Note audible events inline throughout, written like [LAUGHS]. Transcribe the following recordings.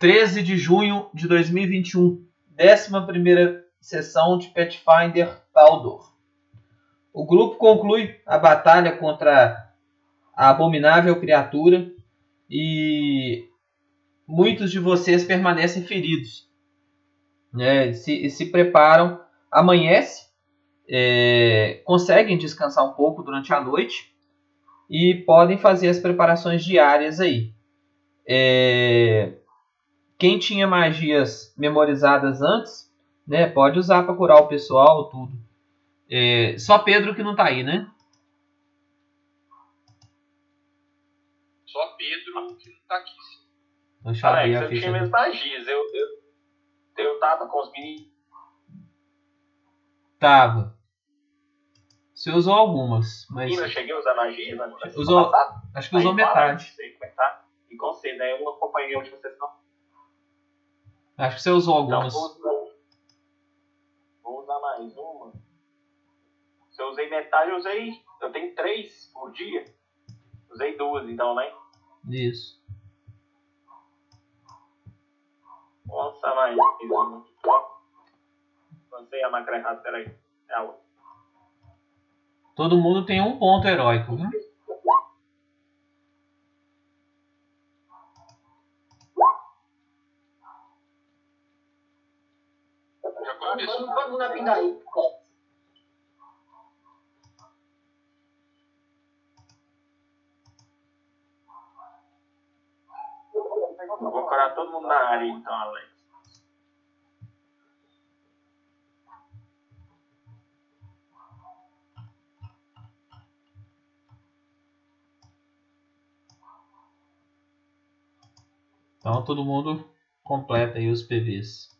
13 de junho de 2021, 11 sessão de Pathfinder Taldor. O grupo conclui a batalha contra a abominável criatura e muitos de vocês permanecem feridos. Né? Se, se preparam, amanhece, é, conseguem descansar um pouco durante a noite e podem fazer as preparações diárias aí. É, quem tinha magias memorizadas antes, né, pode usar para curar o pessoal, tudo. É, só Pedro que não tá aí, né? Só Pedro que não tá aqui. Deixa eu abrir Alex, a eu ficha tinha dele. minhas magias. Eu, eu, eu tava com os mini. Tava. Você usou algumas, mas Eu cheguei a usar magia, né? Usou- acho que usou Aí, metade. Não sei como é que tá. E com você, né? Eu não acompanhei onde vocês não. Acho que você usou algumas. vou usar, vou usar mais uma. Se eu usei metade, eu usei. Eu tenho três por dia. Usei duas, então, né? Isso. Nossa, mais uma. Lancei a macra errada, peraí. É a outra. Todo mundo tem um ponto heróico, viu? Já começou. Vamos na pindaí. Eu vou curar todo mundo na área, então, Alex. Então todo mundo completa aí os PVs.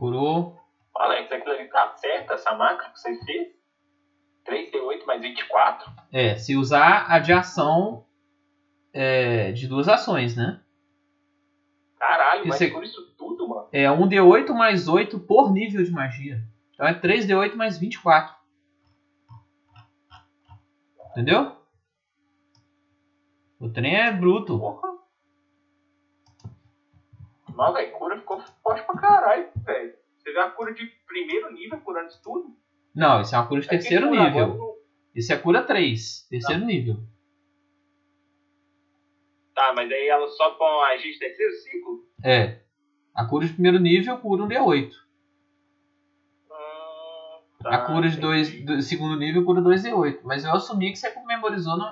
Curou? Alex, aquilo ali tá certo, essa macro que você fez? 3D8 mais 24? É, se usar a de ação é, de duas ações, né? Caralho, mas você- por isso tudo, mano. É 1d8 mais 8 por nível de magia. Então é 3d8 mais 24. Entendeu? O trem é bruto. Porra. Não, velho, cura ficou forte pra caralho, velho. Você vê a cura de primeiro nível curando isso tudo? Não, isso é uma cura de quem terceiro cura nível. não- Isso é cura 3, terceiro nível. Tá, mas aí ela pra um agir de terceiro ciclo? É. A cura de primeiro nível cura um D8. Hum, A tá, cura de dois, do segundo nível cura 2D8. Mas eu assumi que você memorizou no.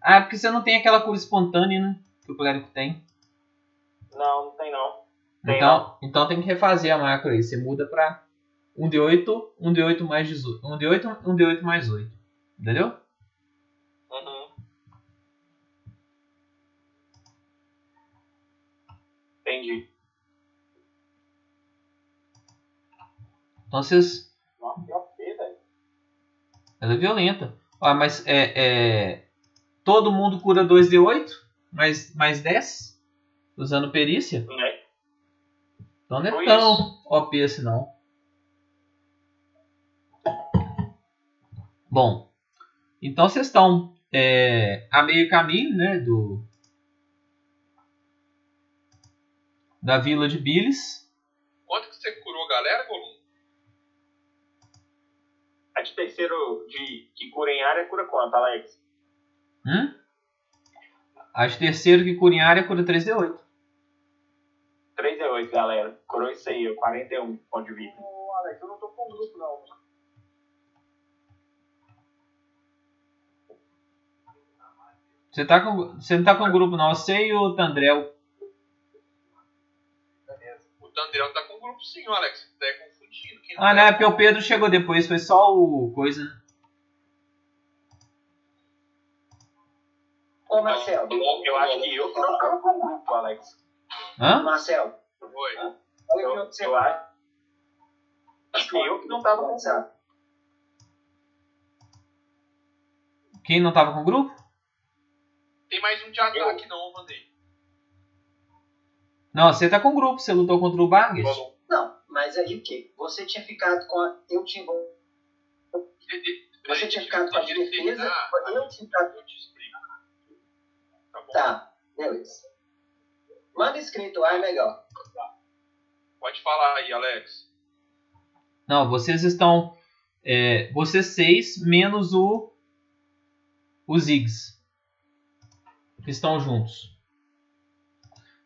Ah, é porque você não tem aquela cura espontânea, né? Que o clérigo tem. Não, não tem não. Tem Então, então tem que refazer a macro aí. Você muda pra 1D8, 1D8 mais 18. 1D8, 1D8 mais 8. Entendeu? Uhum. Entendi. Então vocês. Nossa, velho. Ela é violenta. Ó, mas é, é. Todo mundo cura 2D8? Mais, mais 10? Usando perícia? Né? Então não é Foi tão isso. OP assim não. Bom, então vocês estão é, a meio caminho, né, do da vila de Billis. Quanto que você curou a galera, Golum? A de terceiro de que cura em área cura quanto, Alex? Hum? A de terceiro que cura em área cura 3D8. 3 é 8, galera. Curou isso aí, ó, 41 ponto de vida. Ô, Alex, eu não tô com o grupo, não. Você, tá com, você não tá com o grupo não, você e o Tandrel. O Tandrel tá com o grupo sim, o Alex. Tá confundindo. Quem Ah, não, é porque o Pedro chegou depois, foi só o coisa, né? Ô, Marcelo. Eu acho que eu que não tava com o grupo, Alex. Hã? Marcelo, Oi. olha aqui Eu, onde você eu vai. acho que eu que não tava com WhatsApp. Quem não tava com o grupo? Tem mais um de ataque não, eu mandei. Não, você tá com o grupo, você lutou contra o. Falou. Não, mas aí o quê? Você tinha ficado com a. Eu tinha. Você tinha ficado com a defesa. Eu tinha ficado. Eu te explico. Tá? Tá, beleza. Manda escrito lá, é legal. Pode falar aí, Alex. Não, vocês estão. É, vocês seis menos o. Os Ziggs. Que estão juntos.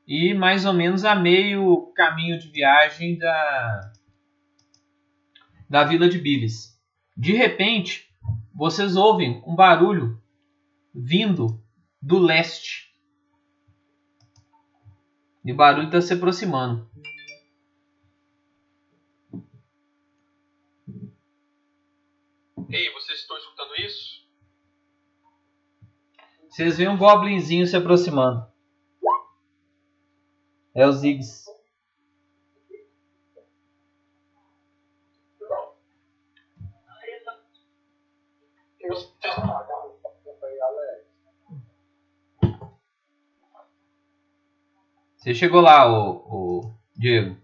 E mais ou menos a meio caminho de viagem da. Da vila de Billis. De repente, vocês ouvem um barulho vindo do leste. E o barulho está se aproximando. Ei, vocês estão escutando isso? Vocês veem um goblinzinho se aproximando. É o Ziggs. Vocês- Você chegou lá, o, o Diego.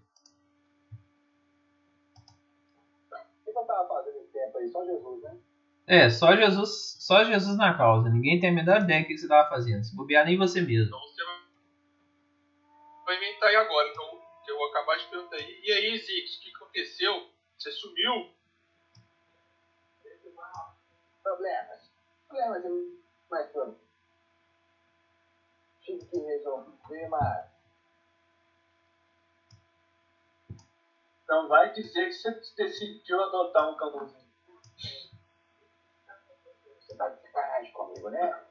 O que eu tava fazendo esse tempo aí? Só Jesus, né? É, só Jesus, só Jesus na causa. Ninguém tem a menor ideia do que você estava fazendo. Se bobear nem você mesmo. Então você vai- vai inventar aí agora. Então, que eu vou acabar de perguntar aí. E aí, Zix, o que aconteceu? Você sumiu? Problemas. Problemas é mais tudo. Tive que resolver, mas. Não vai dizer que você decidiu adotar um cãozinho. Você tá de sacanagem comigo, né?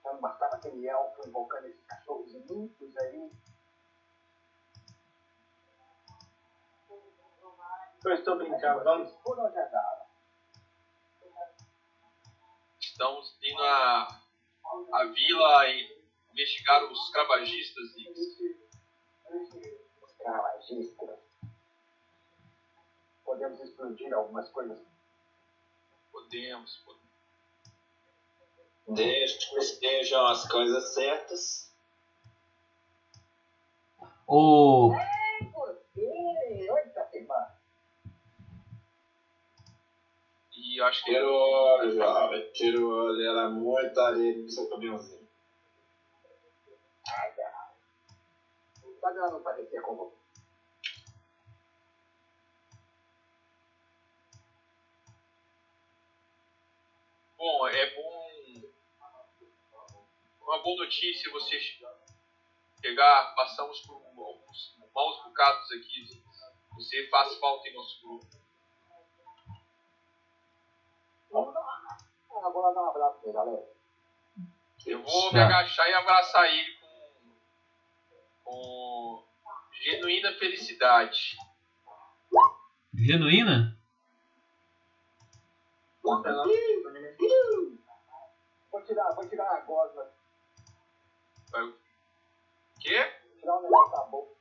Então bastava aquele elfo invocando esses cachorros limpos aí. Eu estou brincando, vamos. Por onde andava? Estamos indo à, à vila e investigar os cravagistas, Zix. Escravagistas. Podemos explodir algumas coisas. Podemos, podemos. Desde que estejam as coisas certas. O, Você, oita, irmã. E eu acho que Tira o olho, jovem. Tira o olho. Era muito areia no seu caminhãozinho. Sabe ela não parecia com você? Bom, é bom. Uma boa notícia você chegar. Passamos por alguns maus bocados aqui. Você faz falta em nosso grupo. Ah, vou lá dar um abraço pra ele, galera. Eu vou me Tá. agachar e abraçar ele com, com genuína felicidade. Genuína? Vou tirar, vou tirar a gosma, Quê? tirar o negócio da boca.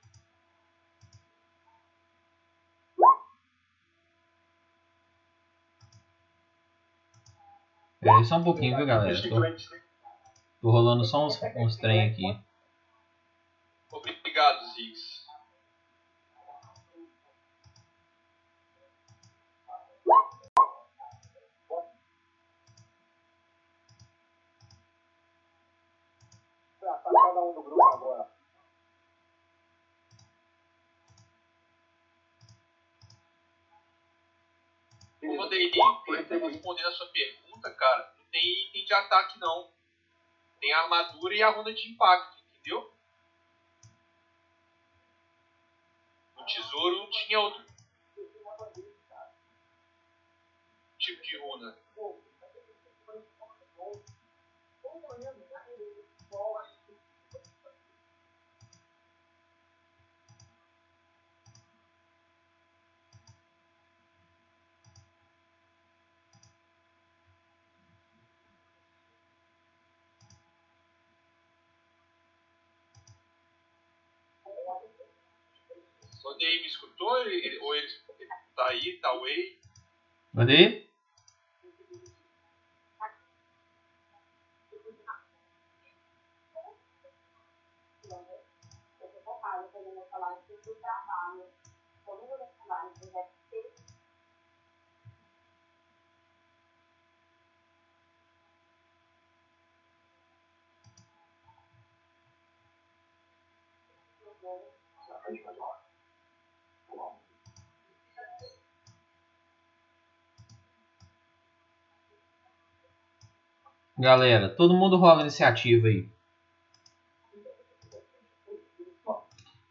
É, só um pouquinho, viu, galera? Tô, tô rolando só uns, uns trem aqui. Obrigado, Ziggs. Pra cada um do grupo agora. Ô, Vanderlei, respondendo a sua pergunta, cara, não tem item de ataque, não. Tem a armadura e a runa de impacto, entendeu? No tesouro tinha outro. Tipo de runa. Me escutou? Ele, ele- ou ele, ele tá aí, tá away? Mandei? Galera, todo mundo rola iniciativa aí.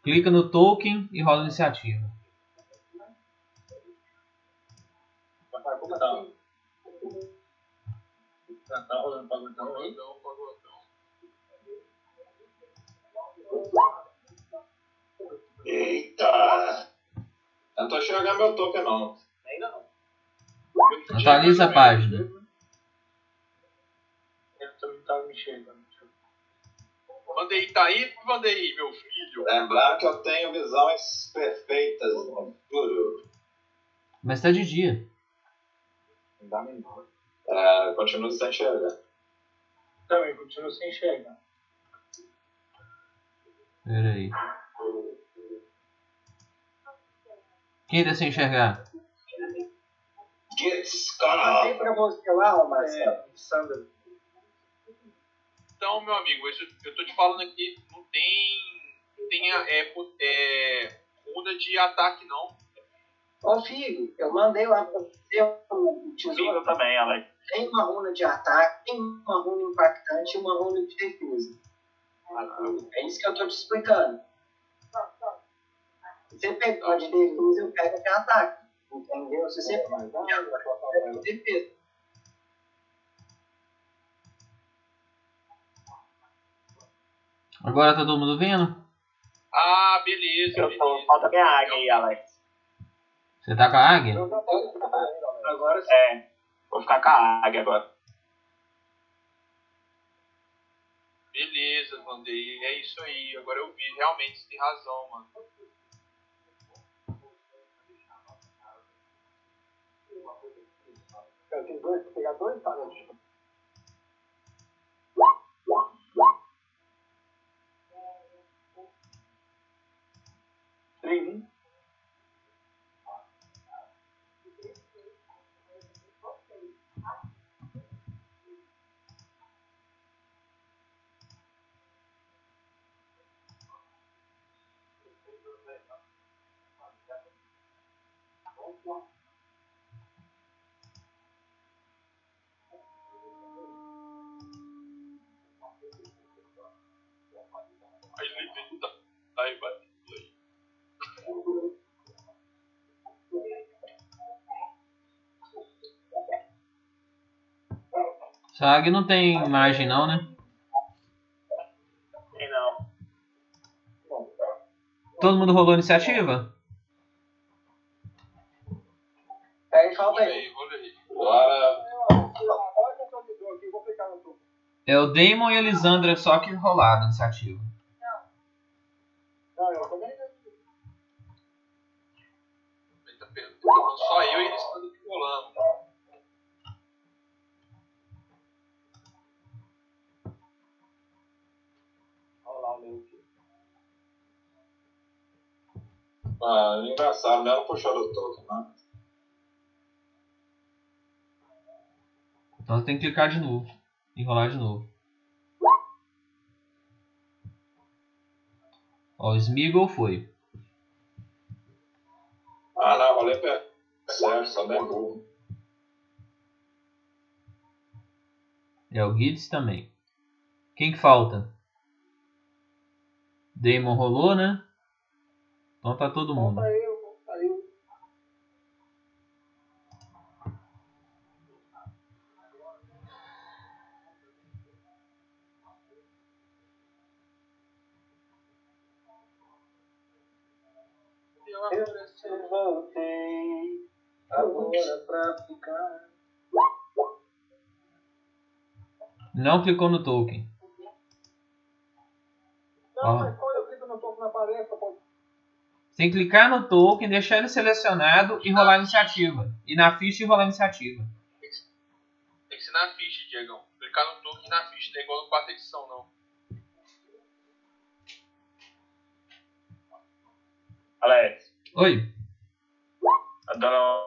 Clica no token e rola iniciativa. Tá. Tá? Pagodão, pagodão. Eita! Eu não tô enxergando meu token não. Ainda não. Atualiza a página. Tava me enxergando. Vandeir tá aí, Vandeir, meu filho. Lembrando que eu tenho visões perfeitas no futuro. Mas tá de dia. Dá menor. É, eu continuo sem enxergar. Também continuo sem enxergar. Pera aí. Quem tá sem enxergar? Gets gone pra você lá, Marcelo. É, Sandra. Então, meu amigo, isso, eu tô te falando aqui, não tem. Tem é, é, runa de ataque, não. Ô, filho, eu mandei lá pra você o tesouro. Comigo também, Alex. Tem uma runa de ataque, tem uma runa impactante e uma runa de defesa. É isso que eu tô te explicando. Se você pegou a de defesa, eu pego de ataque. Entendeu? Se você a de ataque, eu pego de defesa. Agora tá todo mundo vendo? Ah, beleza, Eu beleza. falta minha águia aí, Alex. Você tá com a águia? Agora sim. É. Vou ficar com a águia agora. Beleza, Vandeir, é isso aí. Agora eu vi, realmente você tem razão, mano. Eu tenho dois, vou pegar dois talentos. Três, hein? Aí ele tá. Aí vai. Águia não tem imagem não, né? Tem não. Todo mundo rolou iniciativa? Aí falta Olha aí. aí, olha aí. Bora. Olha o que eu te dou aqui, vou pegar no topo. É o Damon e a Elisandra só que rolaram a iniciativa. Não, eu também Ele perguntando só eu e eles estão rolando. Olha lá o meu aqui. Ah, engraçado, não puxou o token, né? Então você tem que clicar de novo. E rolar de novo. Ó, o Smeagol foi. Ah, não, rolei pé. Certo, só bem burro. É o Gitz também. Quem que falta? Damon rolou, né? Então tá todo mundo. Falta eu, falta eu. Eu voltei agora pra ficar. Não clicou no token. Não, Ah. mas quando eu clico no topo na palestra, pode. Tem que clicar no token, deixar ele selecionado e rolar a iniciativa. E na ficha e rolar a iniciativa. Tem que ser na ficha, Diegão. Clicar no token e na ficha, não é igual no quarta edição, não. Alex, Oi. a dona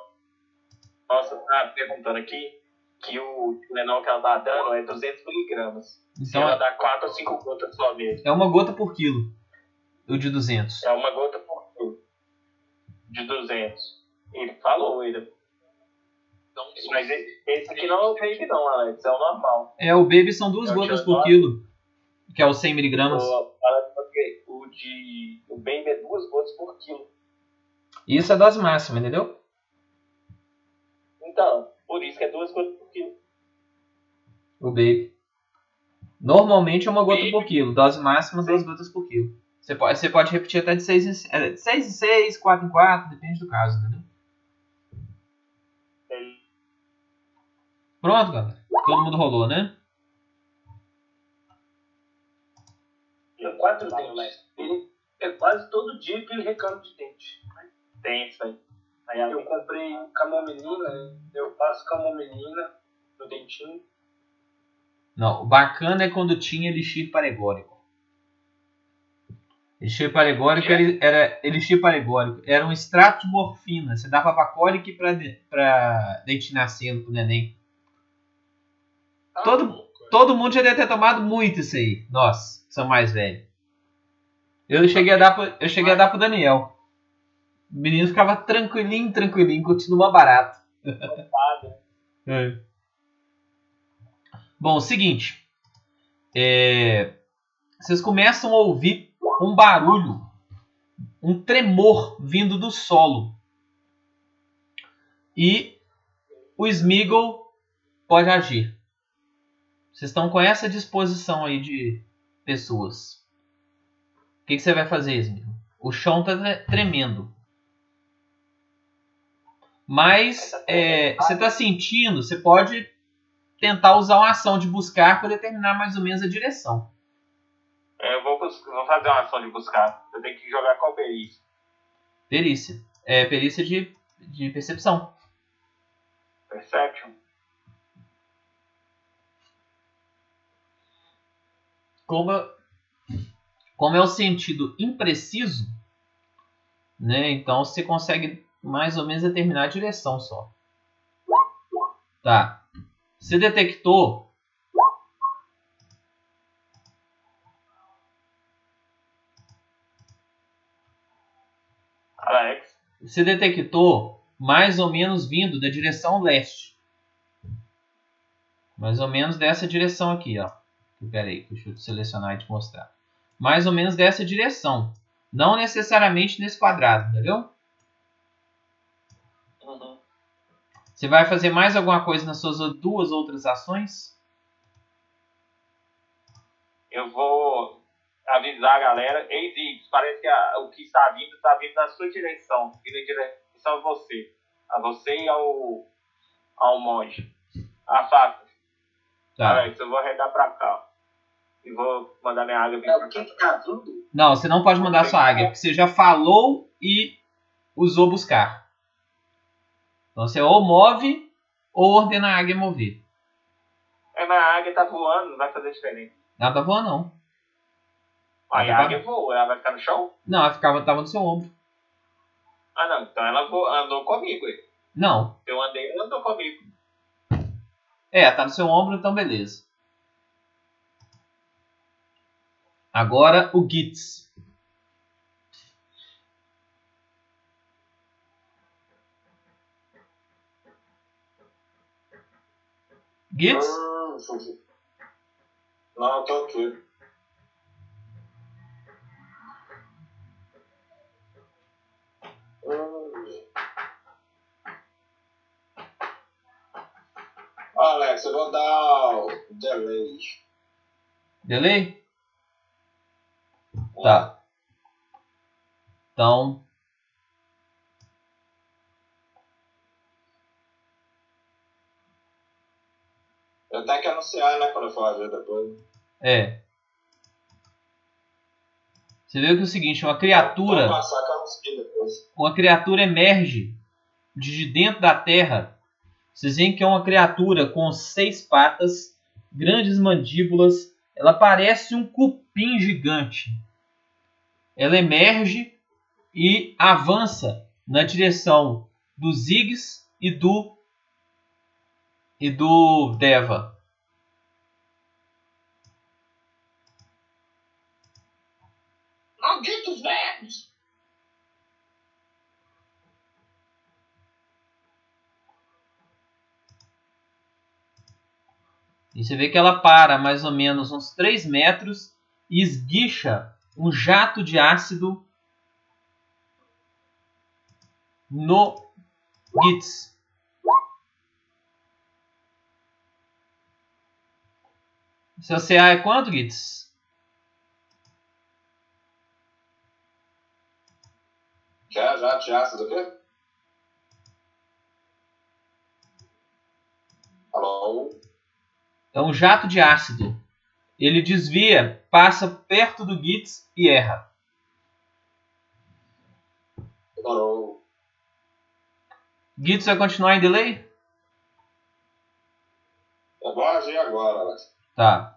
nossa tá perguntando aqui que o Lenol que ela tá dando é 200 miligramas. Então ela dá 4 ou 5 gotas só mesmo. é uma gota por quilo. O de 200. É uma gota por quilo. De 200. Ele falou, ele. Então, Mas esse, esse aqui não é o baby não, Alex. É o normal. É, o baby são duas É o gotas por quilo. Que é os 100 miligramas. O, o de. O baby é duas gotas por quilo. Isso é dose máxima, entendeu? Então, por isso que é duas gotas por quilo. O baby. Normalmente é uma gota Baby. por quilo. Dose máxima, duas gotas por quilo. Você pode, você pode repetir até de 6 em 6, 6 em 6, 4 em 4, depende do caso, entendeu? Ele- Pronto, galera. Todo mundo rolou, né? Quatro dentes. Ele, é quase todo dia que ele reclama de dente. Tem isso aí. Aí Eu comprei camomilina, eu passo camomilina no dentinho. Não, o bacana é quando tinha elixir paregórico. Elixir paregórico era, era elixir paregórico. Era um extrato de morfina. Você dava pra cólica e pra, pra dente nascendo pro neném. tá todo- é. Todo mundo já deve ter tomado muito isso aí. Nós, que são mais velhos. Eu cheguei a dar pro, eu cheguei a dar pro Daniel. O menino ficava tranquilinho, tranquilinho, continua barato. [LAUGHS] É. Bom, seguinte. É, vocês começam a ouvir um barulho, um tremor vindo do solo. E o Smeagol pode agir. Vocês estão com essa disposição aí de pessoas. O que, que você vai fazer, Smeagol? O chão tá tre- tremendo. Mas é, você está sentindo, você pode tentar usar uma ação de buscar para determinar mais ou menos a direção. É, Eu vou, vou fazer uma ação de buscar. Eu tenho que jogar qual perícia? Perícia. É perícia de, de percepção. Perception? Como, como é o sentido impreciso, né? Então você consegue mais ou menos determinar a direção só. Tá. Você detectou Alex? você detectou mais ou menos vindo da direção leste. Mais ou menos dessa direção aqui, ó. Pera aí, deixa eu selecionar e te mostrar. Mais ou menos dessa direção. Não necessariamente nesse quadrado, entendeu? Uhum. Você vai fazer mais alguma coisa nas suas duas outras ações? Eu vou avisar a galera. Ei, Ziggs, parece que a- o que está vindo está vindo na sua direção. Vindo em direção a você. A você e ao, ao monge. Afasta. Tá. Alex, eu vou arredar pra cá. E vou mandar minha água vir pra o que cá. que tá vindo? Não, você não pode mandar sua águia, porque você já falou e usou buscar. Então você ou move ou ordena a águia mover. É, mas a águia tá voando, não vai fazer diferença. Ela tá voando, não. Aí a tá. águia voa, ela vai ficar no chão? Não, ela ficava, tava no seu ombro. Ah, não. Então ela voou, andou comigo. Não. Eu andei, ela andou comigo. É, tá no seu ombro, então beleza. Agora o Gitz. Sim, sim. Não, tô aqui. Hum. Alex, eu vou dar o delay. Delay? Tá. Então. Eu tenho que anunciar, né, quando eu for ver depois. É. Você viu que é o seguinte, uma criatura. Passar uma criatura emerge de dentro da terra. Vocês veem que é uma criatura com seis patas, grandes mandíbulas. Ela parece um cupim gigante. Ela emerge e avança na direção do Ziggs e do e do Deva. Malditos vermes! E você vê que ela para mais ou menos uns 3 metros e esguicha um jato de ácido no Gitz. Seu CA é quanto, Gitz? Quer já de ácido aqui? Alô? É um jato de ácido. Ele desvia, passa perto do Gitz e erra. Alô? Gitz vai continuar em delay? Eu vou agir agora, Alex. Tá.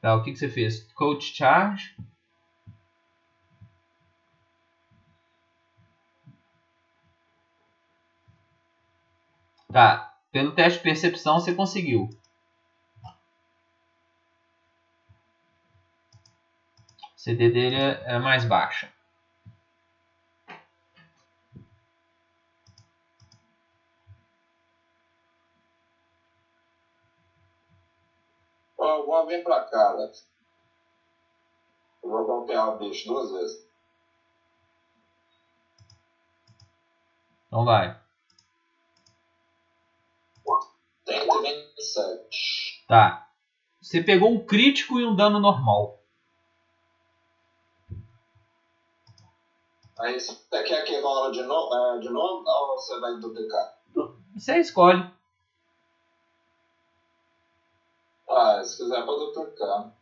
Tá, o que, que você fez? Coach Charge. Tá, pelo teste de percepção você conseguiu. O CD dele é é mais baixa. Ó, vou vir pra cá, Alex. Eu vou golpear o bicho duas vezes. Então vai. 127. Tá. Você pegou um crítico e um dano normal. Aí você quer que rola de, no, é, de novo ou você vai duplicar? Você escolhe. Ah, se quiser pode duplicar.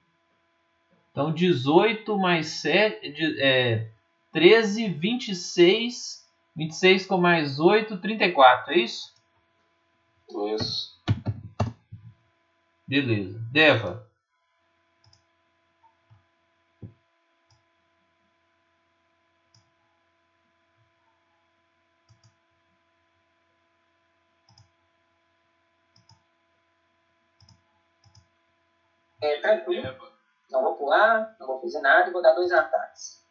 Então 18 mais 7. de- É, 13, 26. 26 com mais 8, 34, é isso? Isso. Beleza. Deva. É, tranquilo. Não vou pular, não vou fazer nada e vou dar dois ataques.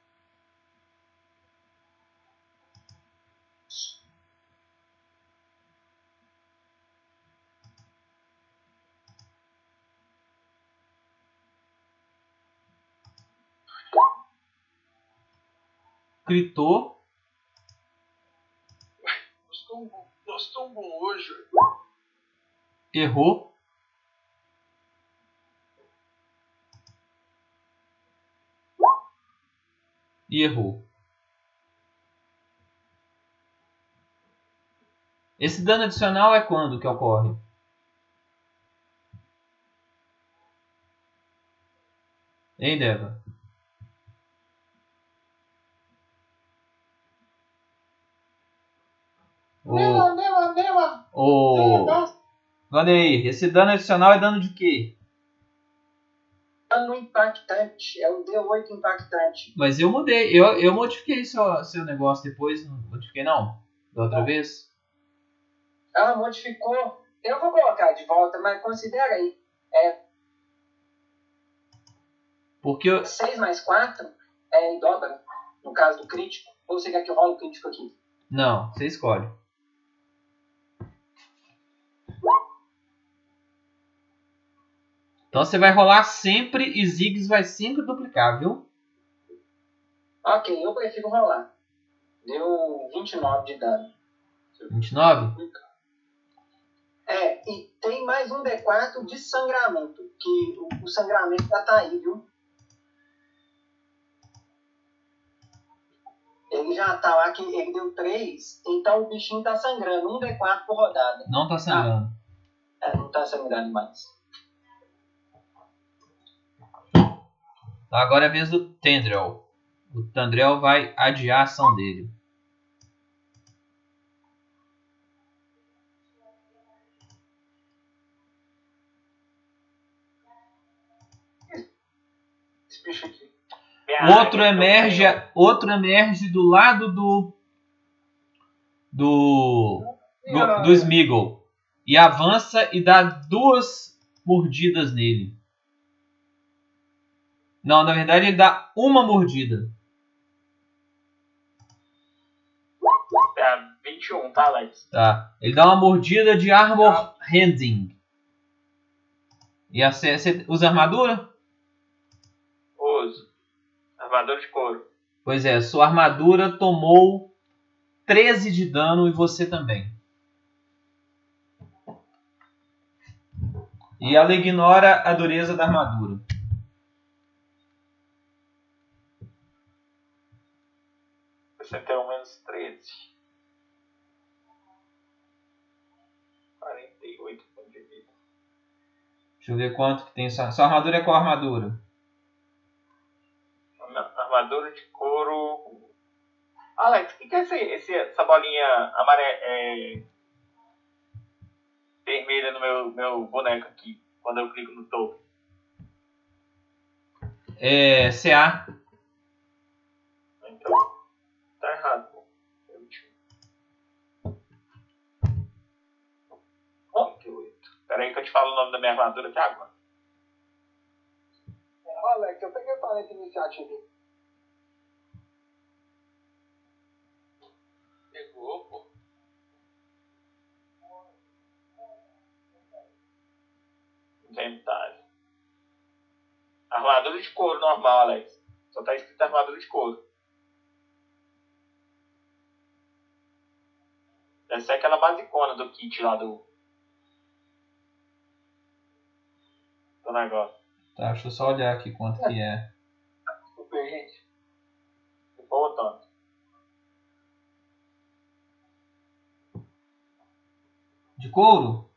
Critou. Nós tão bom- Nós tão bom hoje. Errou. E errou. Esse dano adicional é quando que ocorre? Hein, Deva? Ô, Neva, neva, ô, Vandeir, esse dano adicional é dano de quê? Dano impactante. É o D8 impactante. Mas eu mudei, eu, eu modifiquei seu, seu negócio depois, não modifiquei não? Da outra vez? Ah, modificou. Eu vou colocar de volta, mas considera aí. Porque eu, 6 mais 4 é em dobro, no caso do crítico. Ou você quer que eu role o crítico aqui? Não, você escolhe. Então você vai rolar sempre e Ziggs vai sempre duplicar, viu? Ok, eu prefiro rolar. Deu 29 de dano. 29? É, e tem mais um D4 de sangramento. que o, o sangramento já tá aí, viu? Ele já tá lá, que ele deu 3, então o bichinho tá sangrando, 1 D4 por rodada. Não tá sangrando. É, não tá sangrando mais. Agora é a vez do Tendril. O Tendril vai adiar a ação dele. Esse bicho aqui. Outro emerge, então, outro emerge do lado do do do, do Smeagol e avança e dá duas mordidas nele. Não, na verdade ele dá uma mordida. É 21, tá, Alex? Tá. Ele dá uma mordida de Armor Handing. E a, você usa armadura? Uso. Armador de couro. Pois é, sua armadura tomou 13 de dano e você também. E ela ignora a dureza da armadura. Você tem um menos 13. 48 pontos de vida. Deixa eu ver quanto que tem sua, sua armadura é qual armadura? Armadura de couro. Alex, o que, que é esse, esse- essa bolinha amarela. É... Vermelha no meu, meu boneco aqui, quando eu clico no topo? É CA. Então, tá errado, pô. É 21. 48. Pera aí que eu te falo o nome da minha armadura até agora. Alex, eu peguei o talento iniciativa. Pegou, pô. Inventário. Armadura de couro normal, Alex. Só tá escrito armadura de couro. Deve ser aquela basicona do kit lá do. Do negócio. Tá, deixa eu só olhar aqui quanto que é. Super, gente. Ficou tanto. De couro?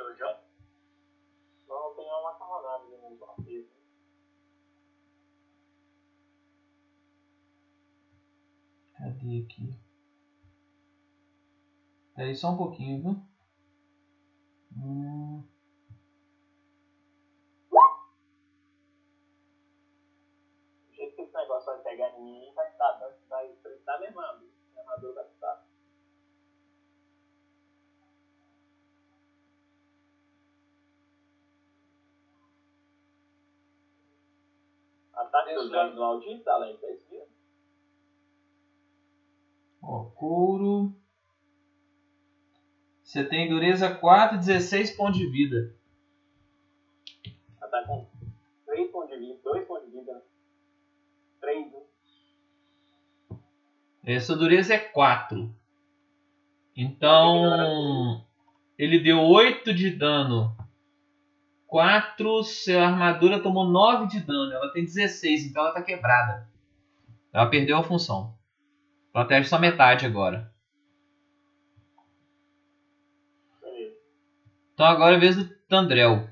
Hoje, ó? Não, tem uma macarronada ali no barbeiro. Cadê aqui? Peraí só um pouquinho, viu? Hum, Do jeito que esse negócio vai pegar em mim, vai estar dando, vai enfrentar mesmo, amigo. O armador vai estar. Da esquerda. ó, couro. Você tem dureza 4 e 16 pontos de vida. Ataque com 3 pontos de vida, 2 pontos de vida. né? 3, né? Essa dureza é 4. Então, ele deu 8 de dano. 4, sua armadura tomou 9 de dano. Ela tem 16, então ela tá quebrada. Ela perdeu a função. Protege só metade agora. Então agora é a vez do Tandrel.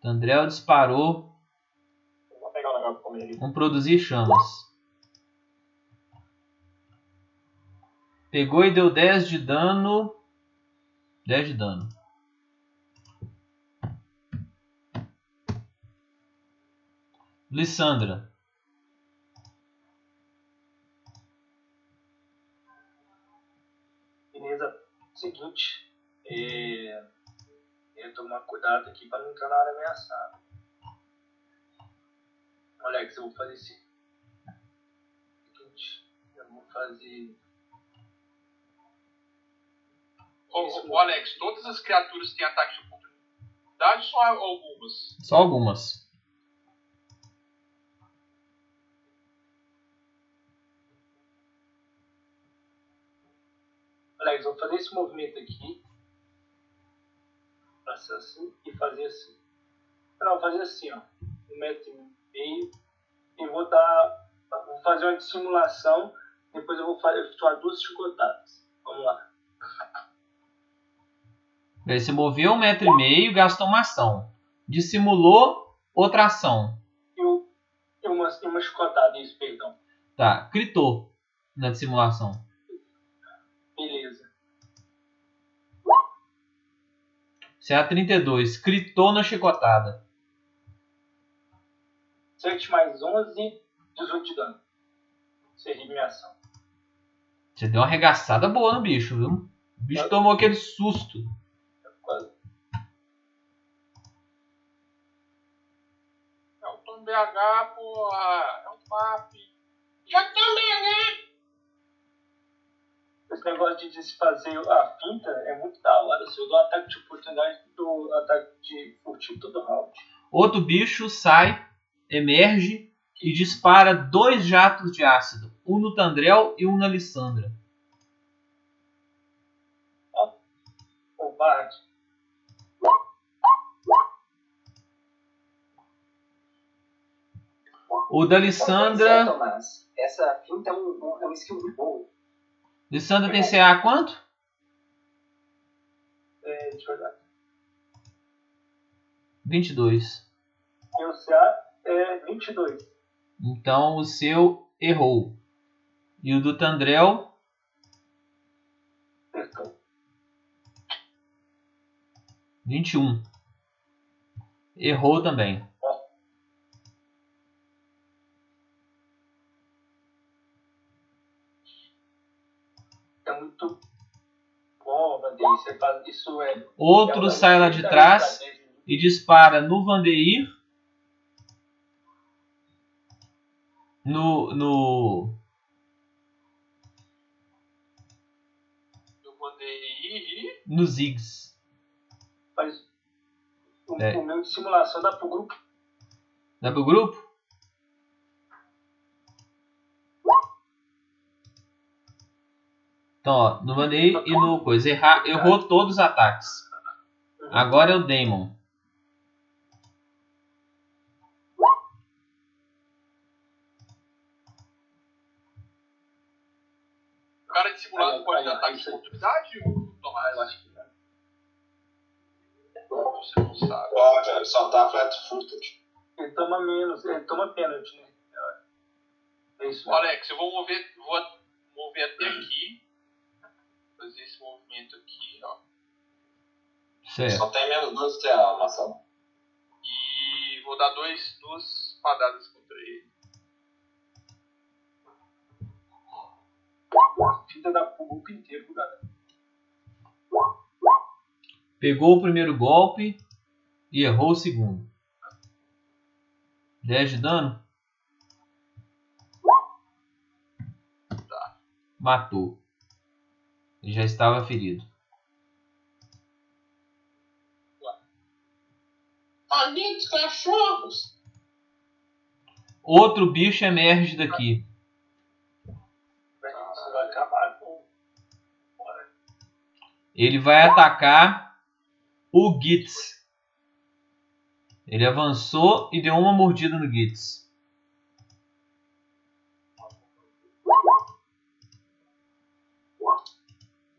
Tandrel disparou Vou pegar o negócio pra comer ali. um produzir chamas. Pegou e deu 10 de dano. 10 de dano. Lissandra. Beleza. Seguinte, é... eu tomar cuidado aqui para não entrar na área ameaçada. Alex, eu vou fazer esse. Seguinte, eu vou fazer. Ô, Alex, todas as criaturas têm ataque de oportunidade ou só algumas? Só algumas. Alex, vou fazer esse movimento aqui. Passar assim e fazer assim. Não, vou fazer assim, ó. Um metro e meio. E vou dar. Vou fazer uma dissimulação. Depois eu vou fazer efetuar duas chicotadas. Vamos lá. Ele se moveu um metro e meio, gastou uma ação. Dissimulou outra ação. E, e uma, e uma chicotada, isso, perdão. Tá, critou na dissimulação. Beleza. CA32, critou na chicotada. 7 mais 11, 18 de dano. Seria minha ação. Você deu uma arregaçada boa no bicho, viu? O bicho tomou aquele susto. Quase. É um Tom BH, porra. É um papo. Já também, né? Esse negócio de se fazer a finta é muito da hora. Se eu dou ataque de oportunidade, do ataque de furtivo todo round. Outro bicho sai, emerge e dispara dois jatos de ácido. Um no Tandrel e um na Lissandra. Covarde. O da Lissandra. Tomás. Essa finta é um, é um skill muito bom. Lissandra tem CA quanto? É, deixa eu olhar. 22. Meu CA é 22. Então o seu errou. E o do Tandrel, Acertou. 21. Errou também. É muito Vandeir. Isso é. Outro é sai lá de trás e dispara no Vandeir. No. no. Eu mandei ir. no Ziggs. Mas o, É. o meu de simulação dá pro grupo. Dá pro grupo? Então, ó, no Vandeir e no coisa. Erra, errou todos os ataques. Agora é o Daemon. O cara de simulado pode dar ataque de isso oportunidade, Tomás? eu acho que não. Você não sabe. Pode, ele só tá flat footed. Ele toma menos, ele toma pênalti, né? É isso. Ô, Alex, eu vou mover, vou mover até aqui. Fazer esse movimento aqui, ó. Certo. Só tem menos 12 CA, Marcelo. E vou dar dois, duas padadas contra ele. Fita da grupo inteiro, galera. Pegou o primeiro golpe e errou o segundo. 10 de dano? Matou. Ele já estava ferido. Dos cachorros! Outro bicho emerge daqui. Ele vai atacar o Gitz. Ele avançou e deu uma mordida no Gitz.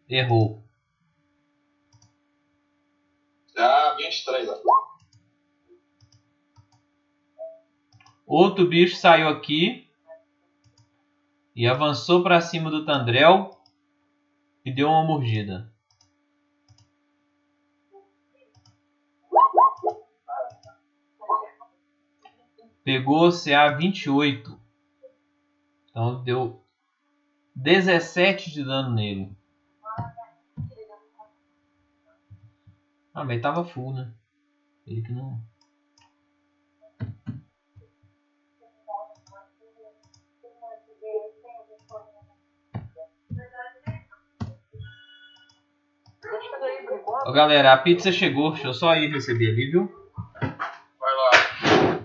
Errou. CA 23, ó. Outro bicho saiu aqui e avançou para cima do Tandrel e deu uma mordida. Pegou CA 28. Então deu 17 de dano nele. Ah, mas tava full, né? Ele que não. Ô galera, a pizza chegou. Deixa eu só ir receber ali, viu? Vai lá.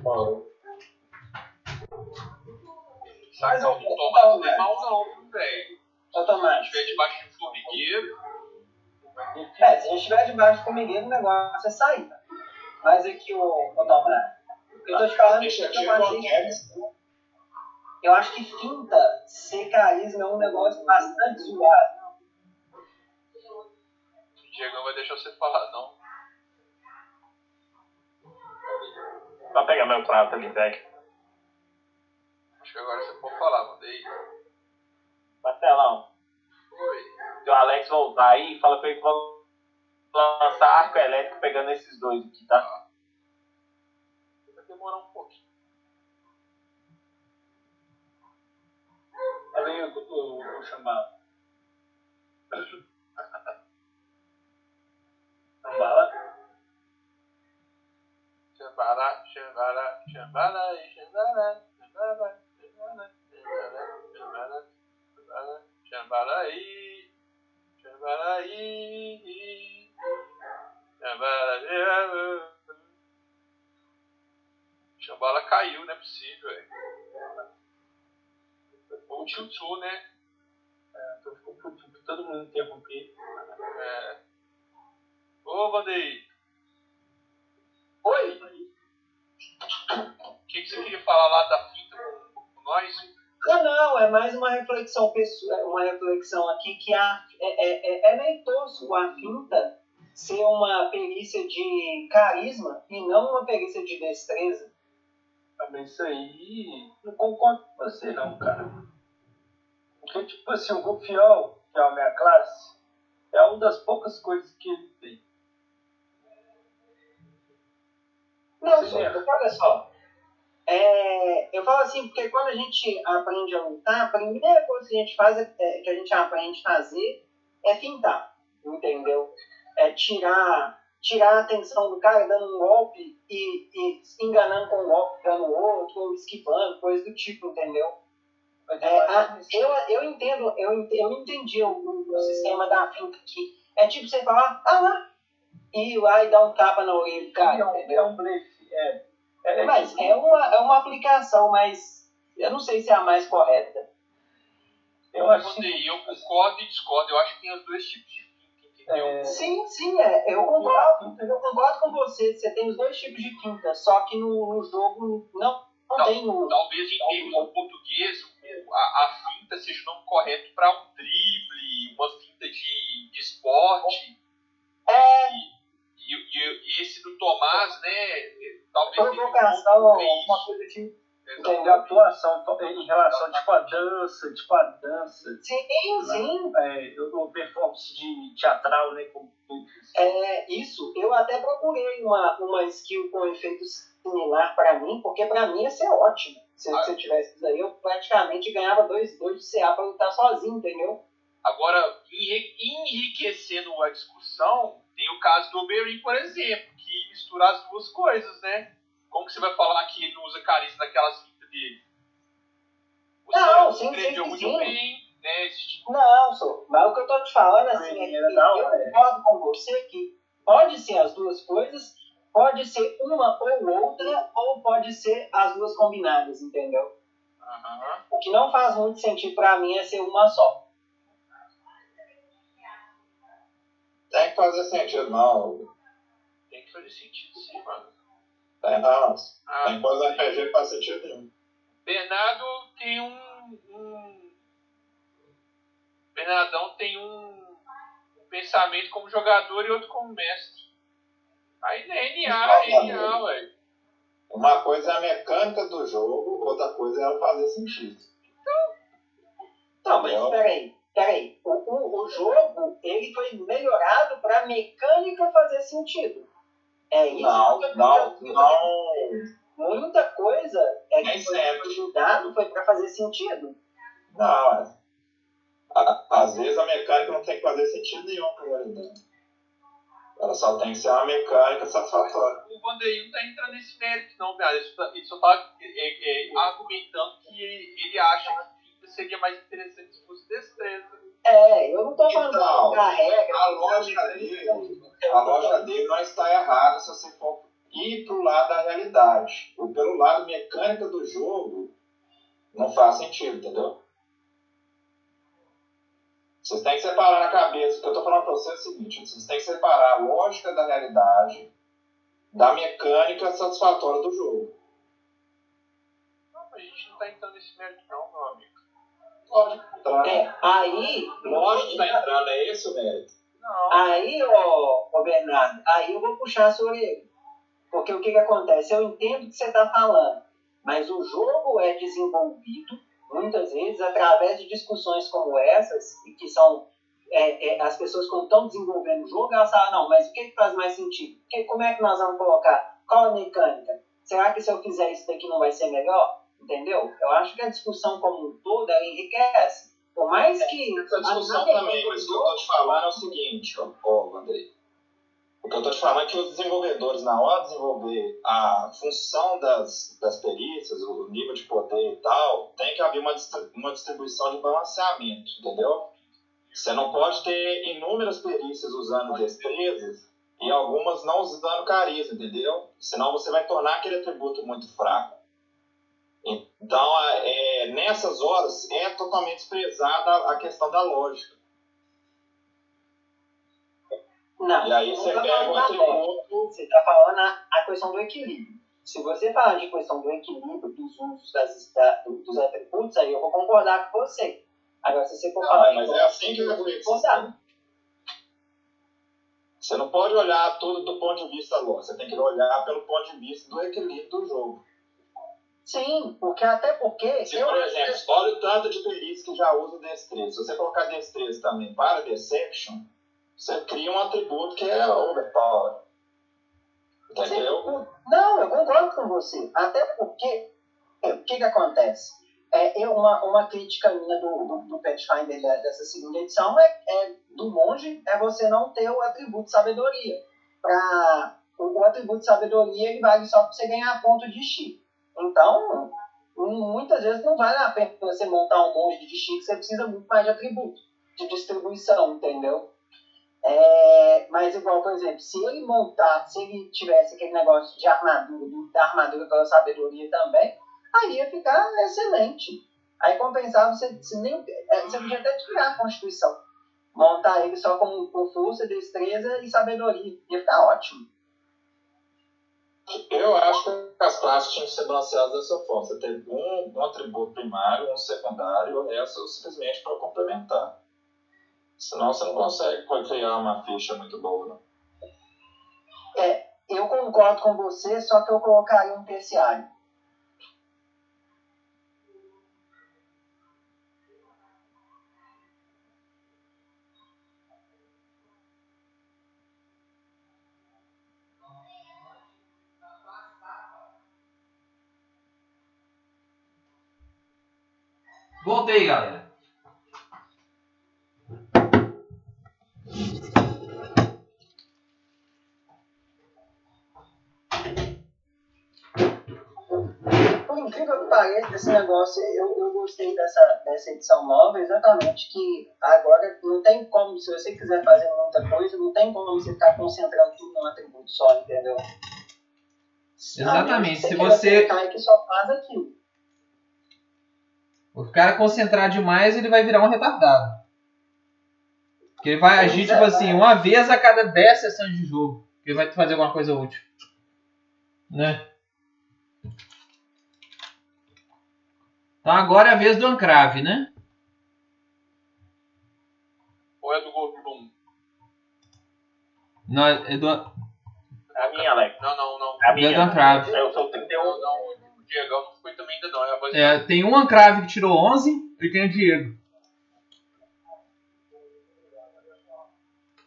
Falou. Saca, Mas, o ô, tomate não é mal não, velho? Tomás, tiver debaixo de formigueiro, É, se a gente estiver debaixo do formigueiro, o negócio é sair. tá? Mas aqui, o, o eu tô te falando que eu qualquer. Eu acho que finta ser carisma é um negócio bastante zoado. o Diego não vai deixar você falar, não. Só pegar meu prato ali, velho. Acho que agora você pode falar, mandei. Marcelão, Oi. se o Alex voltar aí, fala pra ele que lançar arco elétrico pegando esses dois aqui, tá? Vai demorar um pouquinho. aí o, o, o chamado. Chambala. E xambara, xambara, xambara, xambara, xambara, xambara, xambaraí, xambaraí, xambara, Xambala caiu, não é possível, velho. Ou o Tchutchu, né? É, então ficou puto, todo mundo interrompido. É. Ô, Vandeir, Oi? o que, que você queria falar lá da finta com, nós? Não, não, é mais uma reflexão pessoal, uma reflexão aqui que a, é, é, é, é meio tosco a finta ser uma perícia de carisma e não uma perícia de destreza. Ah, Mas isso aí, não concordo com você não, cara. Porque, tipo assim, o Gufiol, que é a minha classe, é uma das poucas coisas que ele tem. Não, é. olha só. É, eu falo assim, porque quando a gente aprende a lutar, a primeira coisa que a gente faz, é, é- que a gente aprende a fazer, é fintar, entendeu? É tirar, tirar a atenção do cara dando um golpe e, e se enganando com um golpe, dando outro, ou esquivando, coisa do tipo, entendeu? É, a- eu, eu entendo, eu, ent- eu entendi o, o- o sistema da finta aqui. É tipo você falar, ah lá, e ir lá e dar um tapa na orelha do cara, é, um, entendeu? é um blefe, é. É, é Mas tipo- é uma, é uma aplicação, mas eu não sei se é a mais correta. eu acho que eu concordo e discordo. Eu acho que tem os dois tipos de é, Sim, sim, é, eu concordo. Eu concordo com você. Você tem os dois tipos de finta, só que no, no jogo não, não, Não, tem um. Talvez em termos do português o- a, a finta seja o nome correto para um drible, uma finta de, de esporte. É, E, e- e esse do Tomás, né? Talvez provocação, alguma coisa tipo. De atuação em relação tipo a dança, tipo a dança, Sim, sim. é, o performance de teatral, né? É, isso, eu até procurei uma, uma skill com efeito similar pra mim, porque pra mim ia ser ótimo. Se, Ah. se eu tivesse isso aí, eu praticamente ganhava dois, dois de CA pra lutar sozinho, entendeu? Agora, enri- enriquecendo a discussão, tem o caso do Oberyn, por exemplo, que mistura as duas coisas, né? Como que você vai falar que ele não usa carisma naquelas fintas dele? Você Não, sim, sim, muito sim. bem, né? Tipo Não, sou. Mas o que eu tô te falando assim é que eu hora. concordo com você que pode ser as duas coisas, pode ser uma ou outra, ou pode ser as duas combinadas, entendeu? Aham. O que não faz muito sentido pra mim é ser uma só. Tem que fazer sentido, não. Tem que fazer sentido, sim, mano. Tem não. Ah, Tem coisa RPG que faz sentido nenhum. Bernardo tem um, um- Bernardão tem um, um pensamento como jogador e outro como mestre. Aí é NA, é NA, ué. Uma coisa é a mecânica do jogo, outra coisa é ela fazer sentido. Não, mas Entendeu? peraí, peraí. O, o, o jogo, ele foi melhorado pra mecânica fazer sentido. É isso Não, que não, não. Muita coisa é que foi sempre. mudado foi pra fazer sentido. Não, é. A- Às vezes a mecânica não tem que fazer sentido nenhum pra ela. Ela só tem que ser uma mecânica satisfatória. O Vandeir não tá entrando nesse mérito, não, cara. Ele só tá, ele só tá é, é, argumentando que ele, ele acha que seria mais interessante se fosse destreza. É, eu não tô falando Então, da regra, A lógica ali, a lógica dele não está errada se você for ir pro lado da realidade. Ou pelo lado mecânica do jogo, não faz sentido, entendeu? Vocês têm que separar na cabeça. O que eu estou falando para vocês é o seguinte: vocês têm que separar a lógica da realidade da mecânica satisfatória do jogo. Não, a gente não tá entrando nesse mérito, não, meu amigo. Lógico, tá. É, aí. Lógico que tá entrando, é esse o mérito. Não. Aí, ó, ó, Bernardo, aí eu vou puxar a sua orelha. Porque o que, que acontece? Eu entendo o que você está falando, mas o jogo é desenvolvido, muitas vezes, através de discussões como essas, e que são. é, é, as pessoas, quando estão desenvolvendo o jogo, elas falam: não, mas o que, que faz mais sentido? Que, como é que nós vamos colocar? Qual a mecânica? Será que se eu fizer isso daqui não vai ser melhor? Entendeu? Eu acho que a discussão como um todo enriquece. Por mais que. Essa discussão também, mas o que eu tô te falando é o seguinte, ó, ó Andrei. O que eu tô te falando é que os desenvolvedores, na hora de desenvolver a função das, das perícias, o nível de poder e tal, tem que haver uma, uma distribuição de balanceamento, entendeu? Você não pode ter inúmeras perícias usando destrezas e algumas não usando carisma, entendeu? Senão você vai tornar aquele atributo muito fraco. Então, é, nessas horas, é totalmente desprezada a questão da lógica. Não, E aí você tá pega o atributo. Você está falando a, a questão do equilíbrio. Se você falar de questão do equilíbrio dos usos das, da- do- dos atributos, aí eu vou concordar com você. Agora, se você for Não, falar mas é assim que eu vou vou concordar. Você não pode olhar tudo do ponto de vista lógico. Você tem que olhar pelo ponto de vista do equilíbrio do jogo. Sim, porque até porque. Se, eu por exemplo, olha o tanto de perícia que já usa destreza. Se você colocar destreza também para Deception, você cria um atributo que é overpower. Entendeu? Sim, Não, eu concordo com você. Até porque. é, O que, que acontece? É, eu, uma, uma crítica minha do, do, do Pathfinder da- dessa segunda edição é, é do monge é você não ter o atributo sabedoria. Pra, o, o atributo de sabedoria ele vale só para você ganhar ponto de chi. Então, mu- muitas vezes não vale a pena você montar um monge de que você precisa muito mais de atributo, de distribuição, entendeu? É, mas igual, por exemplo, se ele montar, se ele tivesse aquele negócio de armadura, da armadura pela sabedoria também, aí ia ficar excelente. Aí compensava você, se nem, é, você podia até tirar a Constituição. Montar ele só com, com força, destreza e sabedoria. Ia ficar ótimo. Eu acho que as classes tinham que ser balanceadas dessa forma. Você tem um, um atributo primário, um secundário, o resto simplesmente para complementar. Senão você não consegue criar uma ficha muito boa. Não. Eu concordo com você, só que eu colocaria um terciário. Voltei, galera. Por incrível que pareça, esse negócio, eu, eu gostei dessa, dessa edição nova, exatamente que agora não tem como, se você quiser fazer muita coisa, não tem como você ficar concentrando tudo num atributo só, entendeu? Exatamente, se você- que só faz aquilo. O cara concentrar demais, ele vai virar um retardado. Porque ele vai agir, é, tipo assim, uma vez a cada 10 sessões de jogo. Que ele vai fazer alguma coisa útil. Né? Então agora é a vez do Ancrave, né? Ou é do Goldblum? Não, é do, A minha, Alex. Não, não, não. A é minha. do Ancrave. Eu sou 31. Não, Diegão não foi também ainda não. É a voz É, tem um Ancrave que tirou 11 e tem o Diego.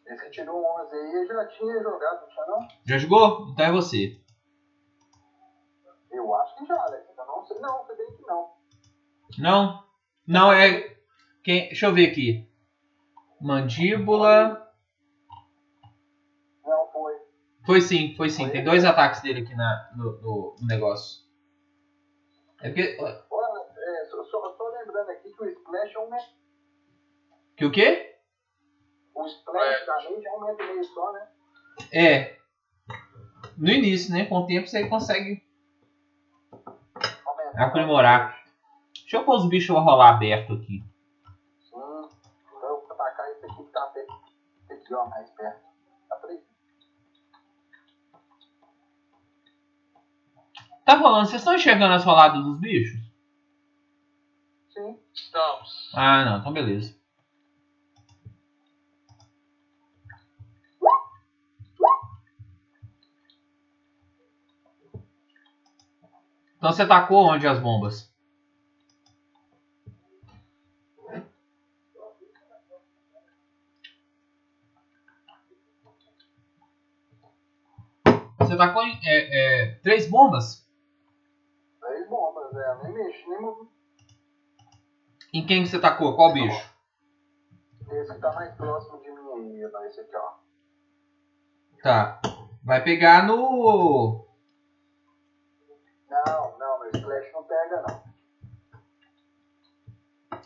Esse que tirou 11 aí eu já tinha jogado, não tinha não? Já jogou? Então é você. Eu acho que já, Alex. Eu não sei. Não, sei bem que não. Não? Não, é. Quem... Deixa eu ver aqui. Mandíbula. Não foi. Foi sim, foi sim. Tem dois ataques dele aqui na, no- no negócio. É porque. Olha, é, só, só, só lembrando aqui que o Splash é um metro. Que o quê? O Splash da Rage é um metro e meio só, né? É. No início, né? Com o tempo você consegue aprimorar. Deixa eu pôr os bichos rolar aberto aqui. Sim. Eu vou atacar esse aqui que tá até aqui, ó, mais perto. Tá rolando, vocês estão enxergando as roladas dos bichos? Sim. Estamos. Ah, não, então beleza. Então você tacou onde as bombas? Você tacou em, é, é, três bombas? Nem mexi, nem movi. Em quem que você tacou? Qual bicho? Esse que tá mais próximo de mim aí, ó. Esse aqui, ó. Tá. Vai pegar no. Não, não, meu splash não pega, não.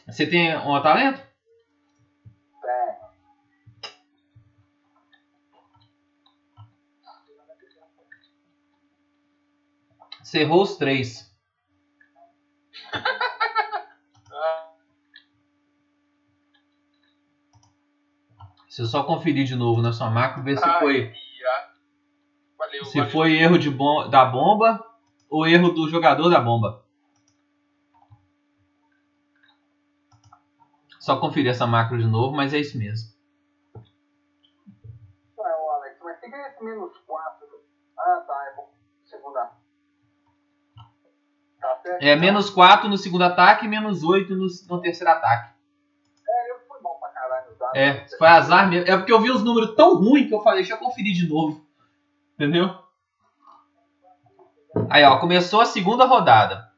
Você tem um talento? Tem. Você errou os três. [LAUGHS] Se eu só conferir de novo na sua macro, ver se ai, foi. Valeu, se valeu. foi erro de bom, da bomba ou erro do jogador da bomba. Só conferir essa macro de novo, mas é isso mesmo. Ué, ô Alex, mas tem que esse menos 4. Ah, tá, é bom. Segunda. Certo? É menos 4 no segundo ataque e menos 8 no, no terceiro ataque. É, eu fui bom pra caralho. Tá? É, foi azar mesmo. É porque eu vi os números tão ruins que eu falei, deixa eu conferir de novo. Entendeu? Aí, ó, começou a segunda rodada.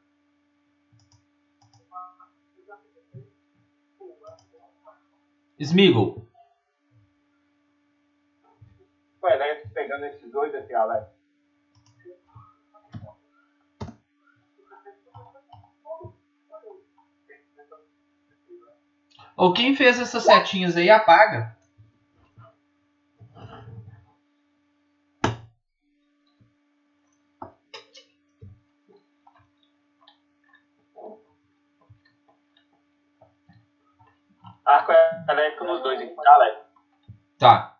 Smeagol. Ué, né? Pegando esses dois aqui, Alex. Ou quem fez essas setinhas aí, apaga. Arco elétrico nos dois aqui, tá, Alex? Tá.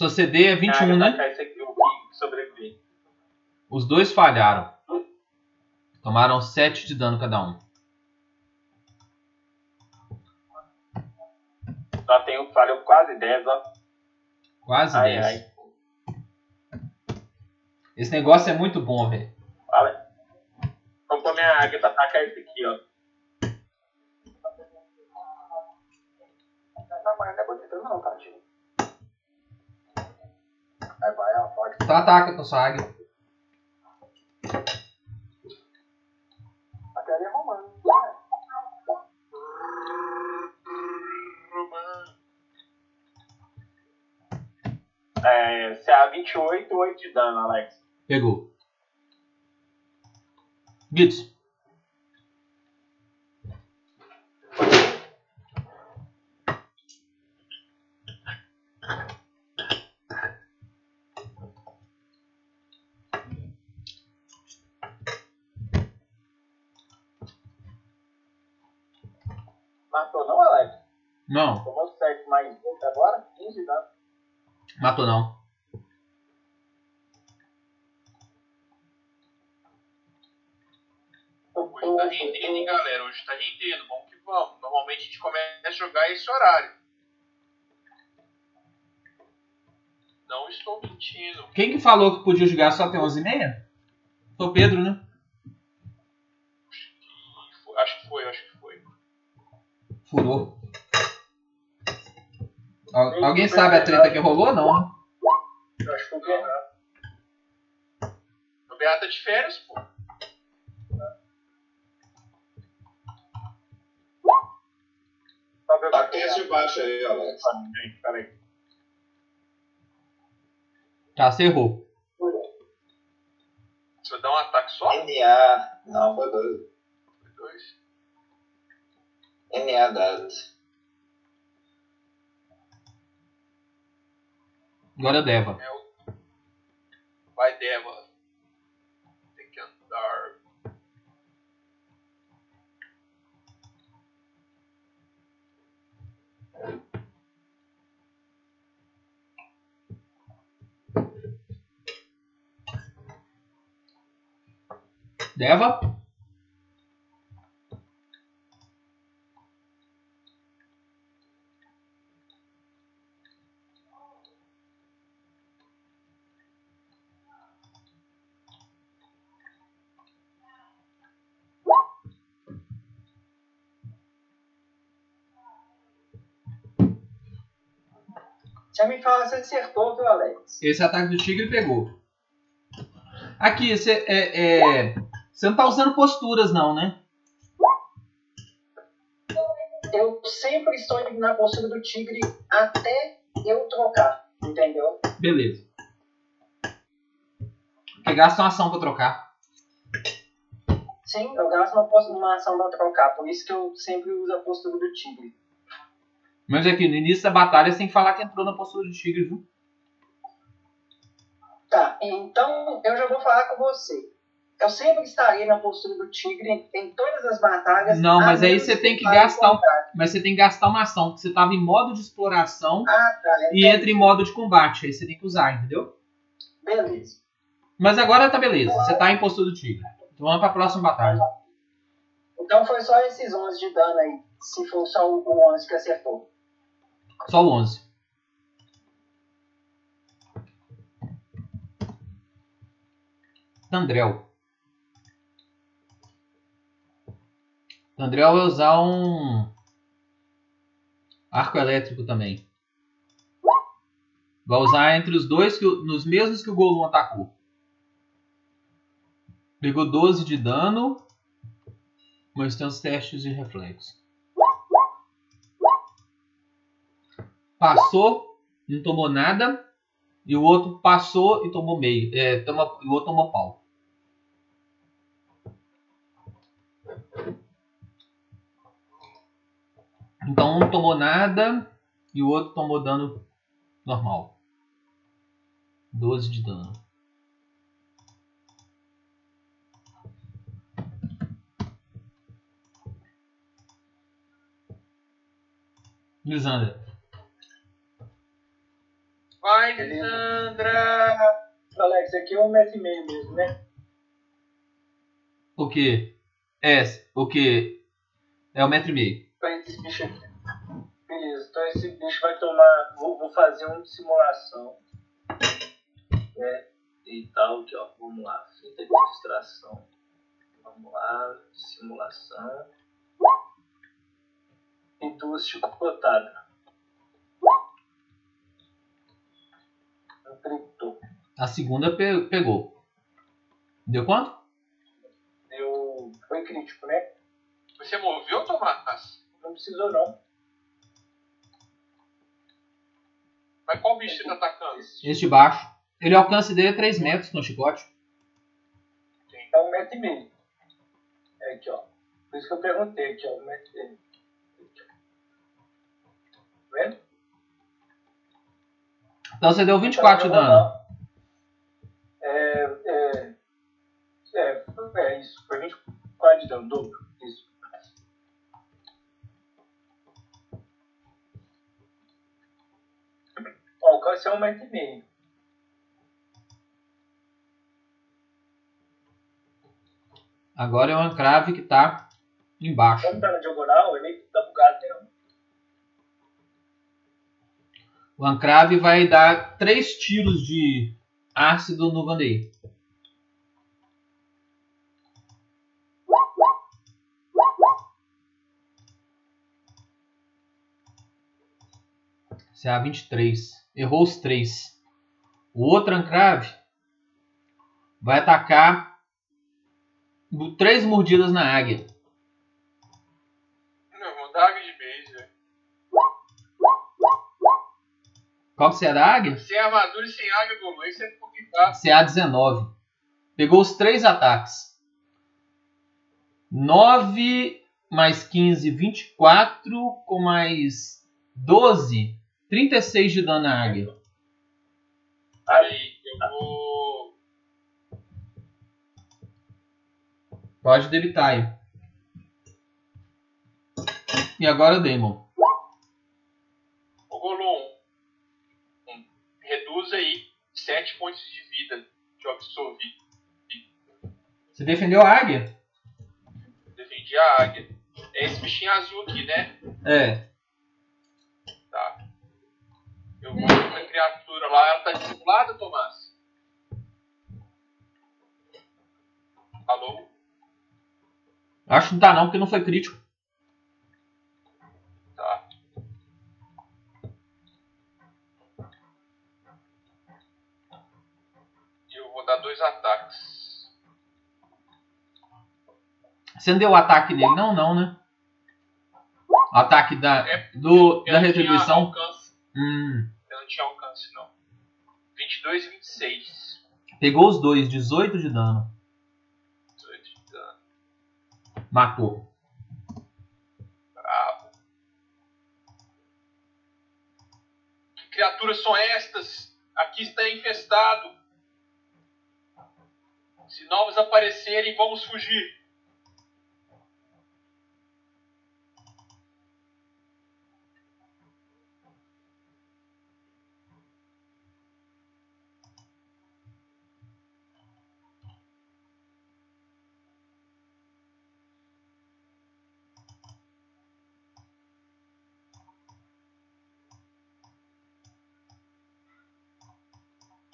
Sua CD é 21, né? atacar Esse aqui, o que sobreviver. Os dois falharam. Tomaram 7 de dano cada um. Só tem um que falhou quase 10, ó. Quase Ai, 10. ai. Esse negócio é muito bom, velho. Alex. Vamos pôr minha águia pra atacar esse aqui, ó. Não, mas não é bonito não, tadinho. Aí vai, ó, pode. Então ataca com sua águia. Até ali é romano. né? É, CA 28, 8 de dano, Alex. Pegou. Gitz. Não, Tomou 7 mais 20 agora? 15 de dano. matou não. Hoje tá rendendo, hein, galera? Hoje tá rendendo. Vamos que vamos. Normalmente a gente começa a jogar esse horário. Não estou mentindo. Quem que falou que podia jogar só até 11h30? Foi o Pedro, né? Foi- Acho que foi, acho que foi. Furou. Al- alguém sabe a treta que rolou? Não, né? Eu acho que foi o Bernardo. O Beata de férias, pô. Tá esse de baixo aí, Alex. Peraí. Tá, você errou. Você vai dar um ataque só? NA. Não, foi dois. Foi dois. NA dados. Agora é Deva. É o. Vai, Deva. Tem que andar. Deva. Você me fala se acertou, viu, Alex? Esse ataque do tigre pegou. Aqui, você é, é, você não tá usando posturas não, né? Eu sempre estou na postura do tigre até eu trocar, entendeu? Beleza. Porque gasta uma ação pra trocar. Sim, eu gasto uma, uma ação pra trocar, por isso que eu sempre uso a postura do tigre. Mas aqui, no início da batalha, você tem que falar que entrou na postura do tigre, viu? Tá, então eu já vou falar com você. Eu sempre estarei na postura do tigre em todas as batalhas. Não, mas aí você tem que gastar contrário. Mas você tem que gastar uma ação, porque você tava em modo de exploração Ah, tá. e entra em modo de combate. Aí você tem que usar, entendeu? Beleza. Mas agora tá beleza, você tá em postura do tigre. Então vamos pra próxima batalha. Então foi só esses 11 de dano aí. Se for só o o 11 que acertou. Só o 11. Tandrel. Tandrel vai usar um arco elétrico também. Vai usar entre os dois, que, nos mesmos que o Golum atacou. Pegou 12 de dano, mas tem os testes de reflexo. Passou, não tomou nada. E o outro passou e tomou meio. É, toma, e o outro tomou pau. Então um tomou nada e o outro tomou dano normal. 12 de dano. Lisandra. Vai, Beleza. Lisandra! Alex, aqui é um metro e meio mesmo, né? O que? É, o que? É um metro e meio. Esse bicho aqui. Beleza, então esse bicho vai tomar. Vou, vou fazer uma simulação. É, e tal, aqui ó. Vamos lá. Fita de distração. Vamos lá. Simulação. E duas tritou. A segunda pe- pegou. Deu quanto? Deu. Foi crítico, né? Você moveu, Tomás? Não precisou não. Mas qual bicho você tá atacando? Esse de baixo. Ele alcance dele é 3 metros com chicote. É um metro e meio. É aqui, ó. Por isso que eu perguntei aqui, ó. Um metro e meio. Aqui, ó. Tá vendo? Então você deu 24 de dano. É, é, é, é isso. Foi 24 de dano, dobro. Isso. O alcance é um metro e meio. Agora é o Ancrave que tá embaixo. Como tá na diagonal, ele tá bugado mesmo. O Ancrave vai dar 3 tiros de ácido no Vandeir. CA 23. Errou os 3. O outro Ancrave vai atacar 3 mordidas na águia. Qual que é a da águia? Sem armadura e sem água, Golu, isso é complicado. CA 19. Pegou os três ataques. 9 mais 15, 24. Com mais 12, 36 de dano na águia. Aí, eu vou. Pode debitar aí. E agora, Damon. Ô Golum, um, reduz aí 7 pontos de vida que eu absorvi. Você defendeu a águia? Defendi a águia. É esse bichinho azul aqui, né? É. Tá. Eu vou uma criatura lá. Ela tá dissimulada, Tomás? Alô? Acho que não tá não, porque não foi crítico. Dar dois ataques. Você não deu o ataque nele? Não, não, né? Ataque da, É, do, da retribuição. Hum. Eu não tinha alcance, não. 22 e 26. Pegou os dois, 18 de dano. 18 de dano. Matou. Brabo. Que criaturas são estas? Aqui está infestado. Se novos aparecerem, vamos fugir.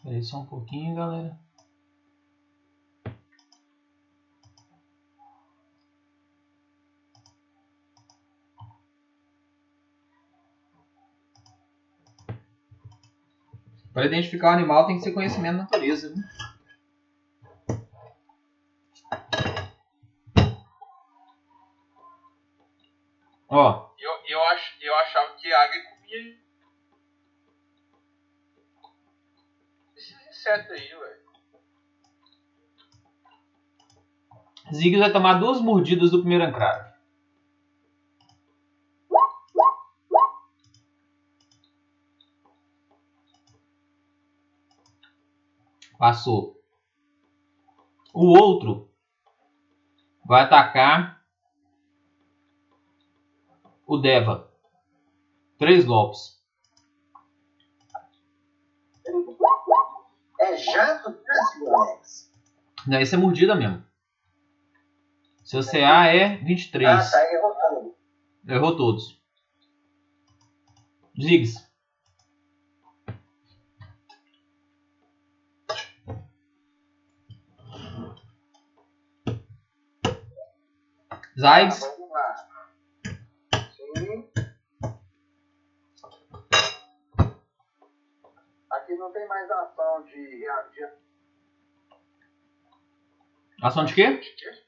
Peraí só um pouquinho, galera. Para identificar o animal tem que ser conhecimento da natureza. Viu? Ó, Eu, eu, ach, eu achava que a águia comia. Esses insetos aí, velho. Ziggs vai tomar duas mordidas do primeiro ancrave. Passou. O outro vai atacar o Deva. Três golpes. É jato Alex. Não, esse é mordida mesmo. Seu CA é 23. Ah, tá, errou tudo. Errou todos. Ziggs. Tá, vamos lá. Sim. Aqui não tem mais ação de. Ação de quê? Ajuste.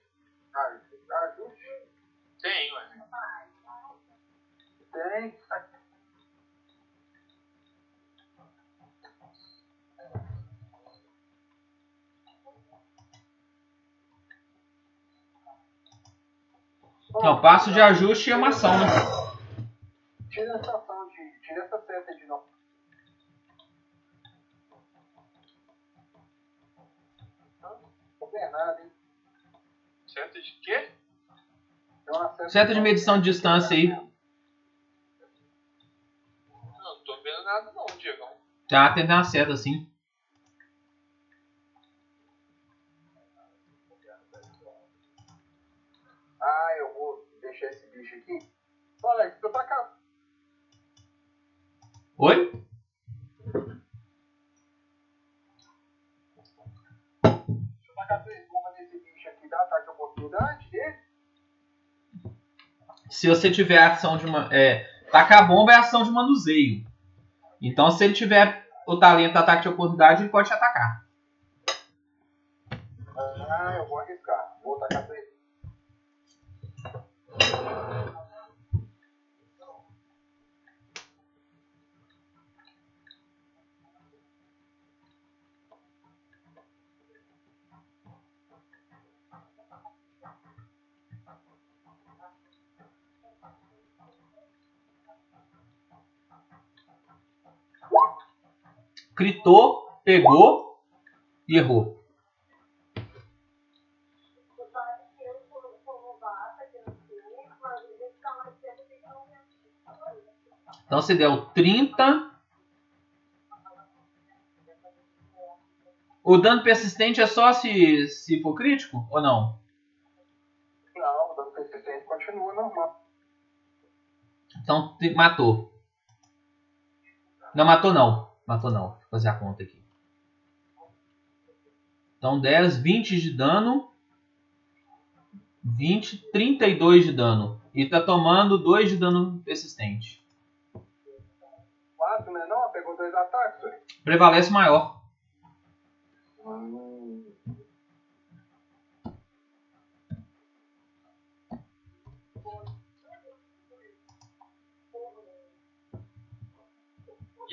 Tem, ué. Tem. Não, passo de ajuste é uma ação, né? Tira essa ação de. Tira essa seta de novo. Nada, hein? Certo de quê? Seta Seta de medição de distância aí. Não, não tô vendo nada não, Diegão. Tá, tem uma seta assim. Ah, eu vou deixar esse bicho tá. Oi? Deixa eu tacar três bombas nesse bicho aqui, dá ataque de oportunidade dele? Se você tiver ação de uma. É, tacar a bomba é ação de manuseio. Então, se ele tiver o talento ataque de oportunidade, ele pode te atacar. Ah, eu vou arriscar. Vou tacar três. Critou, pegou e errou. Então se deu 30. O dano persistente é só se, se for crítico ou não? Não, o dano persistente continua normal. Então matou. Não matou não. Matou não. Fazer a conta aqui. Então 10, 20 de dano. 20, 32 de dano. E tá tomando 2 de dano persistente. 4, né? Não, pegou dois ataques, ué. Prevalece maior.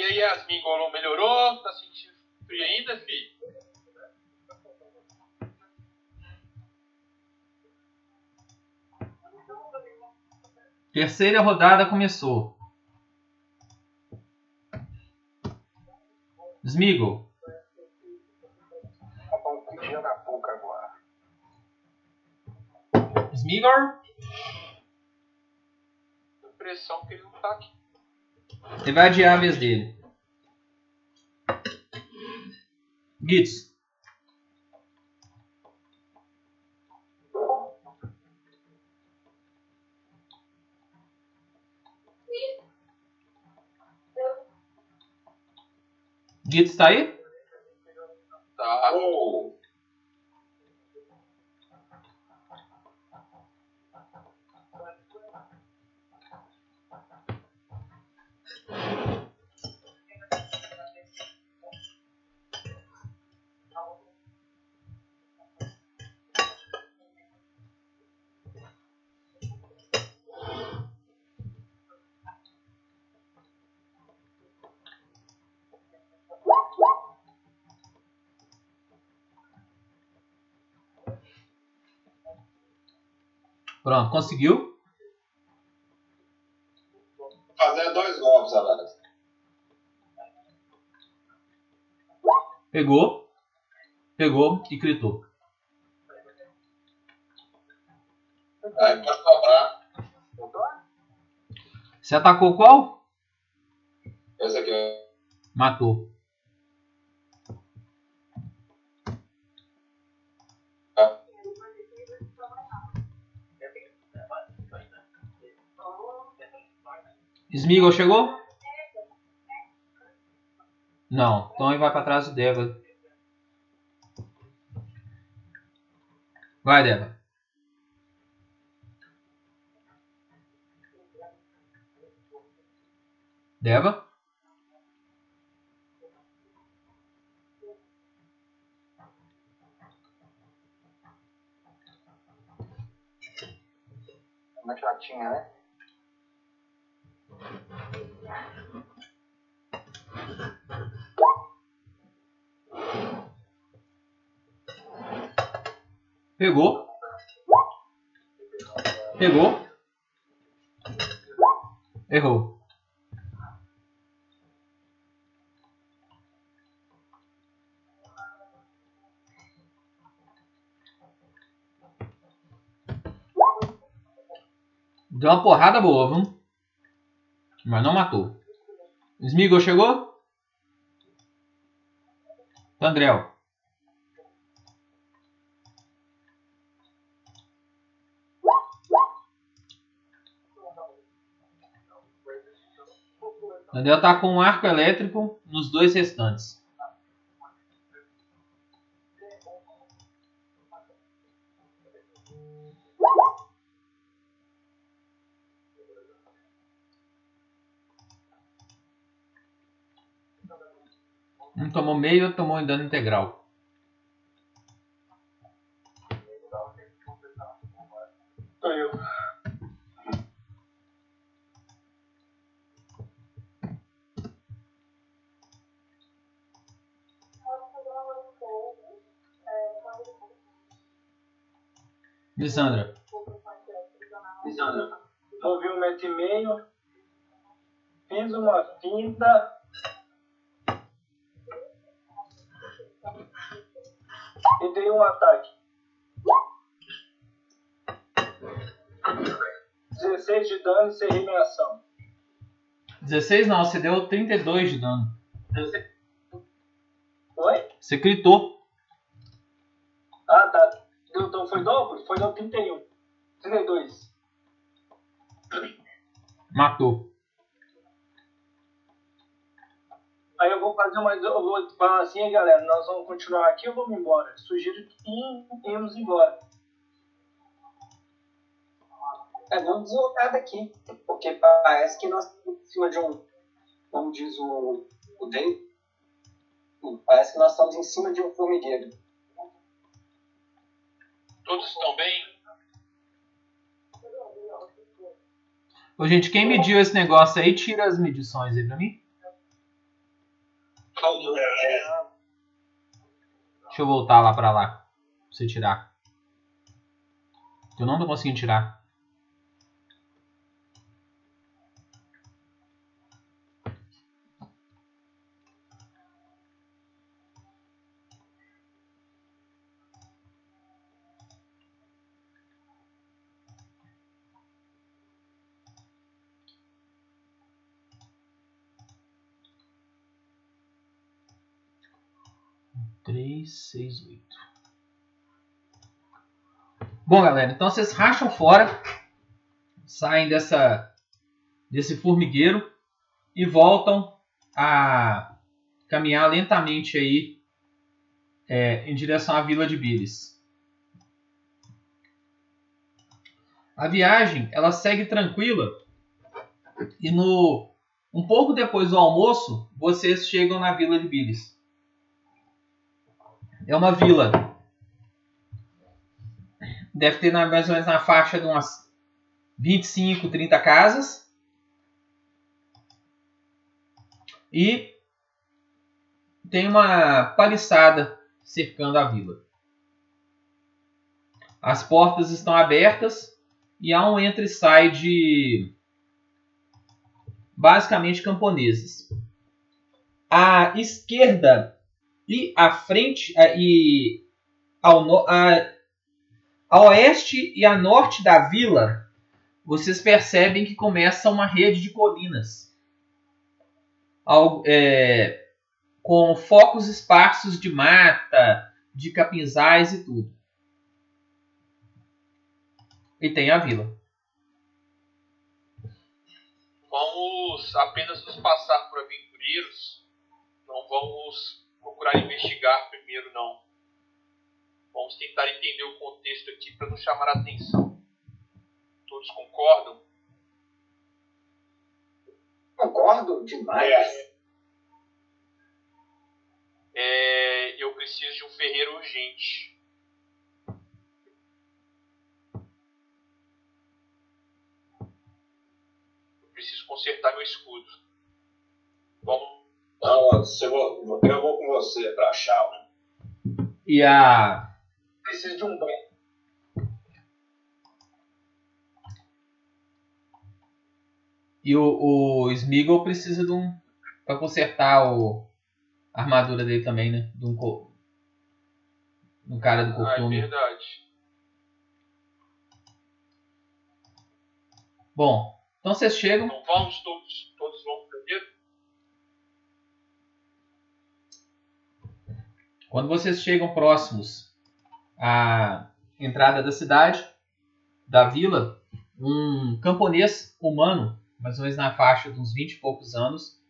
Aí, Yasmin Golon melhorou? Tá sentindo frio ainda, fi? Terceira rodada começou. Smeagol. Tá bom, na boca agora. Impressão que ele não tá aqui. Ele vai adiar a vez dele. Gitz. Gitz tá aí? Tá. Oh, Pronto, conseguiu. Pegou. Pegou e gritou. Aí pode cobrar. Você atacou qual? Esse aqui. Matou. Smeagol chegou? Não, então ele vai pra trás do Deva. Vai, Deva. Deva? Uma chatinha, né? Pegou. Pegou. Errou. Deu uma porrada boa, viu? Mas não matou. Smeagol chegou? Tandrel. Tandrel tá com um arco elétrico nos dois restantes. Um tomou meio, outro tomou em dano integral. Sou eu. Lisandra. Lisandra. Então, Movi um metro e meio. Fiz uma finta. E dei um ataque. 16 de dano e serrei minha ação. 16 não, você deu 32 de dano. Oi? Você gritou. Ah, tá. Então foi dobro? Foi dobro 31. 32. Matou. Aí eu vou fazer mais. Eu vou falar assim, "Ei, galera, nós vamos continuar aqui ou vamos embora? Sugiro que irmos embora. É, vamos deslocar daqui. Porque parece que nós estamos em cima de um. Como diz o, o Dave. Parece que nós estamos em cima de um formigueiro. Todos estão bem? Ô, gente, quem mediu esse negócio aí, tira as medições aí pra mim. Deixa eu voltar lá pra lá. Pra você tirar. Eu não tô conseguindo tirar. Bom, galera, então vocês racham fora, saem dessa desse formigueiro e voltam a caminhar lentamente aí é, em direção à vila de Billis. A viagem ela segue tranquila e no um pouco depois do almoço vocês chegam na vila de Billis. É uma vila. Deve ter mais ou menos na faixa de umas 25, 30 casas. E tem uma paliçada cercando a vila. As portas estão abertas e há um entra e sai de basicamente camponeses. À esquerda e à frente e ao, a, a oeste e a norte da vila, vocês percebem que começa uma rede de colinas. Al- é, com focos esparsos de mata, de capinzais e tudo. E tem a vila. Vamos apenas nos passar por aventureiros. Não vamos procurar investigar primeiro, não. Vamos tentar entender o contexto aqui para não chamar a atenção. Todos concordam? Concordo demais. É, eu preciso de um ferreiro urgente. Eu preciso consertar meu escudo. Vamos. Então, se eu, vou, eu vou com você pra achar. E a Preciso de um banho. E o, o Smeagol precisa de um. pra consertar o, a armadura dele também, né? De um, co- um cara do Ah, é costume. verdade. Bom, então vocês chegam. Então vamos, todos, todos vão primeiro? Quando vocês chegam próximos à entrada da cidade, da vila, um camponês humano, mais ou menos na faixa de uns 20 e poucos anos,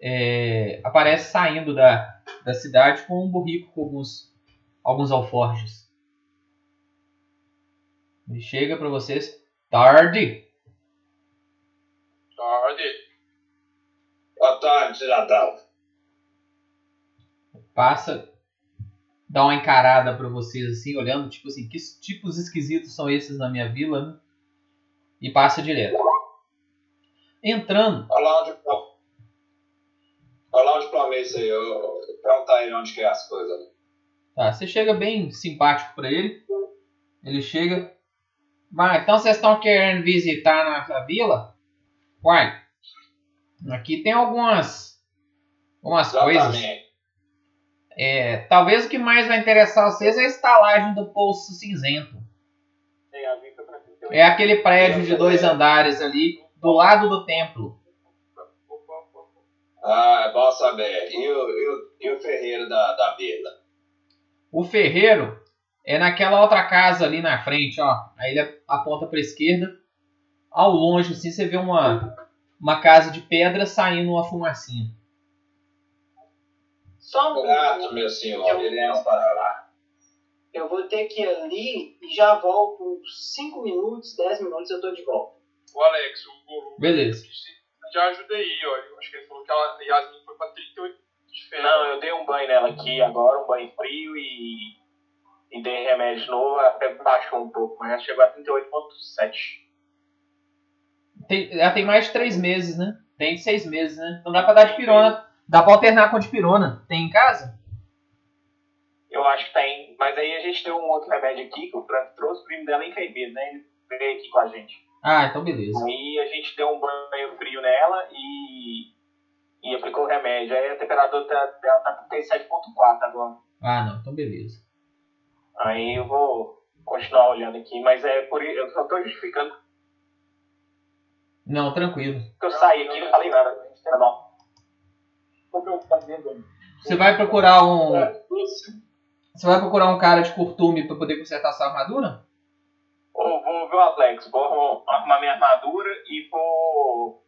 é, aparece saindo da, da cidade com um burrico com alguns, alguns alforjes. Ele chega para vocês. Tarde! Tarde. Boa tarde, cidadão. passa, dá uma encarada pra vocês assim, olhando, tipo assim, que tipos esquisitos são esses na minha vila, né? E passa direto. Entrando, Olha lá onde Olha lá onde planei isso aí. Eu, eu perguntar aí onde que é as coisas. ali. tá, você chega bem simpático pra ele. Ele chega. Vai, então vocês estão querendo visitar nossa vila? Uai, aqui tem algumas, algumas coisas. É, talvez o que mais vai interessar vocês é a estalagem do Poço Cinzento. Tem a vista pra 38. É aquele prédio de dois andares ali, do lado do templo. Ah, é bom saber. E o, e o, e o ferreiro da, da vila? O ferreiro é naquela outra casa ali na frente, ó. Aí ele aponta para esquerda. Ao longe, assim, você vê uma, uma casa de pedra saindo uma fumacinha. Só um Grato, meu senhor. Iremos para lá. Eu vou ter que ir ali e já volto uns 5 minutos, 10 minutos eu tô de volta. O Alex, o Golo. Beleza. Já ajuda aí, ó. Eu acho que ele falou que a Yasmin foi pra 38 de ferro. Não, eu dei um banho nela aqui agora, um banho frio e, e dei remédio novo, até baixou um pouco, mas ela chegou a 38.7. Tem, ela tem mais de três meses, né? Tem seis meses, né? Então dá pra dar de pirona. Dá pra alternar com a de pirona. Tem em casa? Eu acho que tem, mas aí a gente deu um outro remédio aqui que o Frank trouxe, o primo dela é enfermeiro, né? Ele veio aqui com a gente. Ah, então beleza. Aí a gente deu um banho frio nela e, e aplicou o remédio. Aí a temperatura tá- dela tá com 37.4 agora. Ah, não. Então beleza. Aí eu vou continuar olhando aqui, mas é por eu só tô justificando Não, tranquilo. eu saí aqui e não falei nada. Tá bom. Como eu fazendo Você vai procurar um. isso? Você vai procurar um cara de curtume pra poder consertar sua armadura? Ou vou ver o Alex, vou arrumar minha armadura e vou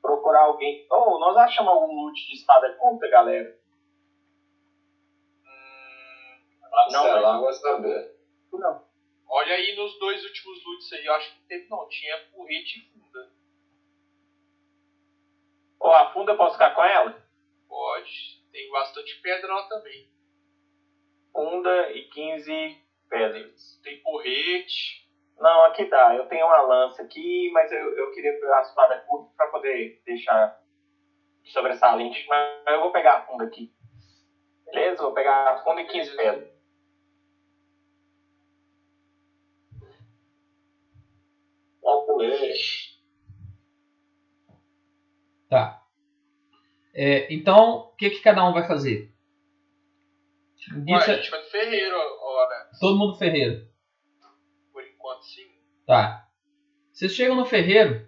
procurar alguém. Ou nós achamos algum loot de espada curta, galera? Não, sei lá, vou saber. Não. Olha aí nos dois últimos loots aí, eu acho que teve, não, tinha porrete e funda. Ou a funda eu posso ficar com ela? Pode, tem bastante pedra lá também. Funda e 15 pedras. Tem porrete. Não, aqui dá. Eu tenho uma lança aqui, mas eu, eu queria pegar a espada curta pra poder deixar sobressalente. Mas eu vou pegar a funda aqui. Beleza? Vou pegar a funda e 15 pedras. Calculei. Tá. É, então, o que, que cada um vai fazer? Ué, Diz- a gente vai ferreiro, ó, Alex. todo mundo ferreiro. Por enquanto, sim. Tá. Vocês chegam no ferreiro.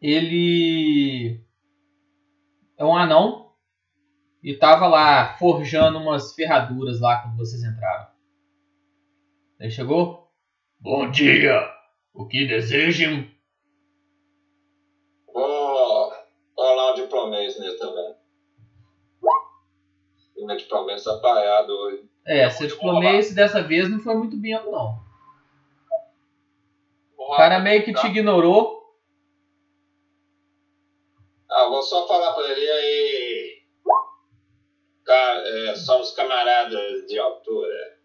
Ele é um anão e tava lá forjando umas ferraduras lá quando vocês entraram. Aí chegou? Bom dia. O que desejam? Vou um diplomês nele também. E meu diplomês tá apaiado hoje. É, seu diplomês dessa vez não foi muito bem, não. O cara meio que tá? te ignorou. Ah, vou só falar pra ele aí. Cara, é, somos camaradas de altura.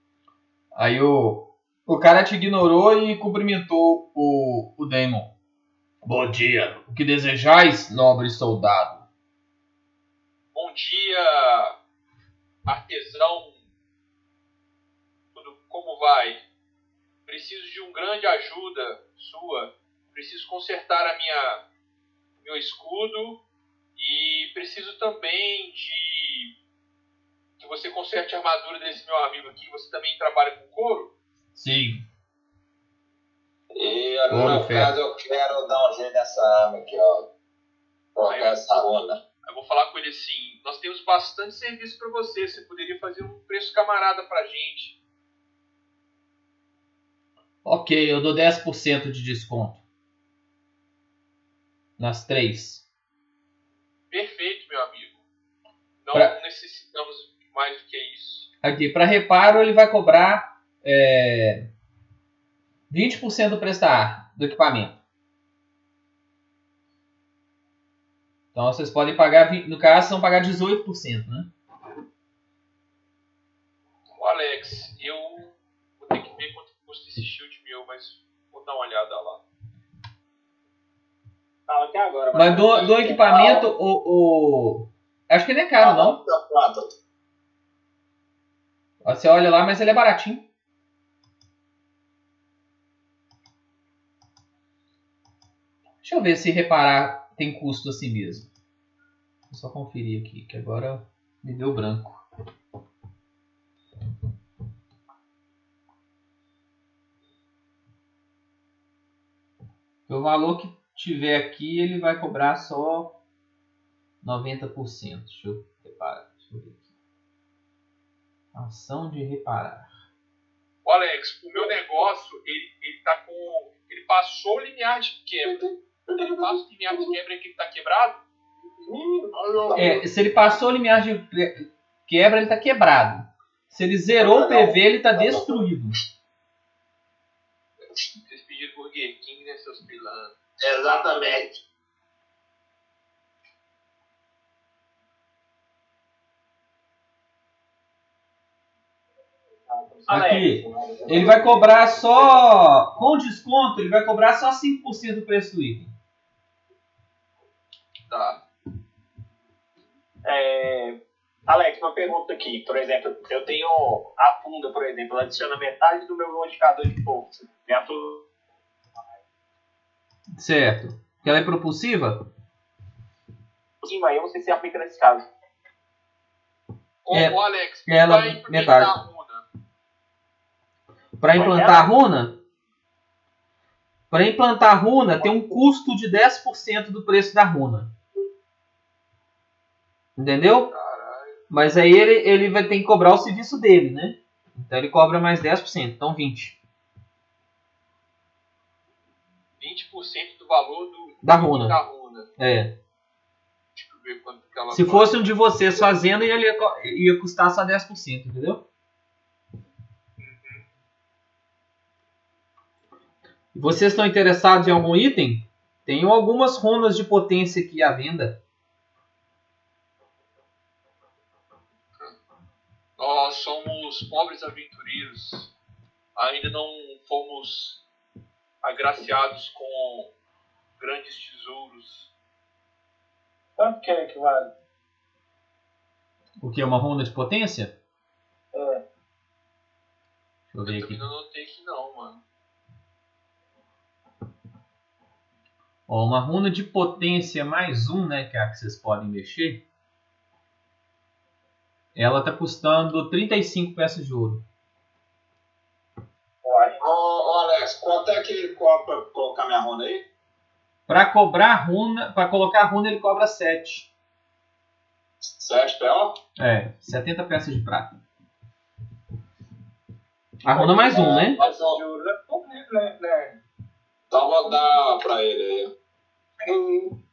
Aí o, o cara te ignorou e cumprimentou o, o Daemon. Bom dia. O que desejais, nobre soldado? Bom dia, artesão. Tudo como vai? Preciso de um grande ajuda sua. Preciso consertar a minha meu escudo e preciso também de que você conserte a armadura desse meu amigo aqui. Você também trabalha com couro? Sim. E Ouro, no caso eu quero dar um jeito nessa arma aqui, ó. Colocar essa runa. Eu vou falar com ele assim: nós temos bastante serviço para você. Você poderia fazer um preço camarada pra gente? Ok, eu dou 10% de desconto. Nas três. Perfeito, meu amigo. Não Pra- necessitamos mais do que isso. Aqui, para reparo, ele vai cobrar é, 20% do preço da do equipamento. Então vocês podem pagar, no caso, vão pagar 18%, né? Ô, Alex, eu vou ter que ver quanto custa esse shield meu, mas vou dar uma olhada lá. Fala aqui agora. Mas do, do equipamento, o, o. Acho que ele é caro, não. Tá pronto. Você olha lá, mas ele é baratinho. Deixa eu ver se reparar tem custo a si mesmo. Vou só conferir aqui, que agora me deu branco. Então, o valor que tiver aqui, ele vai cobrar só 90%. Deixa eu reparar. Deixa eu ver aqui. Ação de reparar. O Alex, o meu negócio, ele, ele tá com. Ele passou o limiar de quebra. Ele passa o limiar de quebra que ele tá quebrado. É, se ele passou o limiar de que- quebra, ele tá quebrado. Se ele zerou o PV, ele tá destruído. Vocês pediram Burger King, né, seus pilantras? Exatamente. Aqui, ele vai cobrar só. Com desconto, ele vai cobrar só 5% do preço do item. Tá. É, Alex, uma pergunta aqui. Por exemplo, eu tenho a funda, por exemplo, ela adiciona metade do meu modificador de força. Minha funda Certo. Que ela é propulsiva? sim, mas eu não sei se aplica nesse caso. Ô, É, ô Alex, ela- vai implementar metade. a runa. Para implantar a runa? Para implantar a runa, tem um custo de 10% do preço da runa. Entendeu? Mas aí ele, ele vai ter que cobrar o serviço dele, né? Então ele cobra mais 10%, então 20%. 20% do valor do, Da runa. da runa. É. Se fosse um de vocês fazendo, ele ia, ia custar só 10%, entendeu? E vocês estão interessados em algum item? Tenho algumas runas de potência aqui à venda. Nós somos pobres aventureiros. Ainda não fomos agraciados com grandes tesouros. Quanto que é que vale? O que? Uma runa de potência? É. Deixa eu Eu ver aqui. não notei aqui não, mano. Ó, uma runa de potência mais um, né? Que é a que vocês podem mexer. Ela tá custando 35 peças de ouro. Ô, ô, Alex, quanto é que ele cobra pra colocar minha runa aí? Pra cobrar a runa, para colocar a runa ele cobra 7. 7 PO? É, 70 peças de prata. A runa mais um, né? Né? né? Então vou dar pra ele aí.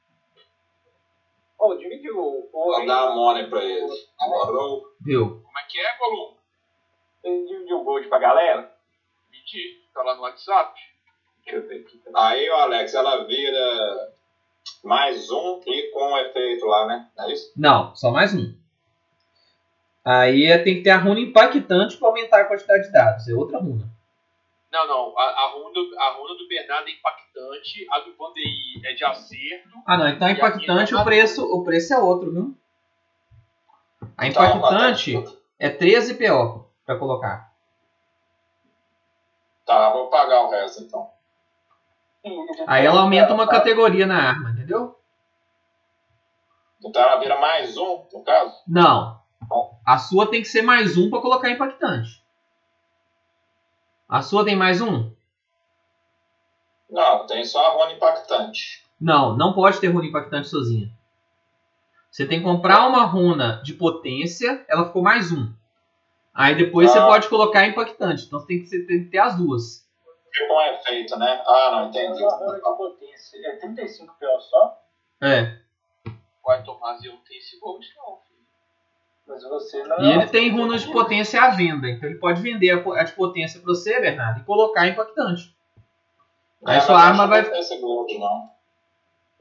Ô, dividiu o hein? dar a money pra ele. Demorou? Viu? Como é que é, Gollum? Ele dividiu o gold pra galera? Tá lá no WhatsApp. Deixa eu ver aqui. Aí, ô Alex, ela vira mais um e com o efeito lá, né? É isso? Não, só mais um. Aí tem que ter a runa impactante para aumentar a quantidade de dados. É outra runa. Não, não. A, a, runa, a runa do Bernardo é impactante. A do Vandery é de acerto. Ah, não. Então E impactante aqui tá o preço, o preço é outro, viu? A Então, impactante quanto é? é 13 PO para colocar. Tá, vou pagar o resto então. Aí ela aumenta uma categoria na arma, entendeu? Então ela vira mais um, no caso? Não. A sua tem que ser mais um para colocar impactante. A sua tem mais um? Não, tem só a runa impactante. Não, não pode ter runa impactante sozinha. Você tem que comprar uma runa de potência, ela ficou mais um. Aí depois você Ah. pode colocar impactante. Então você tem que, você tem que ter as duas. Com efeito, né? Ah, não, entendi. Uma runa de potência. É 35 PO só? É. Vai, Tomás, eu tenho esse gold não, filho. Mas você não. E ele tem runas de potência à venda. Então ele pode vender a de potência para você, Bernardo, e colocar impactante. Aí sua arma vai. tem gold, não.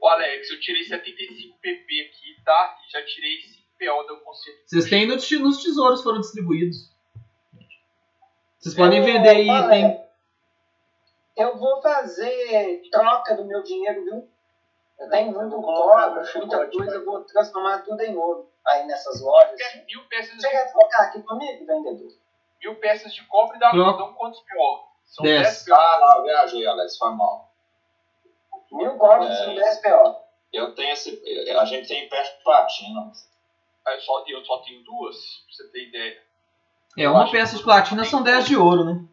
Ô, Alex, eu tirei 75 PP aqui, tá? E já tirei 5 PO do conceito. Vocês têm nos nos tesouros foram distribuídos. Vocês podem Ô, vender item. Alex, Eu vou fazer troca do meu dinheiro, viu? Eu tenho muito cobre, muita coisa, eu vou transformar tudo em ouro aí nessas lojas. assim. Mil peças Você de, quer trocar aqui comigo, vendedor? mil peças de cobre dá, Troca. dão quantos PO? São Dez. 10 PO. Ah, não, eu viajei, Alex, foi mal. Mil cobres É. são 10 PO. Eu tenho esse. A gente tem perto de platina. Aí só, eu só tenho duas, pra você ter ideia. É, uma peça de platina são 10 de ouro, né?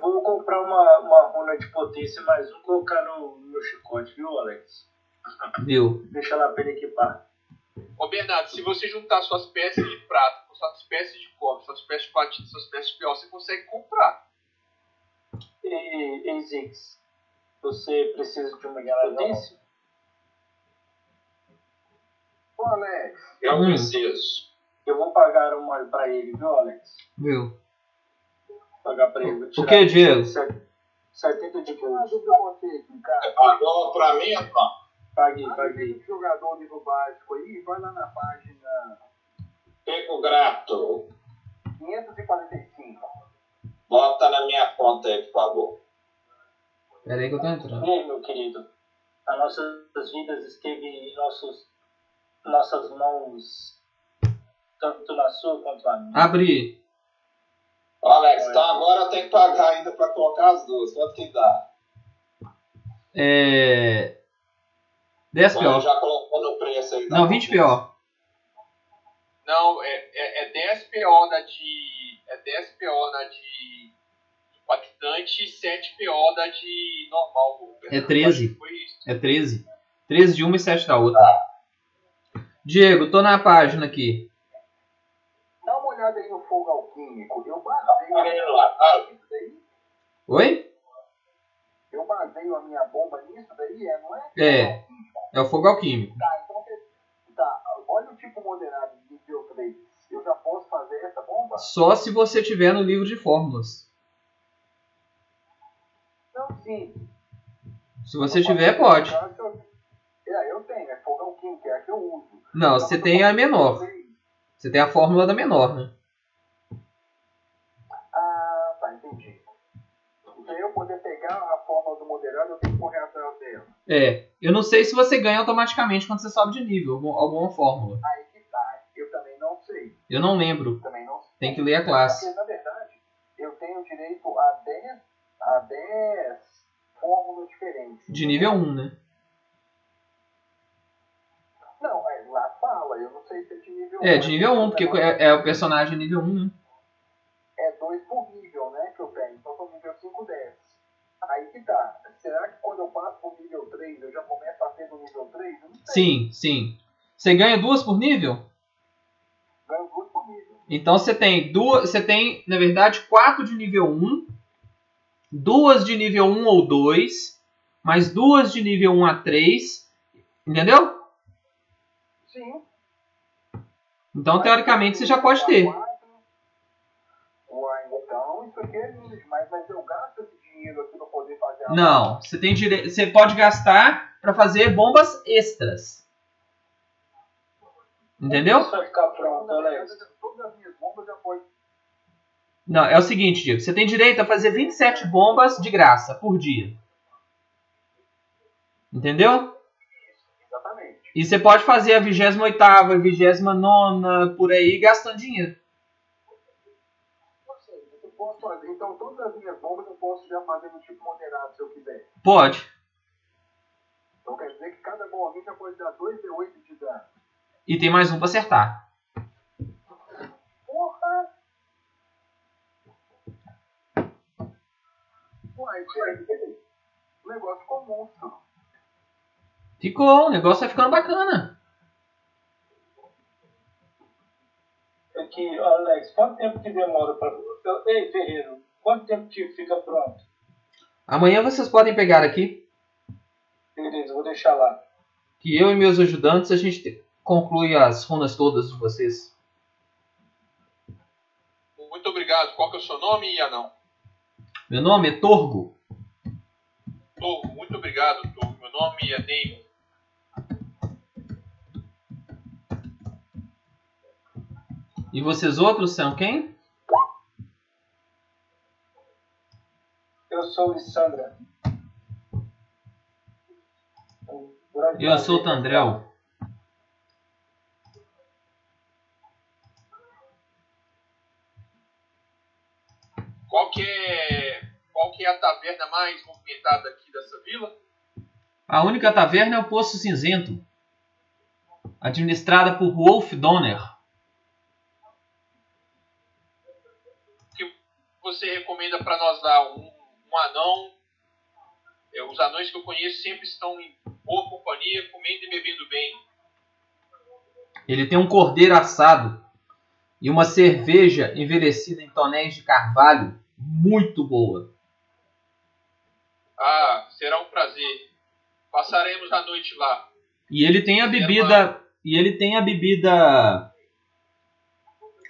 Vou comprar uma, uma runa de potência mais um colocar no, no meu chicote, viu, Alex? Viu? Deixa lá pra ele equipar. Ô Bernardo, se você juntar suas peças de prata com suas peças de cobre, suas peças de platina, suas peças de pior, você consegue comprar. E, e Ziggs, você precisa de uma potência? Ô, Alex, Eu Hum. preciso. Eu vou pagar uma pra ele, viu, Alex? Viu? Pagar pra ele. O que, Diego? set- 70 de cara. Pagou pra mim, Antônio? Paguei, Às paguei. o jogador nível básico aí, vai lá na página Fico grato. 545. Bota na minha conta aí, por favor. Pera aí que eu tô entrando. E aí, meu querido? As nossas vidas esteve em nossos, nossas mãos, tanto na sua quanto na minha. Abri. Ô, Alex, então agora eu tenho que pagar ainda pra colocar as duas. Quanto que dá? É. 10 Então, PO. já colocou no preço aí. tá? Não, 20 PO. Não, é, é, é 10 PO na de. É 10 PO na de impactante e 7 PO da de normal. É 13. Acho que Foi isso. É 13. 13 de uma e 7 da outra. Diego, tô na página aqui. Dá uma olhada aí no fogo alquímico. Eu lá, isso daí, Oi? eu baseio a minha bomba nisso daí, é, não é? É. É o fogo alquímico. Tá, então tá, olha o tipo moderado de 3. Eu já posso fazer essa bomba? Só se você tiver no livro de fórmulas. Não, sim. Se você tiver, pode. É, eu tenho, é fogo alquímico, é a que eu uso. Não, você tem a menor. Você tem a fórmula da menor, né? É. Eu não sei se você ganha automaticamente quando você sobe de nível, algum- alguma fórmula. Aí que tá, eu também não sei. Eu não lembro. Também não sei. Tem que ler a classe. Porque, na verdade, eu tenho direito a 10, a 10 fórmulas diferentes. De nível 1, né? Não, é, lá fala, eu não sei se é de nível É, 1. de nível 1, porque é, é o personagem nível 1, né? É 2 por nível, né, que eu tenho. Então, são nível 5, 10. Aí que tá. Será que quando eu passo pro nível 3, eu já começo a ter no nível 3? Eu não sei. Sim, sim. Você ganha duas por nível? Ganho 2 por nível. Então você tem duas, você tem, na verdade, quatro de nível 1, duas de nível 1 ou 2, mais duas de nível 1 a 3, entendeu? Sim. Então, teoricamente, você já pode ter. Uai, então, isso aqui é lindo demais, mas eu gasto esse dinheiro aqui pra Não, você tem direito, você pode gastar para fazer bombas extras. Entendeu? Ficar pronto. Todas as minhas bombas já foi. Não, é o seguinte, Diego, você tem direito a fazer 27 bombas de graça por dia. Entendeu? Exatamente. E você pode fazer a 28ª, a 29 por aí gastando dinheiro. Posso fazer. Então, todas as minhas bombas eu posso já fazer no tipo moderado se eu quiser. Pode. Então quer dizer que cada bomba minha já pode dar 2d8 de dano. E tem mais um pra acertar. Porra! Uai, velho. O negócio ficou monstro. Ficou, o negócio vai ficando bacana. Aqui, Alex, quanto tempo que demora. Eu- Ei, Ferreiro, quanto tempo que fica pronto? Amanhã vocês podem pegar aqui Beleza, vou deixar lá. que eu e meus ajudantes a gente te- conclui as runas todas de vocês. Muito obrigado. Qual que é o seu nome, Anão? Meu nome é Torgo. Torgo, muito obrigado, Torgo. Meu nome é Damon. E vocês outros são quem? Eu sou Lissandra. Grande Eu sou o. Tandrel. Qual que é, qual que é a taverna mais movimentada aqui dessa vila? A única taverna é o Poço Cinzento, administrada por Wolf Donner. Você recomenda para nós lá um um anão. É, os anões que eu conheço sempre estão em boa companhia, comendo e bebendo bem. Ele tem um cordeiro assado e uma cerveja envelhecida em tonéis de carvalho muito boa. Ah, será um prazer. Passaremos a noite lá. E ele tem a bebida. E ele tem a bebida.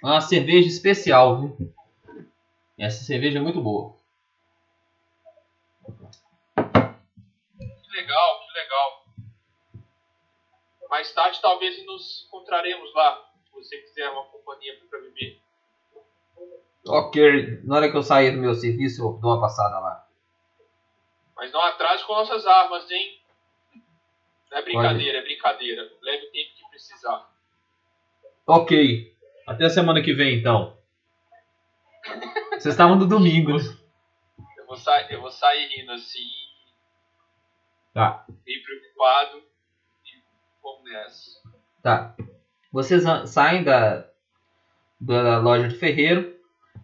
Uma cerveja especial, viu? Essa cerveja é muito boa. Que legal, que legal. Mais tarde talvez nos encontraremos lá. Se você quiser uma companhia para beber. Ok, na hora que eu sair do meu serviço, eu dou uma passada lá. Mas não atrase com nossas armas, hein? Não é brincadeira, é brincadeira. Leve o tempo que precisar. Ok. Até a semana que vem, então. [LAUGHS] Vocês estavam no domingo? Eu vou, sa eu vou sair rindo assim, Tá, meio preocupado. E vamos nessa. tá. Vocês saem da, da loja de ferreiro.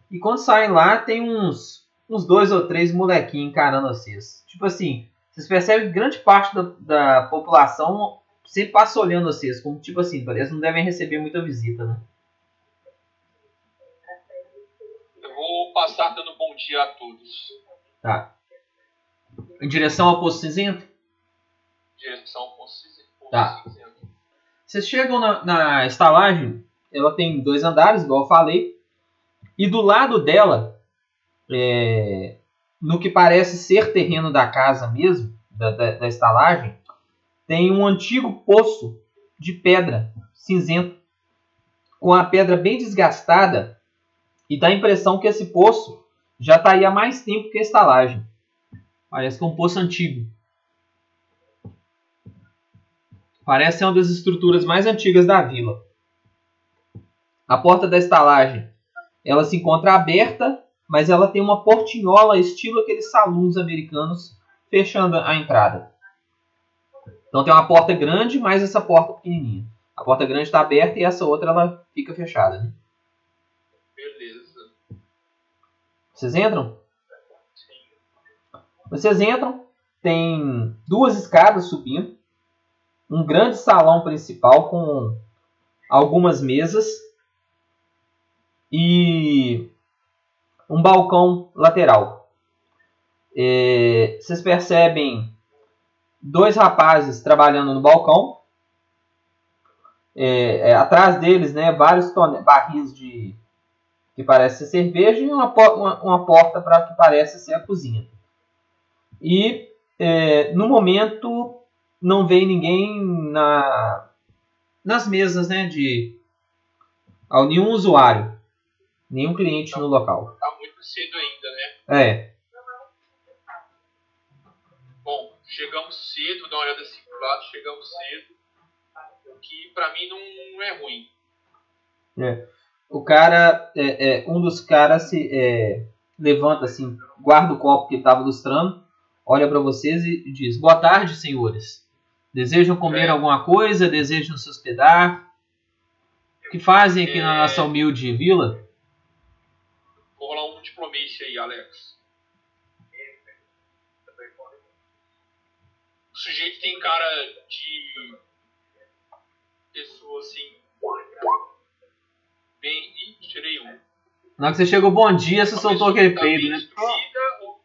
E quando saem lá, tem uns, uns dois ou três molequinhos encarando vocês. Tipo assim, vocês percebem que grande parte da, da população sempre passa olhando vocês. Como tipo assim, eles não devem receber muita visita, né? Eu passar dando bom dia a todos. Tá. Em direção ao posto cinzento? Direção ao Poço Cinzento. Tá. Vocês chegam na, na estalagem, ela tem dois andares, igual eu falei, e do lado dela, é, no que parece ser terreno da casa mesmo, da, da, da estalagem, tem um antigo poço de pedra cinzento, com a pedra bem desgastada, e dá a impressão que esse poço já está aí há mais tempo que a estalagem. Parece que é um poço antigo. Parece ser uma das estruturas mais antigas da vila. A porta da estalagem, ela se encontra aberta, mas ela tem uma portinhola estilo aqueles salões americanos fechando a entrada. Então tem uma porta grande, mais essa porta pequenininha. A porta grande está aberta e essa outra ela fica fechada. né? Beleza. Vocês entram? Sim. Vocês entram, tem duas escadas subindo, um grande salão principal com algumas mesas e um balcão lateral. É, vocês percebem dois rapazes trabalhando no balcão. É, é, atrás deles, né, vários barris de que parece ser cerveja e uma, uma, uma porta para que parece ser a cozinha. E é, no momento não vem ninguém na, nas mesas, né? De ao nenhum usuário, nenhum cliente no local. Tá muito cedo ainda, né? É, Bom, chegamos cedo, dá uma olhada assim pro lado, chegamos cedo. O que pra mim não é ruim. O cara, é, é, um dos caras se é, levanta assim, guarda o copo que ele estava lustrando, olha para vocês e diz: Boa tarde, senhores. Desejam comer É. alguma coisa? Desejam se hospedar? O que fazem aqui na É. nossa humilde vila? Vou rolar um diplomacia aí, Alex. O sujeito tem cara de pessoa assim. Bem. Ih, tirei um. Na hora que você chegou, bom dia, você soltou aquele peido, né? ou-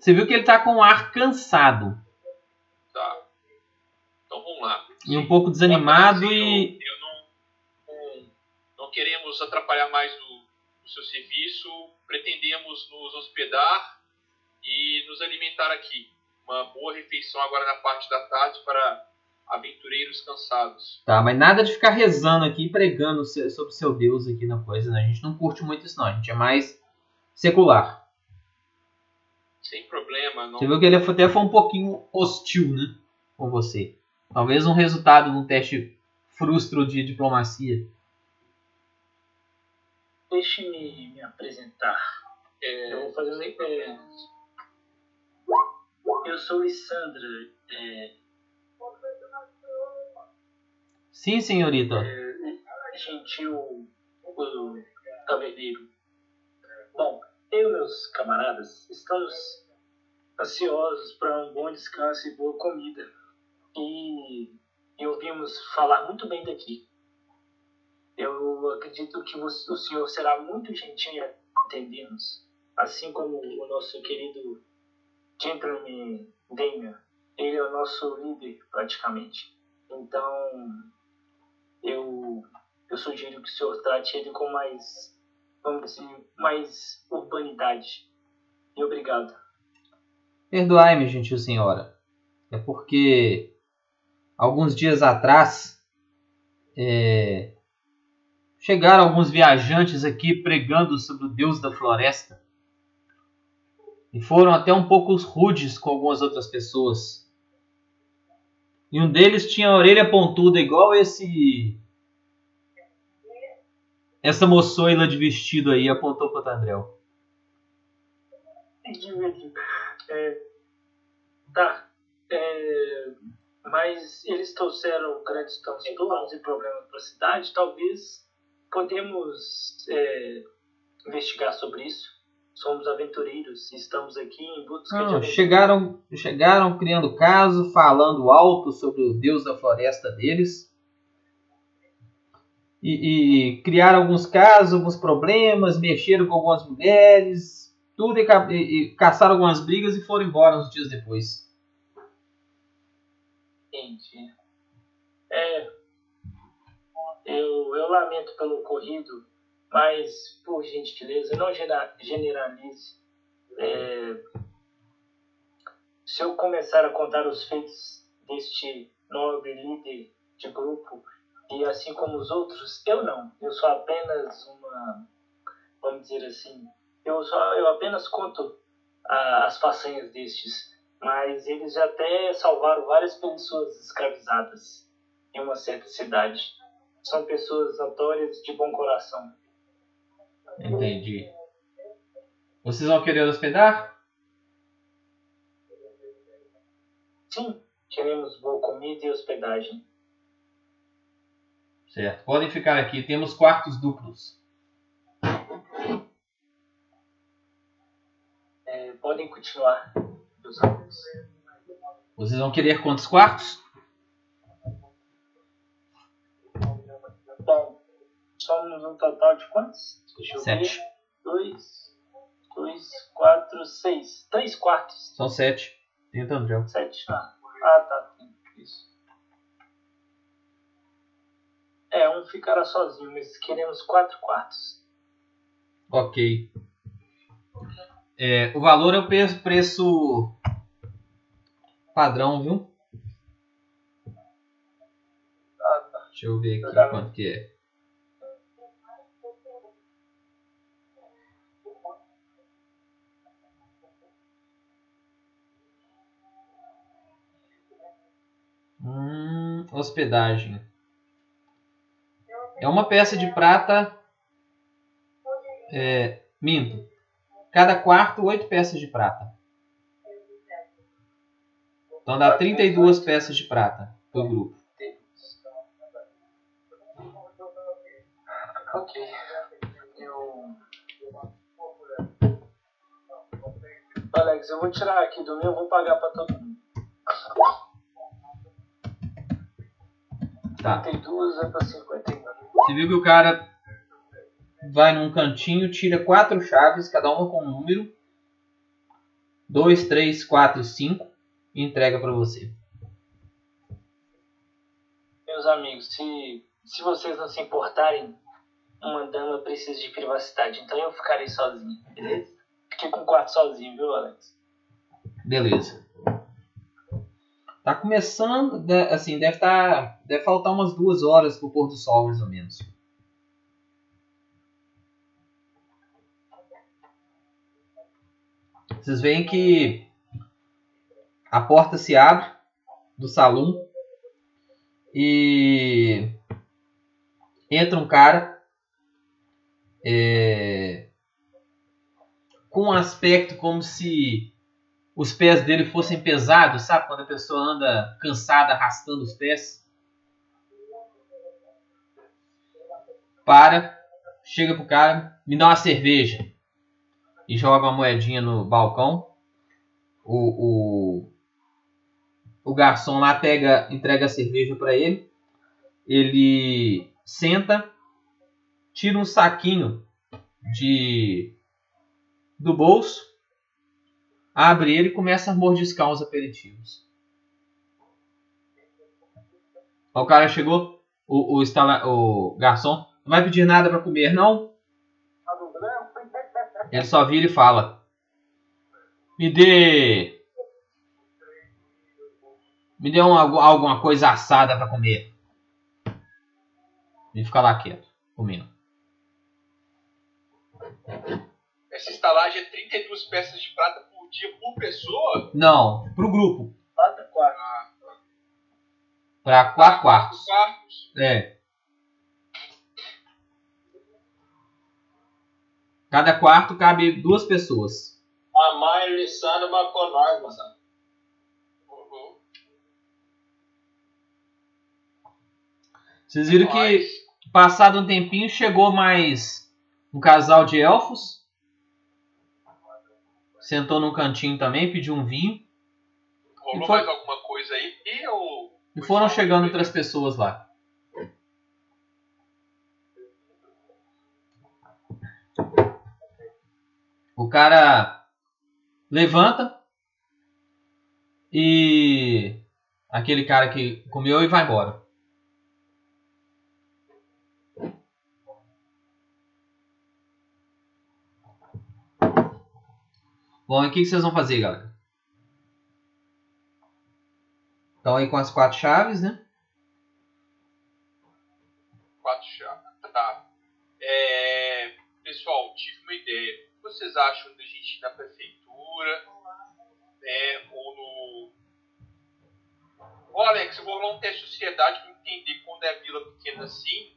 Você viu que ele tá com um ar cansado Tá. Então vamos lá. e um pouco desanimado e. Eu, eu não, não, não queremos atrapalhar mais o, o seu serviço. Pretendemos nos hospedar e nos alimentar aqui. Uma boa refeição agora na parte da tarde para aventureiros cansados. Tá, mas nada de ficar rezando aqui e pregando se- sobre seu Deus aqui na coisa, né? A gente não curte muito isso, não. A gente é mais secular. Sem problema. Não, Você viu que ele até foi um pouquinho hostil, né? Com você. Talvez um resultado de um teste frustro de diplomacia. Deixe-me me apresentar. é, Eu vou fazer um. É, eu sou Lissandra, é, Sim, senhorita. gentil o taverneiro. Bom, eu e meus camaradas estamos ansiosos para um bom descanso e boa comida. E, e ouvimos falar muito bem daqui. Eu acredito que o senhor será muito gentil em atender-nos, assim como o nosso querido gentleman Damien. Ele é o nosso líder, praticamente. Então, eu, eu sugiro que o senhor trate ele com mais, vamos dizer, mais urbanidade. E obrigado. Perdoai-me, gentil senhora. É porque alguns dias atrás é, chegaram alguns viajantes aqui pregando sobre o Deus da floresta. E foram até um pouco rudes com algumas outras pessoas. E um deles tinha a orelha pontuda igual esse. Essa moçoila de vestido aí apontou para o Tandrel. É, tá. É, mas eles trouxeram grandes transtornos e problemas para a cidade. Talvez podemos é, investigar sobre isso somos aventureiros e estamos aqui em busca Não, de chegaram, chegaram criando caso, falando alto sobre o deus da floresta deles. E, e criaram alguns casos, alguns problemas, mexeram com algumas mulheres, tudo e, e, e caçaram algumas brigas e foram embora uns dias depois. Entendi. É, eu, eu lamento pelo ocorrido mas, por gentileza, não generalize. É, se eu começar a contar os feitos deste nobre líder de grupo, e assim como os outros, eu não. Eu sou apenas uma. Vamos dizer assim. Eu, só, eu apenas conto a, as façanhas destes. Mas eles até salvaram várias pessoas escravizadas em uma certa cidade. São pessoas notórias de bom coração. Entendi. Vocês vão querer hospedar? Sim, queremos boa comida e hospedagem. Certo. Podem ficar aqui. Temos quartos duplos. É, podem continuar. Vocês vão querer quantos quartos? Somos um total de quantos? Deixa eu Sete. ver. Dois, dois, quatro, seis. Três quartos. São sete. Tenta, André. Sete. Ah, ah tá. Isso. É, um ficará sozinho, mas queremos quatro quartos. Ok. É, o valor é o preço, padrão, viu? Ah, tá. Deixa eu ver aqui quanto que é. Hum, hospedagem. É uma peça de prata. É, minto. Cada quarto, oito peças de prata. Então dá 32 peças de prata pro grupo. Ok. Eu. Alex, eu vou tirar aqui do meu, eu vou pagar pra todo mundo. Tá. 32 é pra 51. Você viu que o cara vai num cantinho, tira quatro chaves, cada uma com um número. 2, 3, 4 e 5 e entrega para você. Meus amigos, se, se vocês não se importarem, uma dama precisa de privacidade, então eu ficarei sozinho, beleza? Fiquei com o quarto sozinho, viu, Alex? Beleza. Tá começando, assim, deve tá, deve faltar umas duas horas pro pôr do sol, mais ou menos. Vocês veem que a porta se abre do salão e entra um cara é, com um aspecto como se os pés dele fossem pesados, sabe? Quando a pessoa anda cansada arrastando os pés. Para, chega pro cara, me dá uma cerveja. e joga uma moedinha no balcão. O, o, o garçom lá pega, entrega a cerveja para ele. Ele senta, tira um saquinho de do bolso, abre ele e começa a mordiscar os aperitivos. O cara chegou, o, o, o garçom, não vai pedir nada para comer, não? Ele só vira e fala: Me dê. Me dê uma, alguma coisa assada para comer. E fica lá quieto, comendo. Essa estalagem é 32 peças de prata por dia por pessoa? Não, pro grupo. Quatro, quatro. Ah, Pra quatro quartos. quartos. É. Cada quarto cabe duas pessoas. A mãe liçando marcou nós, moçada. Vocês viram que, passado um tempinho, chegou mais um casal de elfos. Sentou num cantinho também, pediu um vinho. Rolou foi- mais alguma coisa aí? E eu... E foram chegando outras pessoas lá. O cara levanta e aquele cara que comeu e vai embora. Bom, e o que vocês vão fazer, galera? Estão aí com as quatro chaves, né? Quatro chaves. Tá. É, pessoal, tive uma ideia. O que vocês acham da gente ir na prefeitura? Né, ou no. Ô Alex, eu vou rolar um teste de sociedade para entender quando é vila pequena assim.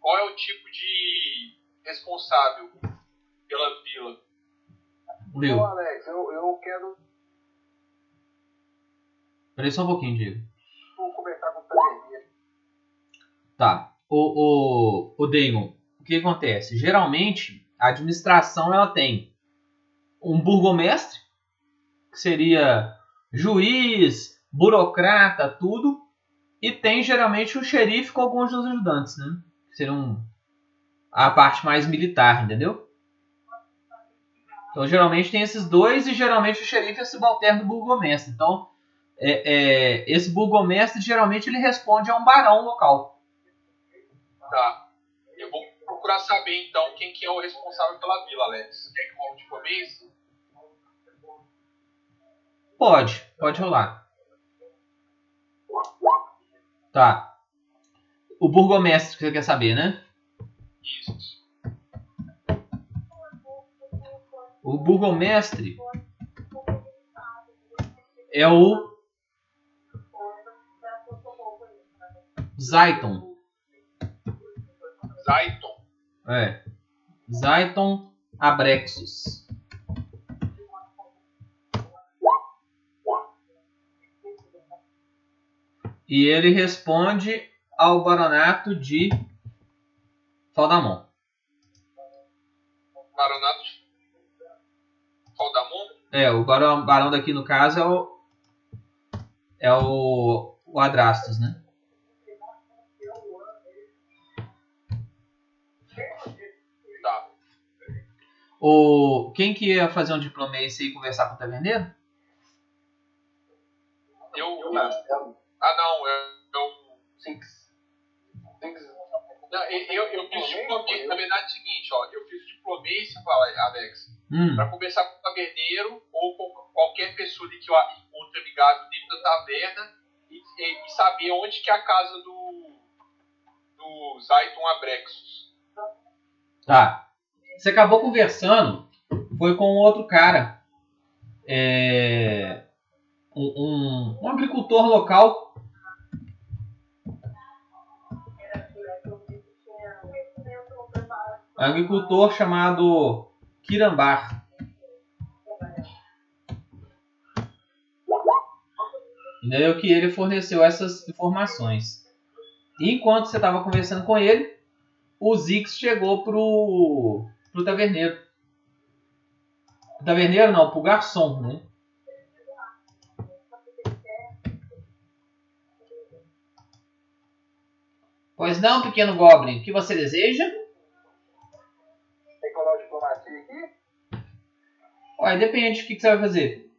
Qual é o tipo de responsável pela vila? Viu? Ô, Alex, eu, eu quero Peraí só um pouquinho, Diego. conversar com o Taverneiro. Tá. O, o, o Damon, o que acontece? Geralmente, a administração ela tem um burgomestre, que seria juiz, burocrata, tudo, e tem geralmente o xerife com alguns dos ajudantes, né? Que seriam a parte mais militar, entendeu? Então, geralmente tem esses dois e geralmente o xerife é subalterno do burgomestre. Então, é, é, esse burgomestre geralmente ele responde a um barão local. Tá. Eu vou procurar saber então quem que é o responsável pela vila, Alex. Quer que role de começo? Pode, pode rolar. Tá. O burgomestre que você quer saber, né? Isso. O burgomestre é o Zaiton. Zaiton. É. Zaiton Abrexus. E ele responde ao baronato de Faldamon. Baronato. É, o barão, barão daqui no caso é o. É o. O Adrastos, né? Tá. O, quem que ia fazer um diplomência e conversar com o taverneiro? Eu. Eu Ah não, eu. eu Six. Não, eu, eu, fiz diplomência. Na verdade é o seguinte, ó. Eu fiz diplomência, fala, Alex, Hum, pra conversar com o taverneiro ou com qualquer pessoa que eu encontre amigável dentro da taverna e, e- e saber onde que é a casa do. do Zaiton Abrexus. tá. Você acabou conversando, foi com outro cara. É, um, um, um agricultor local. Agricultor chamado Kirambar. Entendeu? Que ele forneceu essas informações. Enquanto você estava conversando com ele, o Zix chegou pro, pro taverneiro. Taverneiro não, pro garçom, né? Pois não, pequeno Goblin, o que você deseja? Tem que colar o diplomacia aqui? Ué, depende, o que, que você vai fazer?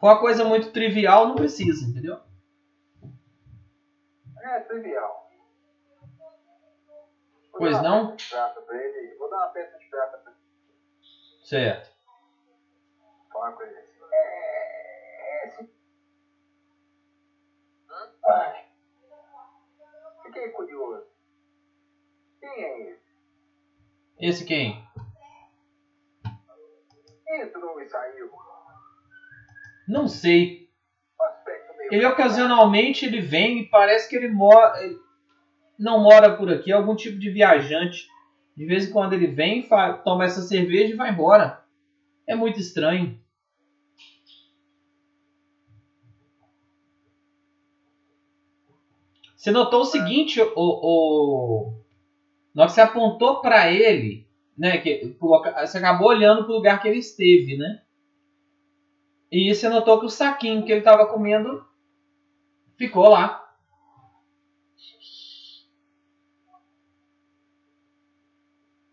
For uma coisa muito trivial, não precisa, entendeu? É trivial. Vou Pois não? Vou dar uma peça de prata pra ele. Certo. Uma coisa assim. É. Ai. Fiquei curioso. Quem é esse? Esse quem? Entrou e saiu. Não sei. Ele ocasionalmente ele vem e parece que ele mora. ele não mora por aqui, é algum tipo de viajante. De vez em quando ele vem, toma essa cerveja e vai embora. É muito estranho. Você notou o seguinte, o, o... na hora que você apontou para ele, né, que você acabou olhando para o lugar que ele esteve, né? E você notou que o saquinho que ele estava comendo ficou lá.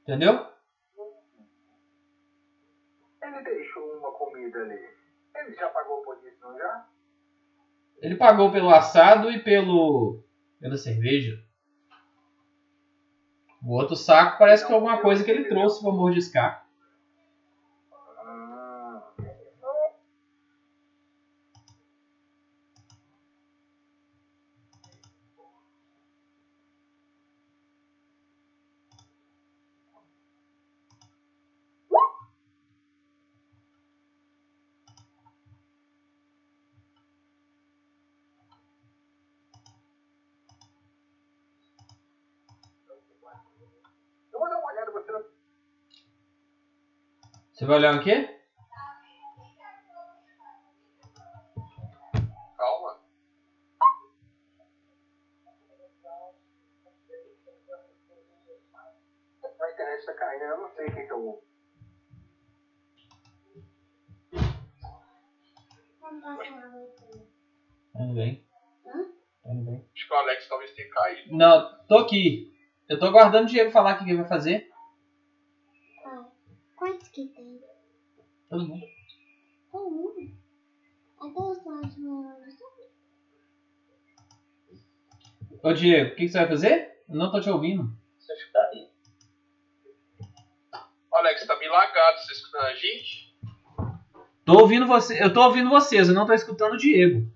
Entendeu? Ele deixou uma comida ali. Ele já pagou por isso, não já? Ele pagou pelo assado e pelo pela cerveja. O outro saco parece que é alguma coisa que ele trouxe para mordiscar. Ah. Eu vou dar uma olhada, você não Você vai olhar o quê? Calma. A internet tá caindo, eu não sei o que que eu. Tudo bem. Tudo bem. Acho que o Alex talvez tenha caído. Não, tô aqui. Eu tô aguardando o Diego falar o que ele vai fazer. Quantos que tem? Todo mundo. Todo mundo? Até os próximos. Ô Diego, o que, que você vai fazer? Eu não tô te ouvindo. Você ficar aí. Alex tá meio lagado, você escutando a gente? Tô ouvindo você. Eu tô ouvindo vocês, eu não tô escutando o Diego.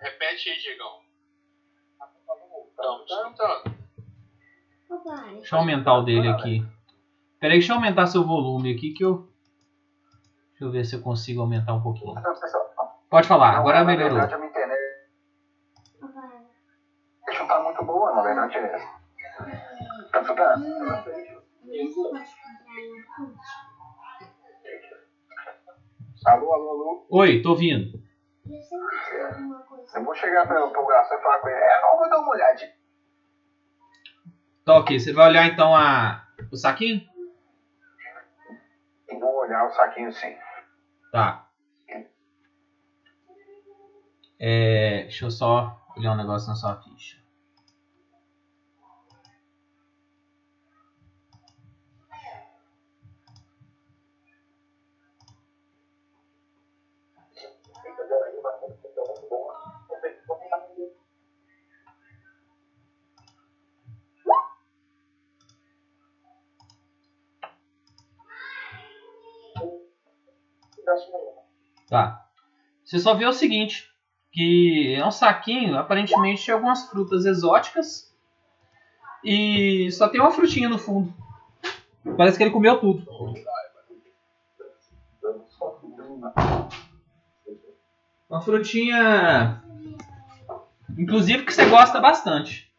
Repete aí, Diegão. Estamos escutando. Papai. Deixa eu aumentar o dele aqui. Peraí, deixa eu aumentar seu volume aqui que eu. Deixa eu ver se eu consigo aumentar um pouquinho. Pode falar, agora Na melhorou. verdade, a minha internet não tá muito boa, na verdade é. Tá iogurte? Alô, alô, alô. Oi, tô coisa. Eu vou chegar pra, pro garçom e falar com ele. É, não, vou dar uma olhadinha. Tá ok, você vai olhar então a. o saquinho? Vou olhar o saquinho sim. Tá. É, deixa eu só olhar um negócio na sua ficha. Tá. Você só vê o seguinte, que é um saquinho, aparentemente de algumas frutas exóticas e só tem uma frutinha no fundo. Parece que ele comeu tudo. Uma frutinha, inclusive que você gosta bastante.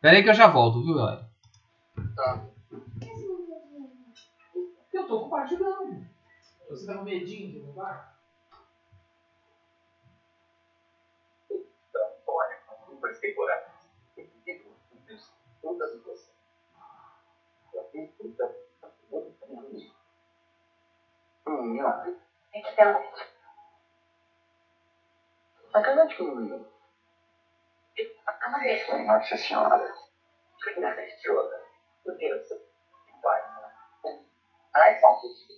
Pera aí que eu já volto, viu, galera? Tá. Eu tô compartilhando. Você tá com medinho de roubar? Então, olha, não prestei coragem. Eu toda a situação. Eu fiz a situação. Comunhão. De Nossa senhora. Nossa senhora. Ai, só.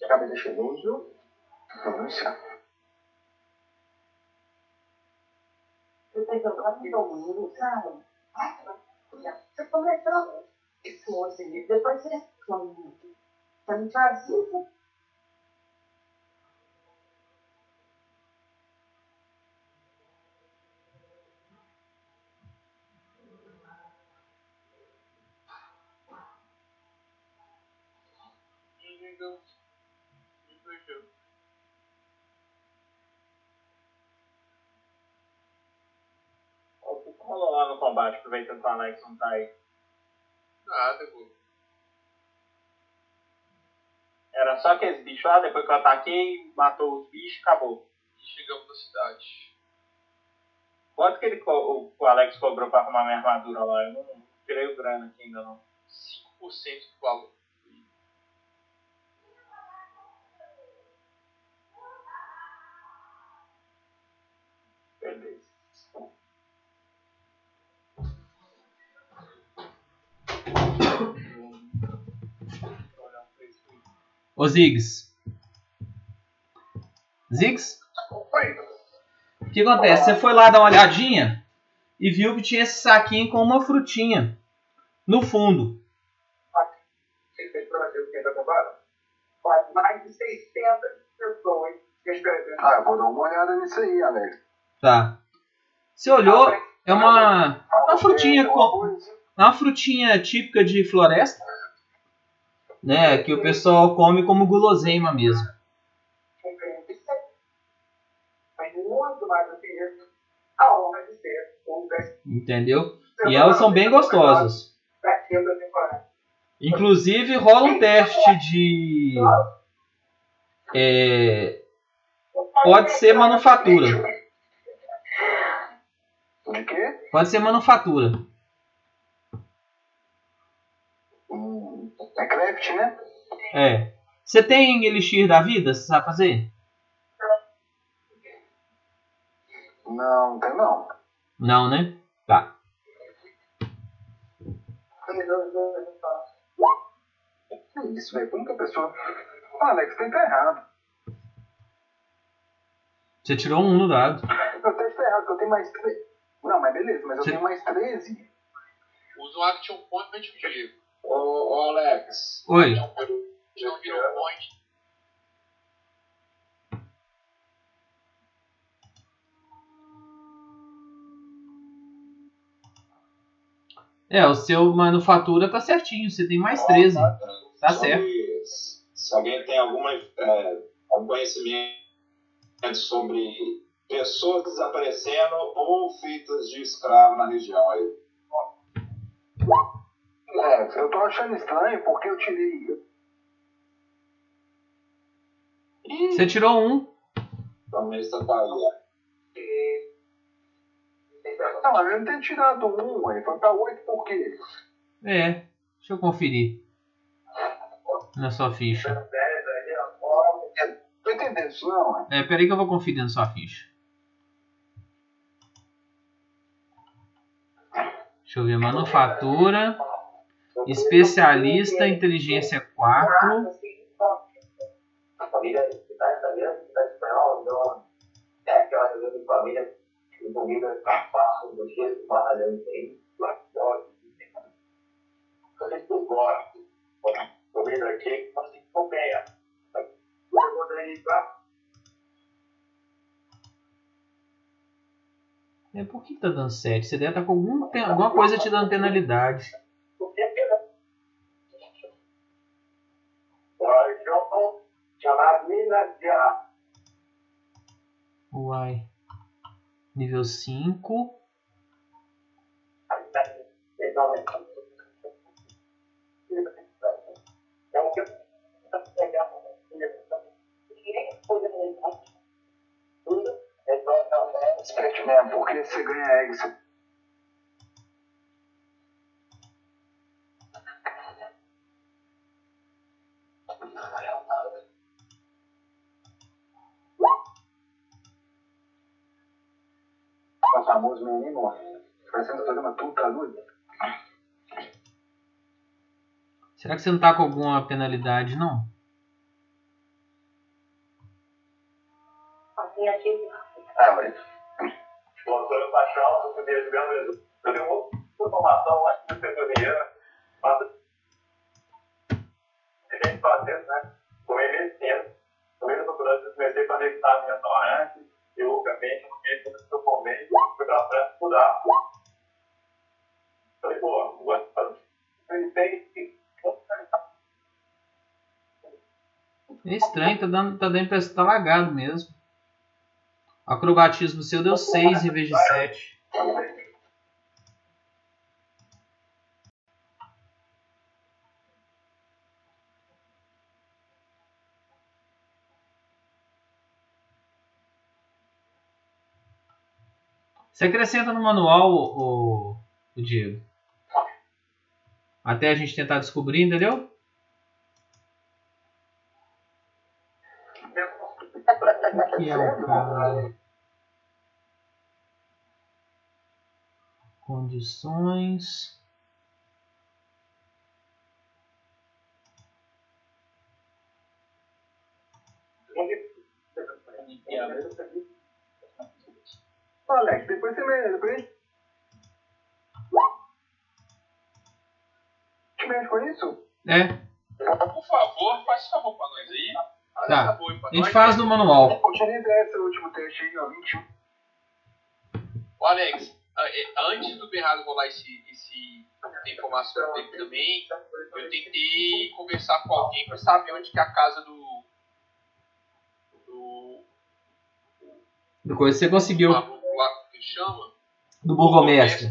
Cabeça cheiroso. Nossa. Você tá jogando domingo, sabe? Você começou esse moço aí, depois você some. Você não faz isso? O que rolou lá no combate, aproveitando que o Alex não tá aí? Nada, pô. Era só aqueles bichos lá, depois que eu ataquei, matou os bichos, acabou. E chegamos na cidade. Quanto que ele, o, o Alex cobrou pra arrumar minha armadura lá? Eu não tirei o grana aqui ainda não. 5% do valor. Beleza. Ô Ziggs. Ziggs? O que acontece? Você foi lá dar uma olhadinha e viu que tinha esse saquinho com uma frutinha no fundo. Ele fez pra você o que tá mais de 600 pessoas escrevendo. Ah, eu vou dar uma olhada nisso aí, Alex. Tá. Você olhou, é uma, uma frutinha com, é uma frutinha típica de floresta, né, que o pessoal come como guloseima mesmo. Entendeu? E elas são bem gostosas. Inclusive rola um teste de. é, pode ser manufatura. De quê? Pode ser manufatura. Hum, é craft, né? É. Você tem elixir da vida? Você sabe fazer? Não, não tem não. Não, né? Tá. Que isso, velho? Como que a pessoa. Ah, Alex, tem tá errado. Você tirou um no dado. Eu teste errado, porque eu tenho mais 13. Não, mas beleza, mas eu Você- tenho mais 13. Usa um Action Point, Diego. Ô, ô Alex, Oi. Não virou point. É, o seu manufatura tá certinho. Você tem mais 13. Tá se certo. alguém- Se alguém tem alguma, é, algum conhecimento sobre pessoas desaparecendo ou feitas de escravo na região aí. É, eu tô achando estranho porque eu tirei. Você tirou um. Também está falando. Não, mas eu não tenho tirado um, ué. Foi pra 8 por quê? É. Deixa eu conferir. Na sua ficha. Tô entendendo isso não, ué. É, peraí que eu vou conferir na sua ficha. Deixa eu ver. Manufatura. Especialista, inteligência 4. A família cidade italiana, cidade espanhola, então é aquela coisa de família que comida fácil, do jeito, batalhando tem, lá fora. Quando eles não gostam, comida aqui, fala assim, comeia. Eu vou daí É, por que tá dando 7? Você deve estar com algum, alguma coisa te dando penalidade. Uai. Nível 5. Exatamente, porque você ganha é eggs. O famoso menino, parecendo o programa Tuta Luz. Será que você não tá com alguma penalidade, não? Assim, assim. Ah, mas. O Antônio Paixão, do primeiro de Belo. Eu tenho outra informação lá do setor Vieira. Mas. Gente fazendo, né? Com MSN. No meio programa, eu comecei a conectar a minha torrente. E, obviamente, no meio que eu formei, fui pra França estudar. Falei, pô, tem que. É estranho, tá dando, tá dando pra estar lagado mesmo. Acrobatismo seu deu 6 em vez de 7. Você acrescenta no manual, o, o, o Diego. Até a gente tentar descobrir, entendeu? O que é o cara? Condições. Alex, depois você me. Depois. Te mexe com isso? É, Por favor, faz favor pra nós aí. Tá. aí pra a gente faz no manual. Utiliza esse último teste aí, ó, 21. Ô, Alex, é, antes do Bernardo rolar esse, esse essa informação dele também, eu tentei conversar com alguém pra saber onde que é a casa do. do. Do coisa você conseguiu. maluco lá que chama? Do burgomestre.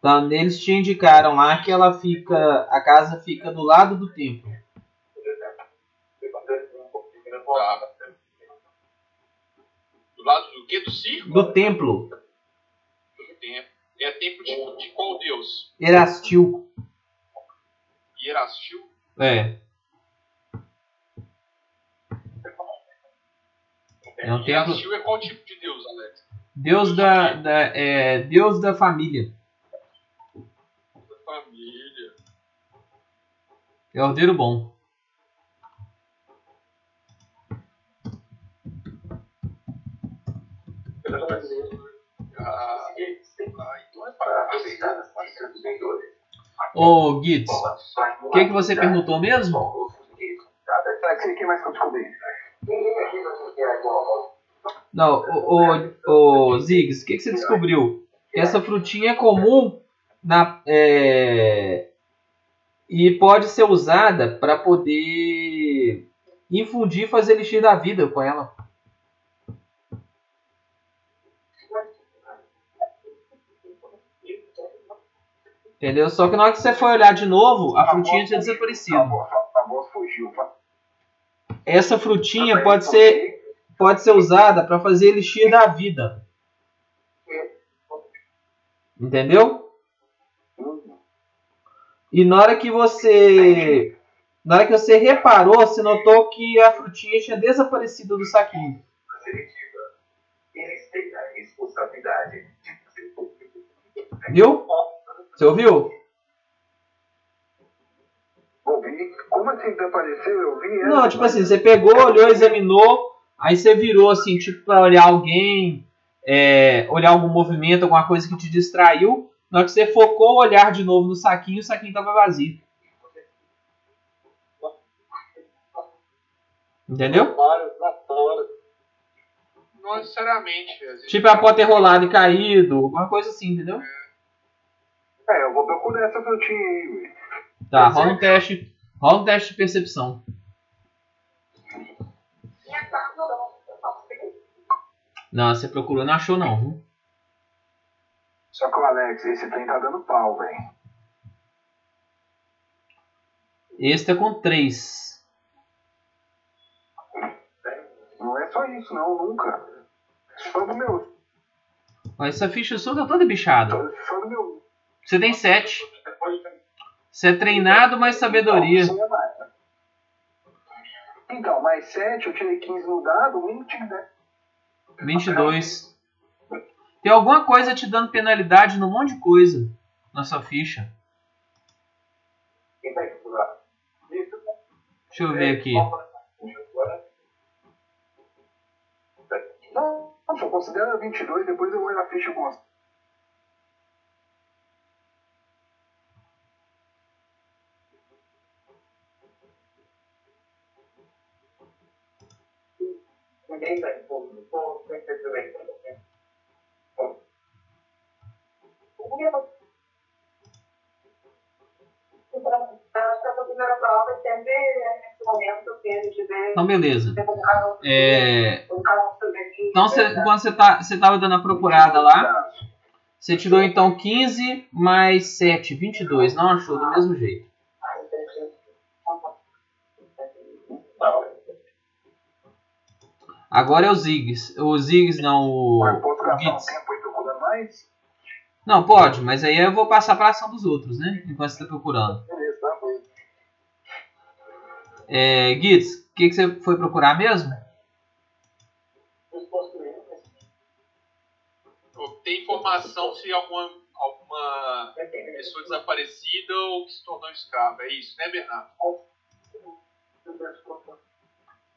Tá, eles te indicaram lá que ela fica. A casa fica do lado do templo. Do lado do quê? Do circo? Do templo. Do templo. É tempo de, de qual deus? Erastil. Hierastil? É. É um templo. Hierastil é qual tipo de deus, Alex? Deus da. da é, Deus da família. Da família. É ordeiro bom. É pra Ô, Gitz, o que, que você perguntou mesmo? O? Não, o, o Ziggs, o que, que você descobriu? Que essa frutinha é comum na, é, e pode ser usada para poder infundir e fazer elixir da vida com ela. Entendeu? Só que na hora que você for olhar de novo, a frutinha tinha desaparecido. Fugiu. Essa frutinha pode ser, pode ser usada para fazer elixir da vida. Entendeu? E na hora que você. Na hora que você reparou, você notou que a frutinha tinha desaparecido do saquinho. Viu? Você ouviu? Ouvi. Como assim desapareceu? Eu vi. ela. Não, tipo assim, você pegou, olhou, examinou, aí você virou assim, tipo, pra olhar alguém, é, olhar algum movimento, alguma coisa que te distraiu. Na hora que você focou o olhar de novo no saquinho, o saquinho tava vazio. Entendeu? Não necessariamente. Tipo, ela pode ter rolado e caído, alguma coisa assim, entendeu? É, eu vou procurar essa frutinha aí, velho. Tá, rola um teste. Rola um teste de percepção. Não, você procurou, não achou não. viu? Só que o Alex, esse trem tá dando pau, velho. Esse tá com 3. Não é só isso, não, nunca. Só do meu. Mas essa ficha sua tá toda bichada. Só, só do meu. Você tem 7. Você é treinado, mais sabedoria. Então, mais 7, eu tirei 15 no dado, o mínimo tinha que dar. 22. Tem alguma coisa te dando penalidade num monte de coisa na sua ficha. Procurar? Isso. Deixa eu ver aqui. Não, só considera 22, depois eu vou na ficha com as- Ninguém ser bem. Acho que primeira prova é sempre nesse momento que a gente vê Então, beleza. É, então, quando você tá, você tava dando a procurada lá, você tirou então 15 mais 7, 22. Não achou do mesmo jeito. Agora é o Ziggs. O Ziggs não, o, Mas posso o gastar um Gitz. tempo aí procurando mais? Não, pode, mas aí eu vou passar pra ação dos outros, né? Enquanto você tá procurando. Beleza, tá bom. É, Gitz, o que, que você foi procurar mesmo? Tem informação se alguma, alguma pessoa desaparecida ou que se tornou escrava. É isso, né, Bernardo?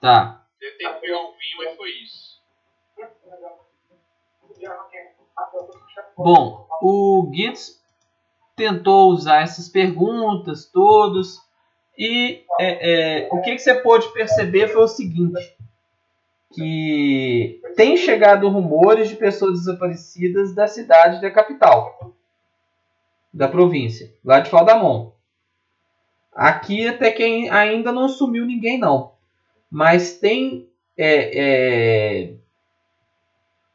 Tá. Tentei pegar um vinho, mas foi isso. Bom, o Gitz tentou usar essas perguntas todos e é, é, o que, que você pôde perceber foi o seguinte que tem chegado rumores de pessoas desaparecidas da cidade da capital da província, lá de Faldamon. Aqui até que ainda não sumiu ninguém não, mas tem é, é,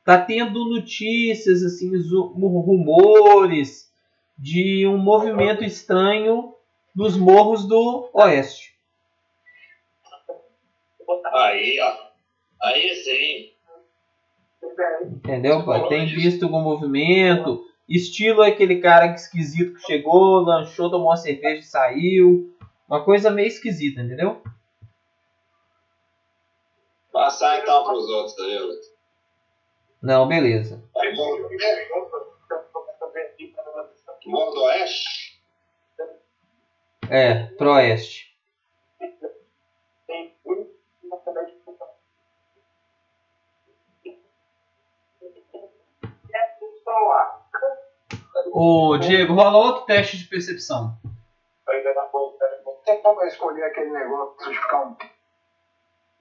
tá tendo notícias assim, rumores de um movimento estranho nos morros do oeste. Aí, ó. Aí sim. Entendeu? Tem visto algum movimento, estilo aquele cara esquisito que chegou, lanchou, tomou uma cerveja e saiu. Uma coisa meio esquisita, entendeu? Passar então pros outros aí, Alex. Não, beleza. Aí, Morro Morro do Oeste? É, pro oeste. Ô, Diego, rola outro teste de percepção. Tem como eu escolher aquele negócio de ficar um.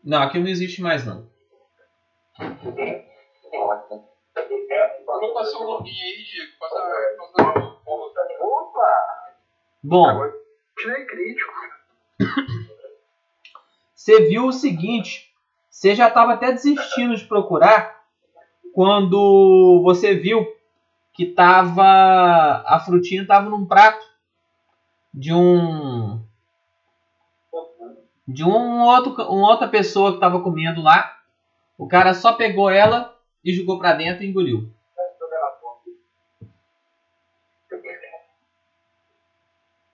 Não, aqui não existe mais não. Vou passar o login aí, Diego. Passa, Opa! Bom, tirei crítico. você viu o seguinte, você já estava até desistindo de procurar quando você viu que tava a frutinha estava num prato de um de um outro uma outra pessoa que estava comendo lá. O cara só pegou ela e jogou para dentro e engoliu.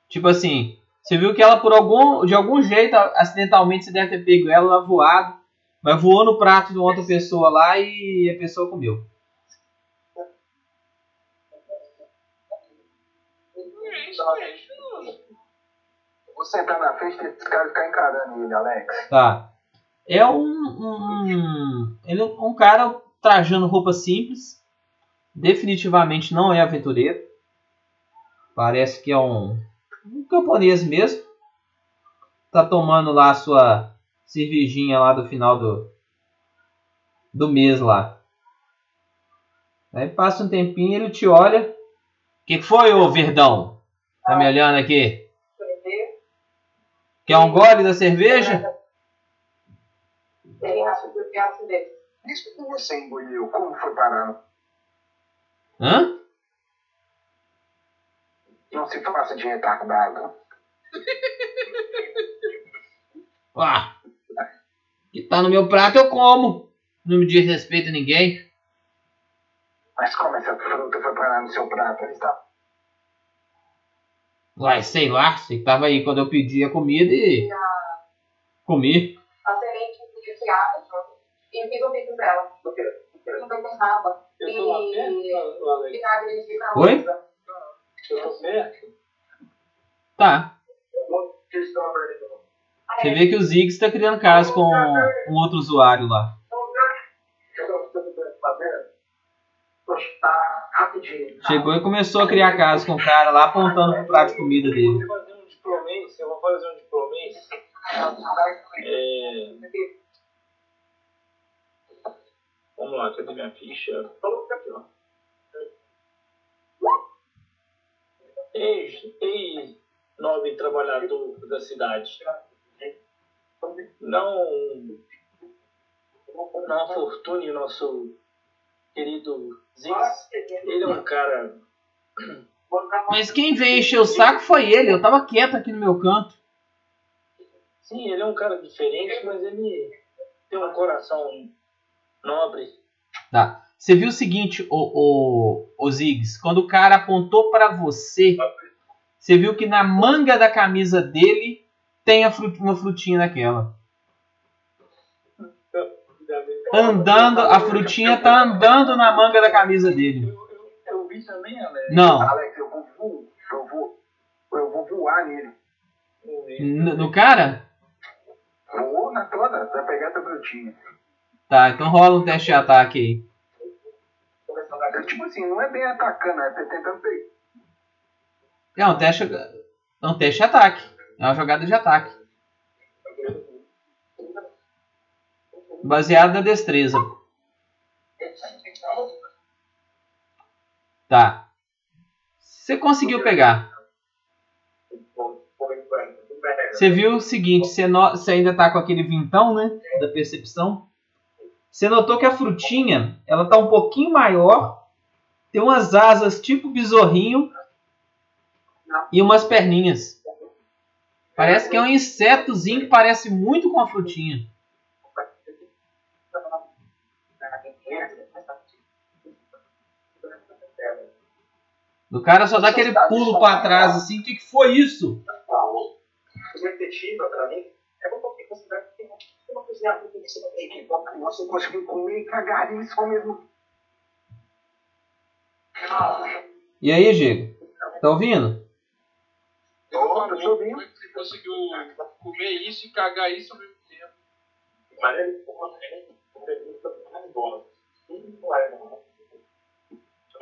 Tipo assim, você viu que ela por algum de algum jeito acidentalmente você deve ter pego ela lá voado, mas voou no prato de uma outra pessoa lá e a pessoa comeu. É isso aí. Vou sentar na frente desse cara ficar encarando ele, Alex. Tá. É um, um, ele é um cara trajando roupa simples. Definitivamente não é aventureiro. Parece que é um, um camponês mesmo. Tá tomando lá a sua cervejinha lá do final do, do mês lá. Aí passa um tempinho ele te olha. O que foi, ô Verdão? Tá me olhando aqui? Quer um gole da cerveja? Isso que você engoliu, como foi parar? Hã? Não se faça de retardado. Ah, [LAUGHS] que tá no meu prato eu como. Não me diz respeito a ninguém. Mas como essa fruta foi parar no seu prato? Ele está Uai, sei lá, você tava aí quando eu pedi a comida e comi. A semente de piada e fiz um vídeo dela. não beterraba. Eu tô lá perto, Alex? vinagre de limão. Oi? Eu tô perto. Tá. Você vê que o Ziggs está criando caso com um outro usuário lá. Tá, rapidinho. Chegou e começou a criar caso com o cara lá, apontando pro prato de comida Eu dele. vou fazer um diplomês, eu vou fazer um diplomês. É... Vamos lá, cadê minha ficha? Aqui, ó. Ex, ex nobre trabalhador da cidade. Não, não fortune o nosso querido Ziggs. Ele é um cara Mas quem veio encher o saco foi ele. Eu tava quieto aqui no meu canto. Sim, ele é um cara diferente, mas ele tem um coração nobre. Tá. Você viu o seguinte, o, o, o Ziggs, quando o cara apontou pra você, você viu que na manga da camisa dele tem fru- uma frutinha daquela. Andando, a frutinha tá andando na manga da camisa dele. Eu, vi também, Alex. Não, Alex, eu vou, vo- eu vou, eu vou voar nele. n- no cara? Vou na toda, pra pegar essa frutinha. Tá, então rola um teste de ataque aí. Tipo assim, não é bem atacando, é tentando pegar. É um teste, é um teste de ataque. É uma jogada de ataque. Baseado na destreza. Tá. Você conseguiu pegar. Você viu o seguinte, você, no- você ainda tá com aquele vintão, né? Da percepção. Você notou que a frutinha, ela tá um pouquinho maior. Tem umas asas tipo besorrinho. E umas perninhas. Parece que é um insetozinho que parece muito com a frutinha. O cara só dá aquele pulo pra trás assim. O que, que foi isso? Repetitiva mim, é um pouquinho considerado que tem uma cozinha muito em cima da equipe. Você conseguiu comer e cagar isso ao mesmo E aí, Diego? Tá ouvindo? Tô te ouvindo. Como é que você conseguiu comer isso e cagar isso ao mesmo tempo? Mas ele ficou mais bola. Não é, não.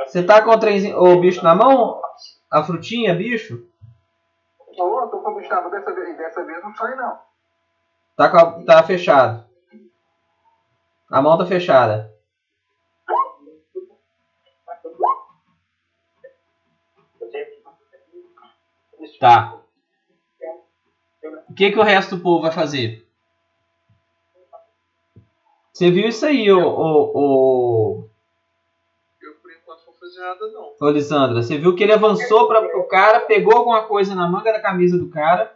Você tá com o, trenzinho, o bicho na mão? A frutinha, bicho? Ô, tô com o Gustavo dessa vez, dessa vez não sai não. Tá, com a- tá fechado. A mão tá fechada. Tá. O que, que o resto do povo vai fazer? Você viu isso aí, ô, Eu, por nada, não. ô Lisandra? Você viu que ele avançou para o cara, pegou alguma coisa na manga da camisa do cara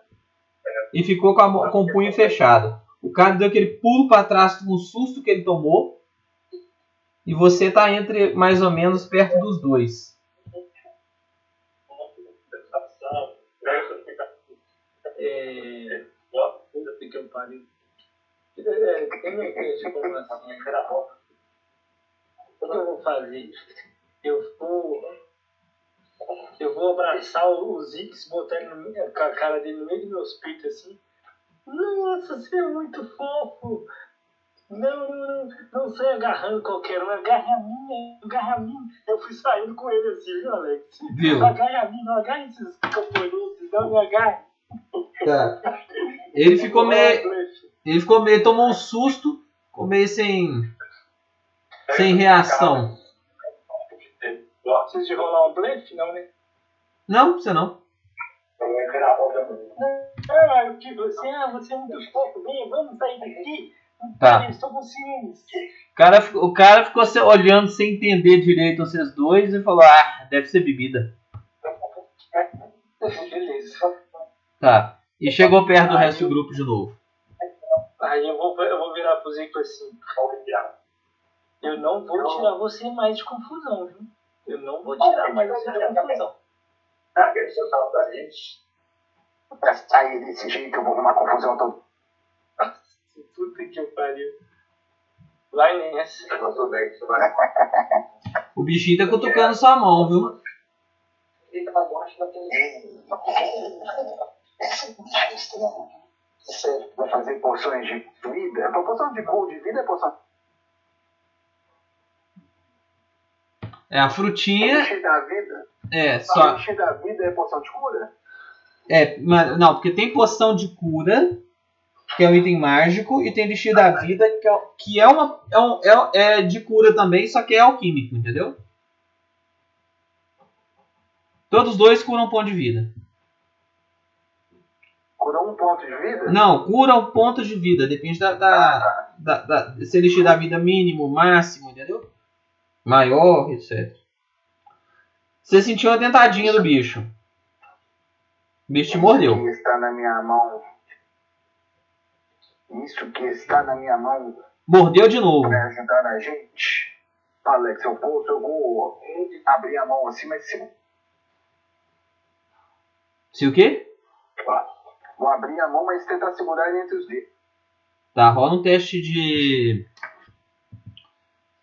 e ficou com, a com o punho fechado. O cara deu aquele pulo para trás com o susto que ele tomou. E você tá entre mais ou menos perto dos dois. É... Puta que eu pariu. É, tem uma coisa como assim. O que eu vou fazer? Eu vou. Eu vou abraçar o Zix, botar ele no meio, com a cara dele no meio dos meus peitos assim. Nossa, você é muito fofo! Não, não, não, não sai agarrando qualquer um, agarra a minha, agarra a minha. Eu fui saindo com ele assim, viu, Alex? Viu? Agarra a mim, não agarra esses camponeses, não me agarre. Tá. Ele ficou meio. Ele ficou meio, tomou um susto, ficou meio sem. sem reação. Precisa de rolar um blefe? Não, né? Não, você não. Ah, eu digo assim, ah, você é muito fofo, vem, vamos sair daqui. Tá. Eu estou com ciúmes. O cara, o cara ficou se olhando sem entender direito vocês dois e falou: Ah, deve ser bebida. Beleza. Tá. E chegou perto do resto do grupo de novo. Aí eu vou, eu vou virar pro Zico assim. Eu não vou tirar você mais de confusão, viu? Eu não vou tirar mais você de confusão. Aquele seu salto da gente. Pra sair desse jeito eu vou arrumar confusão toda. Puta que eu pariu. Vai nessa. Eu. [LAUGHS] O bichinho tá cutucando sua mão, viu? Pra baixo, vai ter. Você vai fazer poções de vida? A poção de cor de vida é poção É a frutinha. Elixir da vida? É, Só... só. Elixir da vida é poção de cura? É, mas- não, porque tem poção de cura, que é um item mágico, e tem elixir da vida, que é, que é uma. É, um- é, é de cura também, só que é alquímico, entendeu? Todos dois curam um ponto de vida. Cura um ponto de vida? Não, cura um ponto de vida. Depende da, da, da, da- se elixir da vida mínimo, máximo, entendeu? Maior, etc. Você sentiu uma dentadinha do bicho. O bicho te mordeu. Isso que está na minha mão. Isso que está na minha mão Mordeu de novo. para ajudar a gente. Alex, eu posso, eu vou abrir a mão assim, mas se Se o quê? vou abrir a mão, mas tentar segurar ele entre os dedos. Tá, rola um teste de.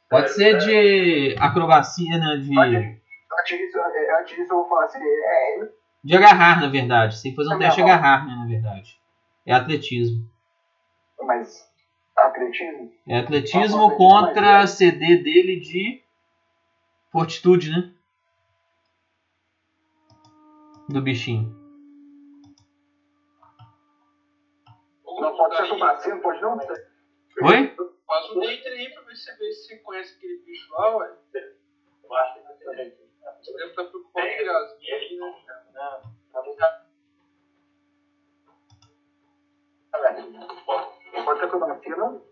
Pode ser de acrobacia, né? De, Antes disso, é, antes disso eu vou falar assim, é, de agarrar, na verdade. Você tem que fazer um Tá teste de agarrar, né? Na verdade. É atletismo. mas atletismo? É atletismo contra mas CD dele de fortitude, né? Do bichinho. Não pode ser acrobacia, não pode não? Oi? Faz um date aí pra ver se você vê se você conhece aquele bicho lá, ué. Eu acho que vai ser daqui. Você deve estar preocupado com ele, aqui, né? Não, tá bom. Não pode ser acrobacia, não?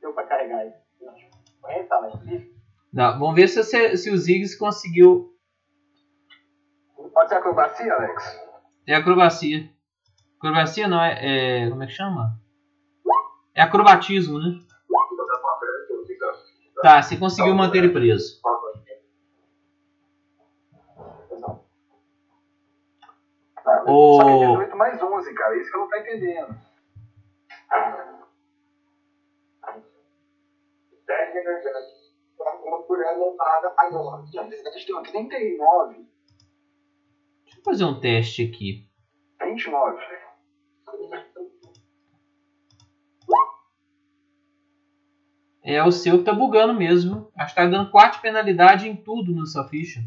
Deu pra carregar aí. Conhece, Alex? Não, vamos ver se, você, se o Ziggs conseguiu. Pode ser acrobacia, Alex? É acrobacia. Acrobacia não, é, é- Como é que chama? É acrobatismo, né? Tá, você conseguiu manter ele preso. Ah, Ô. Só que é 18 mais 11, cara. Isso que eu não tô entendendo. Uma colher montada agora. Na verdade, deu 39, Deixa eu fazer um teste aqui. 29. É o seu que tá bugando mesmo. Acho que tá dando 4 de penalidade em tudo na sua ficha.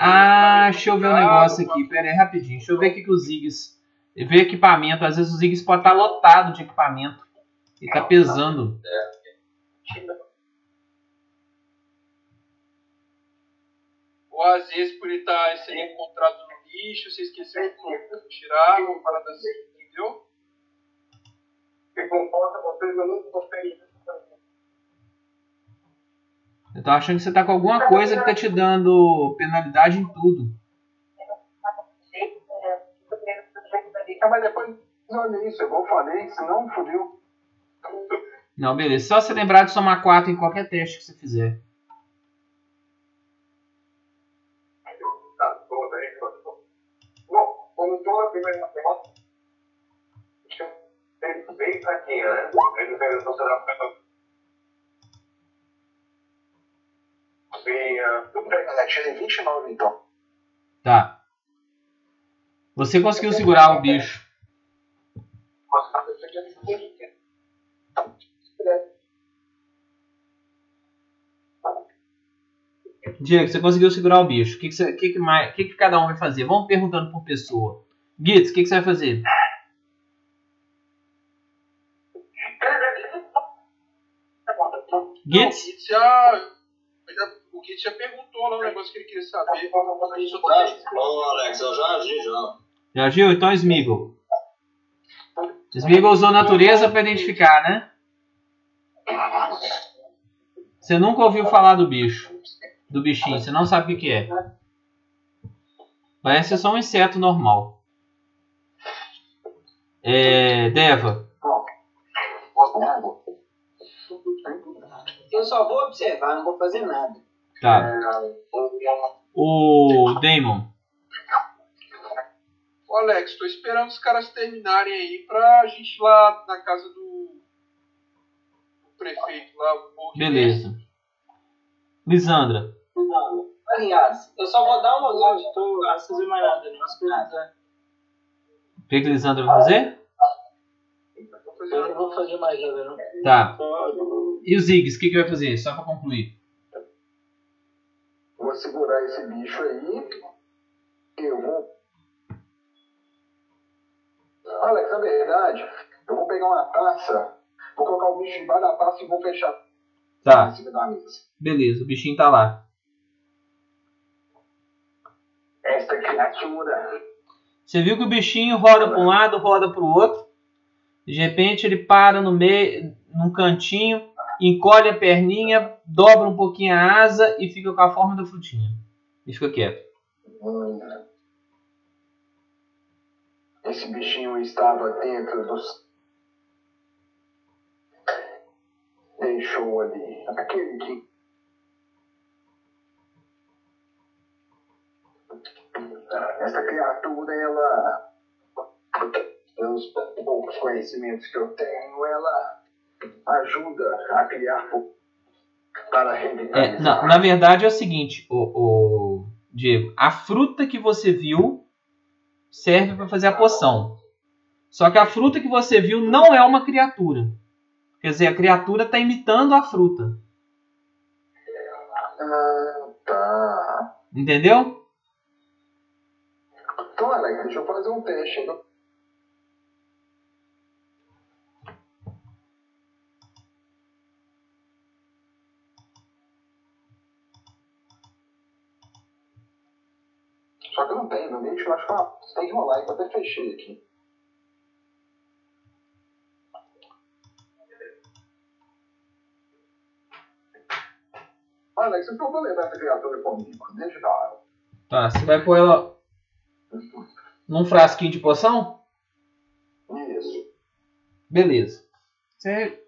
Ah, deixa eu ver um negócio aqui. Pera aí, rapidinho. Deixa eu ver o que o Ziggs. Ver equipamento. Às vezes o Ziggs pode estar lotado de equipamento. E tá pesando. Ou às vezes por ele estar sendo encontrado no lixo, você esqueceu de tirar, uma parada assim, entendeu? Que comporta vocês, eu nunca gostei disso. Eu tô achando que você tá com alguma coisa que tá te dando penalidade em tudo. Ah, mas depois, olha isso, igual eu falei, senão fodeu. Não, beleza. Só você lembrar de somar 4 em qualquer teste que você fizer. Tá, tô bem, tô bom. Bom, Diego, você conseguiu segurar o bicho. O que, que, você- que, que, mais, o que, que cada um vai fazer? Vamos perguntando por pessoa. Gitz, o que, que você vai fazer? Não, o Gitz? Git já, já- O Git já perguntou lá um negócio que ele queria saber. Ô, Alex, eu já agi já. Já agiu? Então Smeagol. Smeagol usou natureza para identificar, né? Você nunca ouviu falar do bicho. Do bichinho. Você não sabe o que, é. Parece só um inseto normal. É, Deva. Eu só vou observar, não vou fazer nada. Tá. O Damon. Ô Alex, tô esperando os caras terminarem aí pra gente ir lá na casa do, do prefeito lá. Beleza. Aliás, eu só vou dar uma olhada. Não tô fazer mais nada, não. Esperar. O que, que a Lisandra vai fazer? Eu não vou fazer mais nada, não. Tá. E o Ziggs, o que, que vai fazer? Só pra concluir. Vou segurar esse bicho aí. Eu vou. Alex, na verdade, eu vou pegar uma taça, vou colocar o bicho embaixo da taça e vou fechar em Tá. cima da mesa. Beleza, o bichinho tá lá. Esta criatura. Você viu que o bichinho roda para um lado, roda para o outro. De repente ele para no meio, num cantinho, encolhe a perninha, dobra um pouquinho a asa e fica com a forma da frutinha. E fica quieto. Hum. Esse bichinho estava dentro dos. Deixou ali. Aquele que. Essa criatura, ela. Pelos poucos conhecimentos que eu tenho, ela ajuda a criar para É, revitalizar. na, na verdade é o seguinte, o, o Diego, a fruta que você viu serve para fazer a poção. Só que a fruta que você viu não é uma criatura. Quer dizer, a criatura está imitando a fruta. Ah, tá. Entendeu? Então, Alex, deixa eu fazer um teste. hein? Só que eu não tenho, meu bicho, eu acho que você tem que rolar, eu até fechei aqui. Alex, eu vou levar essa criatura comigo, deixa eu dar. Tá, você vai pôr ela num frasquinho de poção? Isso. Beleza. Você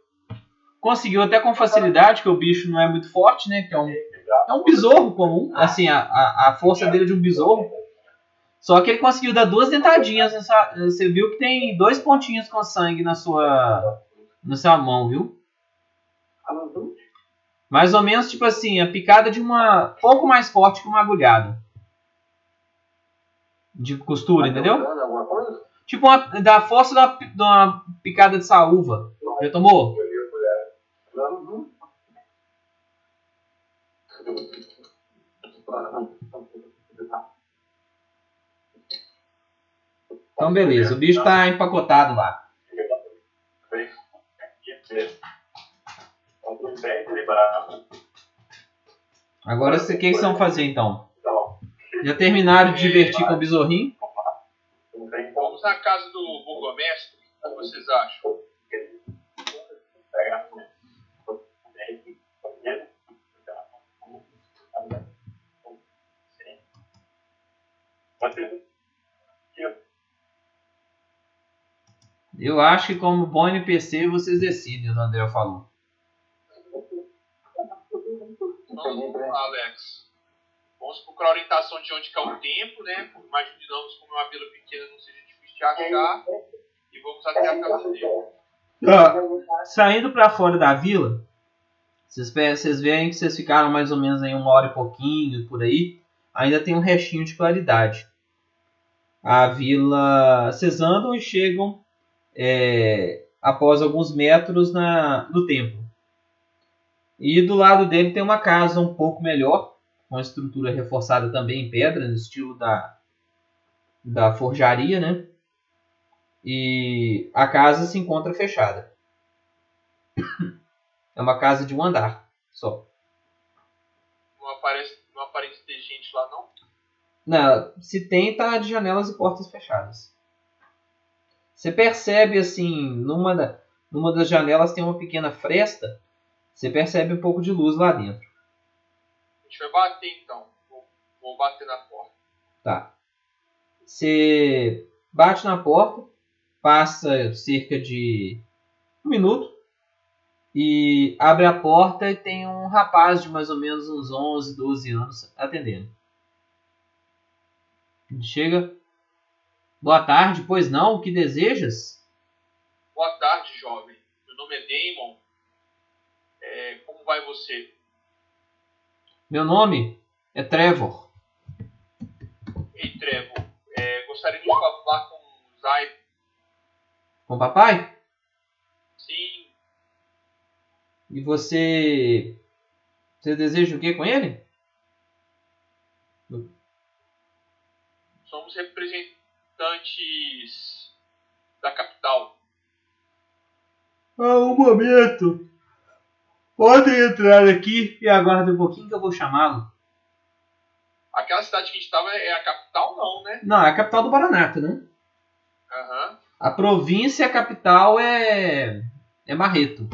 conseguiu até com facilidade, que o bicho não é muito forte, né? Que é um, é um besouro comum. Assim, a, a, a força dele é de um besouro. Só que ele conseguiu dar duas dentadinhas. Nessa, você viu que tem dois pontinhos com sangue na sua, na sua mão, viu? Mais ou menos, tipo assim, a picada de uma. pouco mais forte que uma agulhada. De costura, entendeu? Tipo uma, da força da, de uma picada de saúva. Já tomou? Então beleza, o bicho tá empacotado lá. Agora o que, que vocês vão fazer então? Já terminaram de divertir com o besorrinho? Vamos na casa do burgomestre. O que vocês acham? Eu acho que como bom NPC vocês decidem, o André falou. Vamos Alex. Vamos procurar orientação de onde que é o tempo, né? Imaginamos como é uma vila pequena não seja difícil de achar. E vamos até a casa dele. Saindo pra fora da vila, vocês, vocês veem que vocês ficaram mais ou menos em uma hora e pouquinho por aí. Ainda tem um restinho de claridade. A vila. Vocês andam e chegam é, após alguns metros na, no templo. E do lado dele tem uma casa um pouco melhor, com a estrutura reforçada também em pedra, no estilo da, da forjaria, né? E a casa se encontra fechada. É uma casa de um andar só. Não aparece, não aparece ter gente lá, não? Não, se tem, tá de janelas e portas fechadas. Você percebe assim, numa, da, numa das janelas tem uma pequena fresta. Você percebe um pouco de luz lá dentro. Gente vai bater então. Vou, vou bater na porta. Tá. Você bate na porta, passa cerca de um minuto. e abre a porta e tem um rapaz de mais ou menos uns 11, 12 anos atendendo. Ele chega. Boa tarde, pois não, o que desejas? Boa tarde, jovem. Meu nome é Damon. É, como vai você? Meu nome é Trevor. Ei, Trevor. É, gostaria de falar com o Zay. Com o papai? Sim, E você. Você deseja o que com ele? somos representantes da capital. Ah, um momento. Podem entrar aqui e aguardem um pouquinho que eu vou chamá-lo. Aquela cidade que a gente estava é a capital, não, né? Não, é a capital do Baranato, né? Aham. A província, a capital é. é Marreto.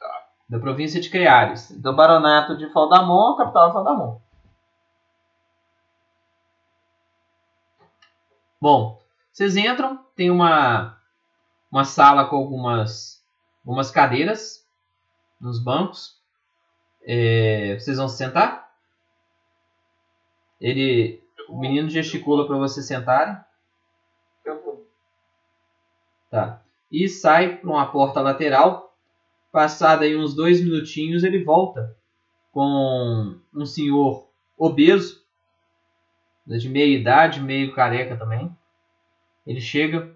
Tá. Da província de Creares. Do Baronato de Faldamon, a capital é Faldamon. Bom, vocês entram, tem uma, uma sala com algumas, algumas cadeiras nos bancos. É, vocês vão se sentar? Ele, o menino gesticula para vocês sentarem. Eu vou. Tá. E sai por uma porta lateral. Passado aí uns dois minutinhos, ele volta com um senhor obeso, de meia idade, meio careca também. Ele chega.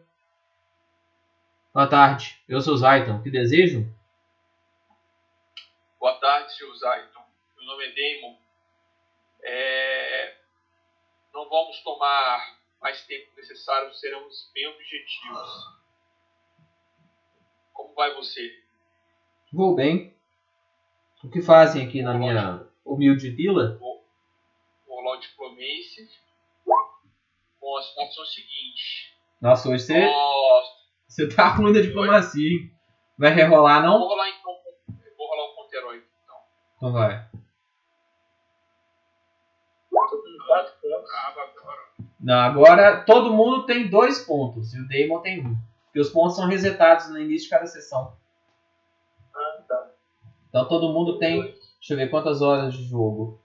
Boa tarde, eu sou Zayton. O que desejo? Boa tarde, Sr. Zayton. Meu nome é Damon. É, Não vamos tomar mais tempo necessário, seremos bem objetivos. Como vai você? Vou bem. O que fazem aqui na minha humilde vila? Vou rolar o Diplomacy. Bom, a situação é a seguinte. Nossa, hoje você, Nós... você tá ruim da diplomacia, hein? Vai rerolar, Vou não? rolar então. Então. Vai. Quatro pontos. Não, agora todo mundo tem dois pontos e o Damon tem um. Porque os pontos são resetados no início de cada sessão. Ah, tá. Então todo mundo tem. Deixa eu ver quantas horas de jogo.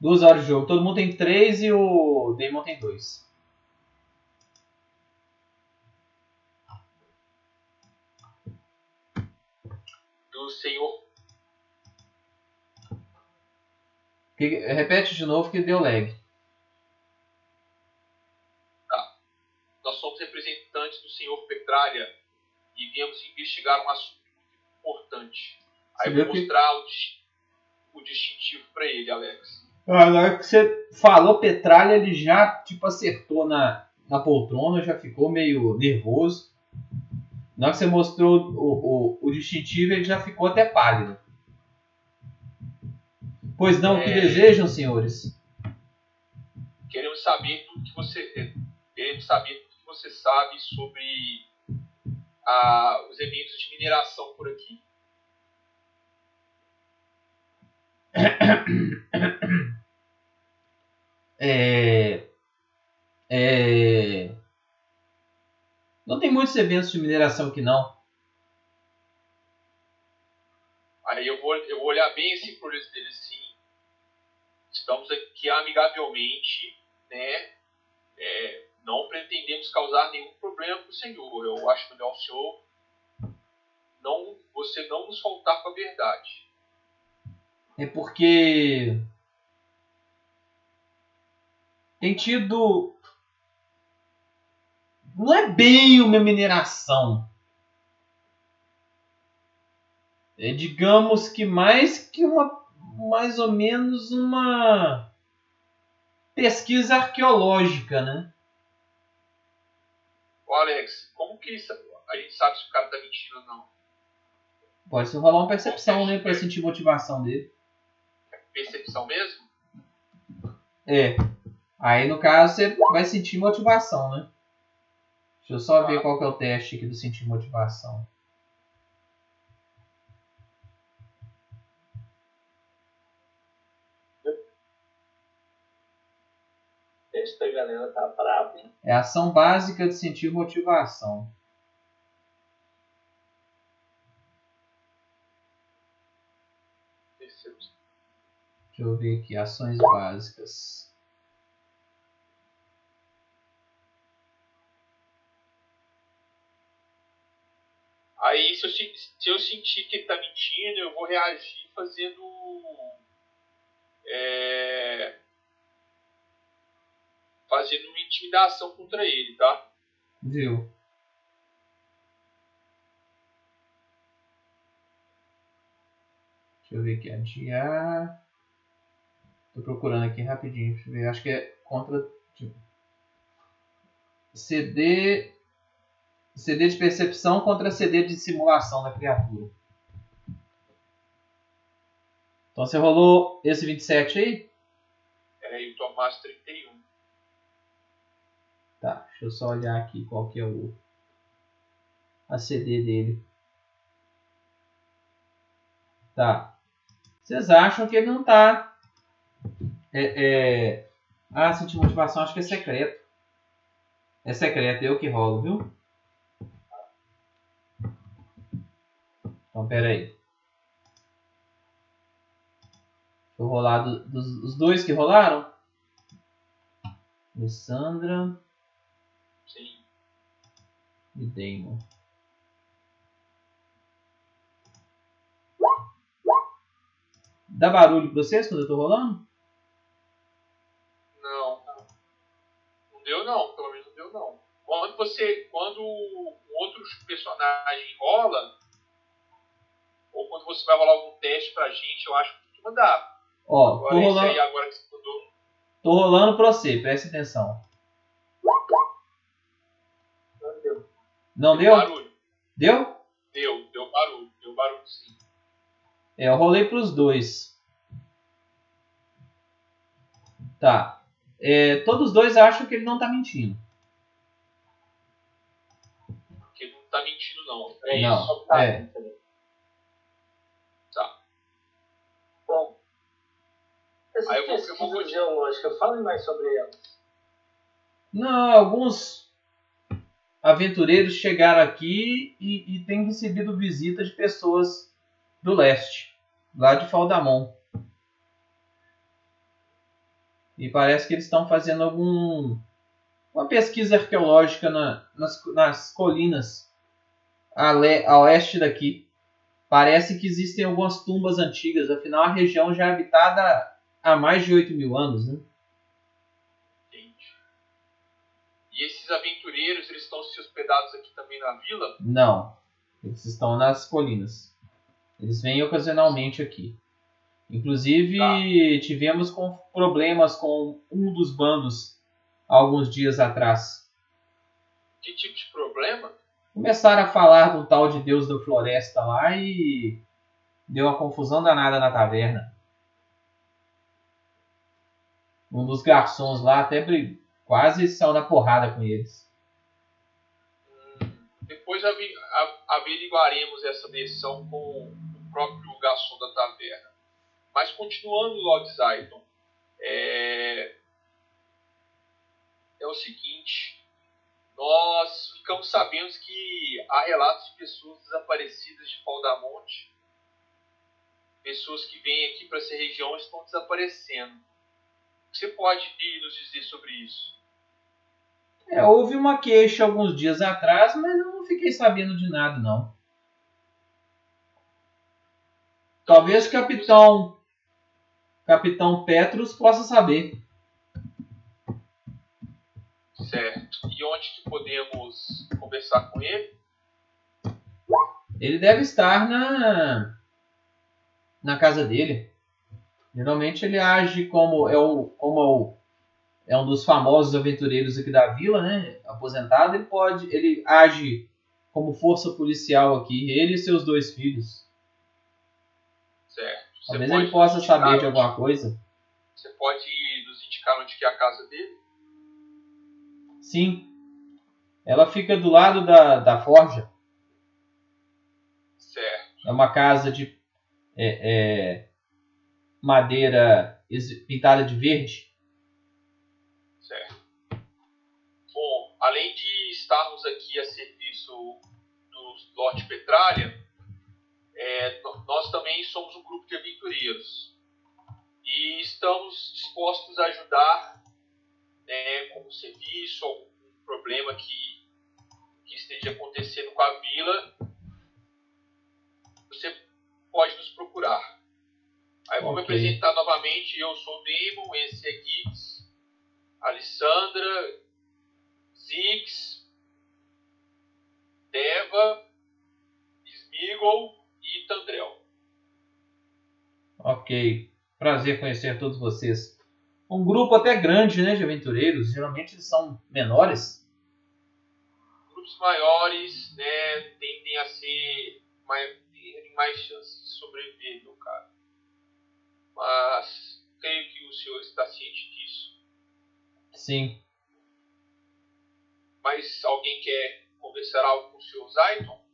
Duas horas de jogo. Todo mundo tem três e o Damon tem dois. Do senhor. Que- repete de novo que deu lag. Nós somos representantes do senhor Petralha e viemos investigar um assunto muito importante. Aí Você eu vou que- mostrar o, o distintivo pra ele, Alex. Ah, na hora que você falou Petralha, ele já tipo acertou na, na poltrona, já ficou meio nervoso. Na hora que você mostrou o, o, o distintivo, ele já ficou até pálido. Pois não, o que É. desejam, senhores? Queremos saber tudo que você eh, queremos saber tudo que você sabe sobre ah, os eventos de mineração por aqui. [COUGHS] É, é, não tem muitos eventos de mineração aqui não. Aí eu vou, eu vou olhar bem assim por eles dele sim. Estamos aqui amigavelmente, né? É, não pretendemos causar nenhum problema para o senhor. Eu acho melhor o senhor não, você não nos faltar com a verdade. É porque tem tido. Não é bem uma mineração. É, digamos que mais que uma. Mais ou menos uma pesquisa arqueológica, né? Ô Alex, como que isso- a gente sabe se o cara tá mentindo ou não? Pode ser rolar uma percepção, né? Pra sentir motivação dele. Percepção mesmo? É. Aí no caso você vai sentir motivação, né? Deixa eu só ver qual que é o teste aqui do sentir motivação. Esta galera tá brava, hein? É a ação básica de sentir motivação. Deixa eu ver aqui, ações básicas. Aí, se eu, se se eu sentir que ele tá mentindo, eu vou reagir fazendo. É, fazendo uma intimidação contra ele, tá? Viu? Deixa eu ver aqui, adiar. Tô procurando aqui rapidinho, deixa eu ver. Acho que é contra. tipo, CD. CD de percepção contra CD de simulação da criatura. Então você rolou esse 27 aí? Peraí, o Tomás 31. Deixa eu só olhar aqui qual que é o a CD dele. Tá. Vocês acham que ele não tá. É, é... Ah, sentir motivação acho que é secreto. É secreto, eu que rolo, viu? Então, pera aí. Eu rolar do- dos os dois que rolaram. Alessandra. E Damon. Dá barulho pra vocês quando eu tô rolando? Não, não. Não deu não, pelo menos não deu não. Quando você. Quando um outro personagem rola, ou quando você vai rolar algum teste pra gente, eu acho que costuma dar. Ó, tô Agora esse rolando, aí agora que você mandou. tô rolando pra você, presta atenção. Não deu? barulho. Deu? Deu, deu barulho. Deu barulho sim. É, eu rolei pros dois. Tá. É, todos os dois acham que ele não tá mentindo. Porque não tá mentindo não. É Não. isso. Tá, É. Tá. Bom. Essas Aí eu vou- eu vou geológicas, falem mais sobre elas. Não, alguns aventureiros chegaram aqui e, e têm recebido visita de pessoas do leste, lá de Faldamon. E parece que eles estão fazendo algum uma pesquisa arqueológica na- nas, nas colinas a, le- a oeste daqui. Parece que existem algumas tumbas antigas, afinal a região já é habitada há mais de 8 mil anos, né? Entendi. E esses aventureiros, eles estão se hospedados aqui também na vila? Não. Eles estão nas colinas. Eles vêm ocasionalmente aqui. Inclusive, Tá. tivemos com problemas com um dos bandos alguns dias atrás. Que tipo de problema? Começaram a falar do tal de Deus da Floresta lá e deu uma confusão danada na taverna. Um dos garçons lá até brig- quase saiu na porrada com eles. Depois averiguaremos essa versão com o próprio garçom da taverna. Mas continuando, Lord Zayton, é... é o seguinte: nós ficamos sabendo que há relatos de pessoas desaparecidas de Paldamonte, pessoas que vêm aqui para essa região estão desaparecendo. Você pode nos dizer sobre isso? É, houve uma queixa alguns dias atrás, mas eu não fiquei sabendo de nada, não. Talvez o capitão Capitão Petrus possa saber. Certo. E onde que podemos conversar com ele? Ele deve estar na na casa dele. Geralmente ele age como é o como é o é um dos famosos aventureiros aqui da vila, né? Aposentado, ele pode, ele age como força policial aqui, ele e seus dois filhos. Certo. Você Talvez ele possa saber de onde- alguma coisa. Você pode nos indicar onde que é a casa dele? Sim. Ela fica do lado da, da forja. Certo. É uma casa de é, é, madeira pintada de verde. Certo. Bom, além de estarmos aqui a serviço do Lord Petralha, é, nós também somos um grupo de aventureiros e estamos dispostos a ajudar né, com serviço, algum problema que, que esteja acontecendo com a vila. Você pode nos procurar. Aí vou me Ok. apresentar novamente. Eu sou o Damon, esse é Giggs, Alessandra, Ziggs, Deva, Smigol e Tandrel. Ok. Prazer conhecer todos vocês. Um grupo até grande, né, de aventureiros. Geralmente eles são menores. Grupos maiores né, tendem a ser mais, mais chances de sobreviver, meu cara. Mas creio que o senhor está ciente disso. Sim. Mas alguém quer conversar algo com o senhor Zayton?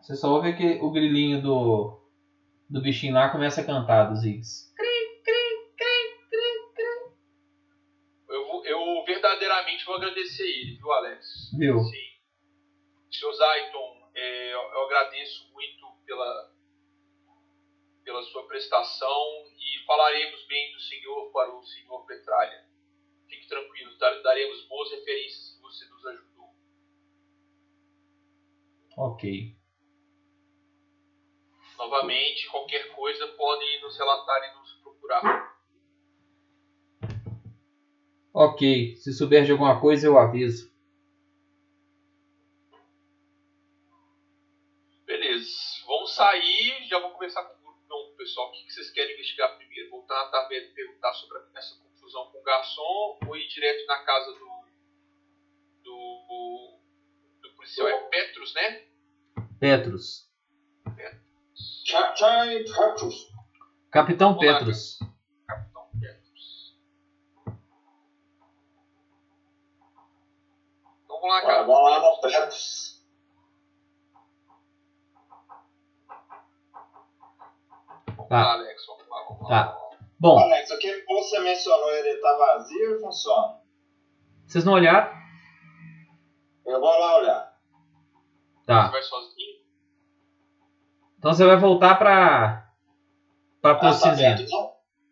Você só ouve que o grilinho do, do bichinho lá começa a cantar dos Ziggs. Eu, vou- eu verdadeiramente vou agradecer ele, viu, Alex? Viu? Sim. Senhor Zayton, é, eu, eu agradeço muito pela, pela sua prestação e falaremos bem do senhor para o senhor Petralha. Fique tranquilo, dar- daremos boas referências que você nos ajudou. Ok. Novamente, qualquer coisa pode nos relatar e nos procurar. Ok. Se souber de alguma coisa, eu aviso. Beleza, vamos sair. Já vou começar com pessoal, o que vocês querem investigar primeiro? Voltar na taverna e perguntar sobre essa confusão com o garçom ou ir direto na casa do. do. do policial? É Petrus, né? Petrus. Chai, chai, Petrus. Capitão Petrus. Capitão Petrus. Então vamos lá, cara. Vamos lá no Tá. Alex. Vamos lá, vamos lá. Tá. Bom, Alex, aquele que você mencionou, ele tá vazio ou funciona? vocês não olharam? Eu vou lá olhar. Você Tá. vai sozinho? Então você vai voltar pra. pra Ah, Poço tá Cinzento. perto, não?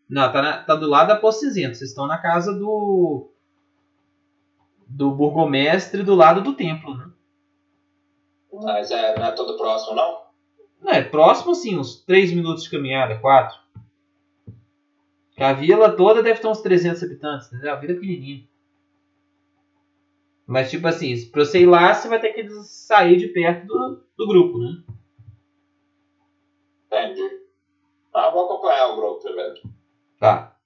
Não, tá, na- tá do lado da Poço Cinzento. Vocês estão na casa do. do burgomestre do lado do templo, né? Mas é, não é todo próximo, não? Não, é próximo sim, uns 3 minutos de caminhada, 4. A vila toda deve ter uns 300 habitantes, entendeu? A vila é pequenininha. Mas, tipo assim, pra você ir lá, você vai ter que sair de perto do, do grupo, né? Entendi. Ah, vou acompanhar o grupo primeiro. Tá.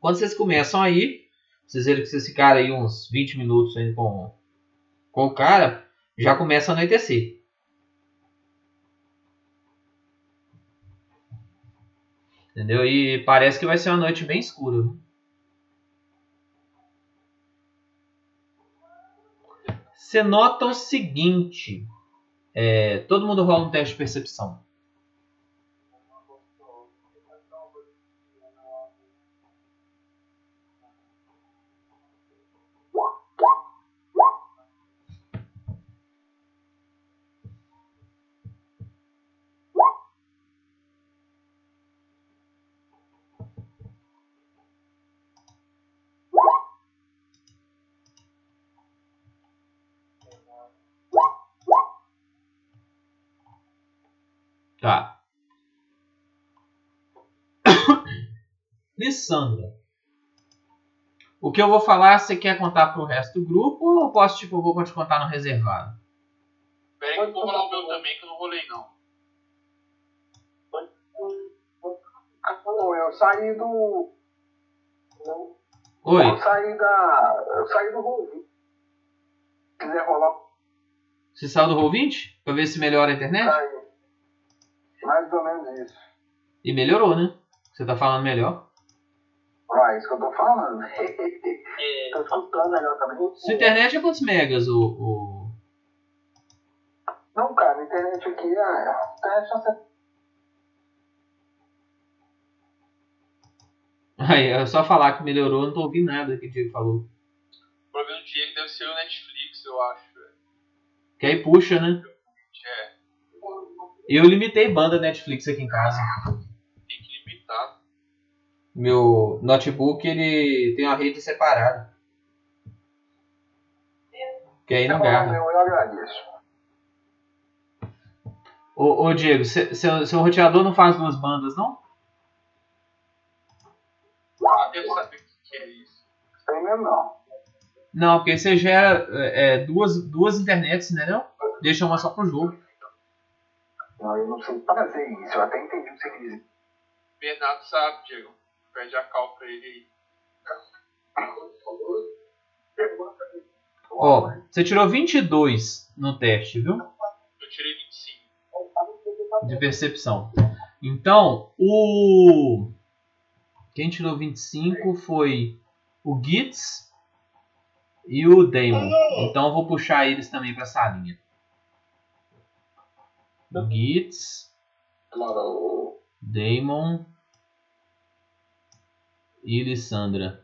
Quando vocês começam aí, vocês verem que vocês ficaram aí uns 20 minutos aí com, com o cara, já começa a anoitecer. Entendeu? E parece que vai ser uma noite bem escura. Você nota o seguinte. é, todo mundo rola um teste de percepção. Tá. [COUGHS] Lissandra. O que eu vou falar, você quer contar pro resto do grupo ou posso, tipo, eu vou te contar no reservado? Pera aí que eu vou rolar o meu também, que eu não rolei não. Ah, não, eu saí do. Não, Oi, eu saí da. Eu saí do Ruvi. Se quiser rolar, você saiu do Roll20? Pra ver se melhora a internet? saí. Mais ou menos isso. E melhorou, né? Você tá falando melhor. Ah, isso que eu tô falando. [LAUGHS] É, tô escutando melhor também. Sua internet é quantos megas, o... o... Não, cara, a internet aqui é. A internet só você. Aí, é só falar que melhorou, eu não tô ouvindo nada que o Diego falou. O problema do Diego deve ser o Netflix, eu acho. Que aí puxa, né? Eu limitei banda Netflix aqui em casa. Tem que limitar. Meu notebook ele tem uma rede separada. Que aí não garra. Eu, agradeço. Ô, ô Diego, cê- seu, seu roteador não faz duas bandas, não? Ah, deve saber o que é isso. Tem mesmo não. Não, porque você gera é, é, duas, duas internets, entendeu? Deixa uma só pro jogo. Não, eu não sei fazer isso. Eu até entendi o que você quis dizer. Bernardo sabe, Diego. Pede a cal pra ele aí. Ó, você tirou 22 no teste, viu? Eu tirei 25. De percepção. Então, o. Quem tirou 25 foi o Gitz e o Damon. Então eu vou puxar eles também pra salinha. O Gitz, Demorou. Damon e Lissandra.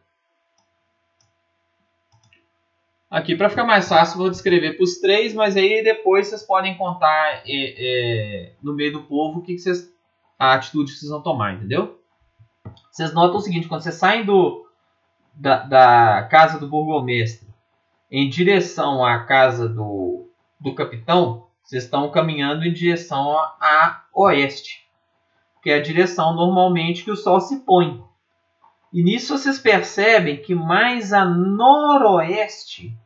Aqui, para ficar mais fácil, vou descrever para os três, mas aí depois vocês podem contar é, é, no meio do povo o que, que vocês, a atitude que vocês vão tomar, entendeu? Vocês notam o seguinte, quando vocês saem do, da, da casa do burgomestre em direção à casa do, do capitão, vocês estão caminhando em direção a, a oeste, que é a direção normalmente que o sol se põe. E nisso vocês percebem que mais a noroeste,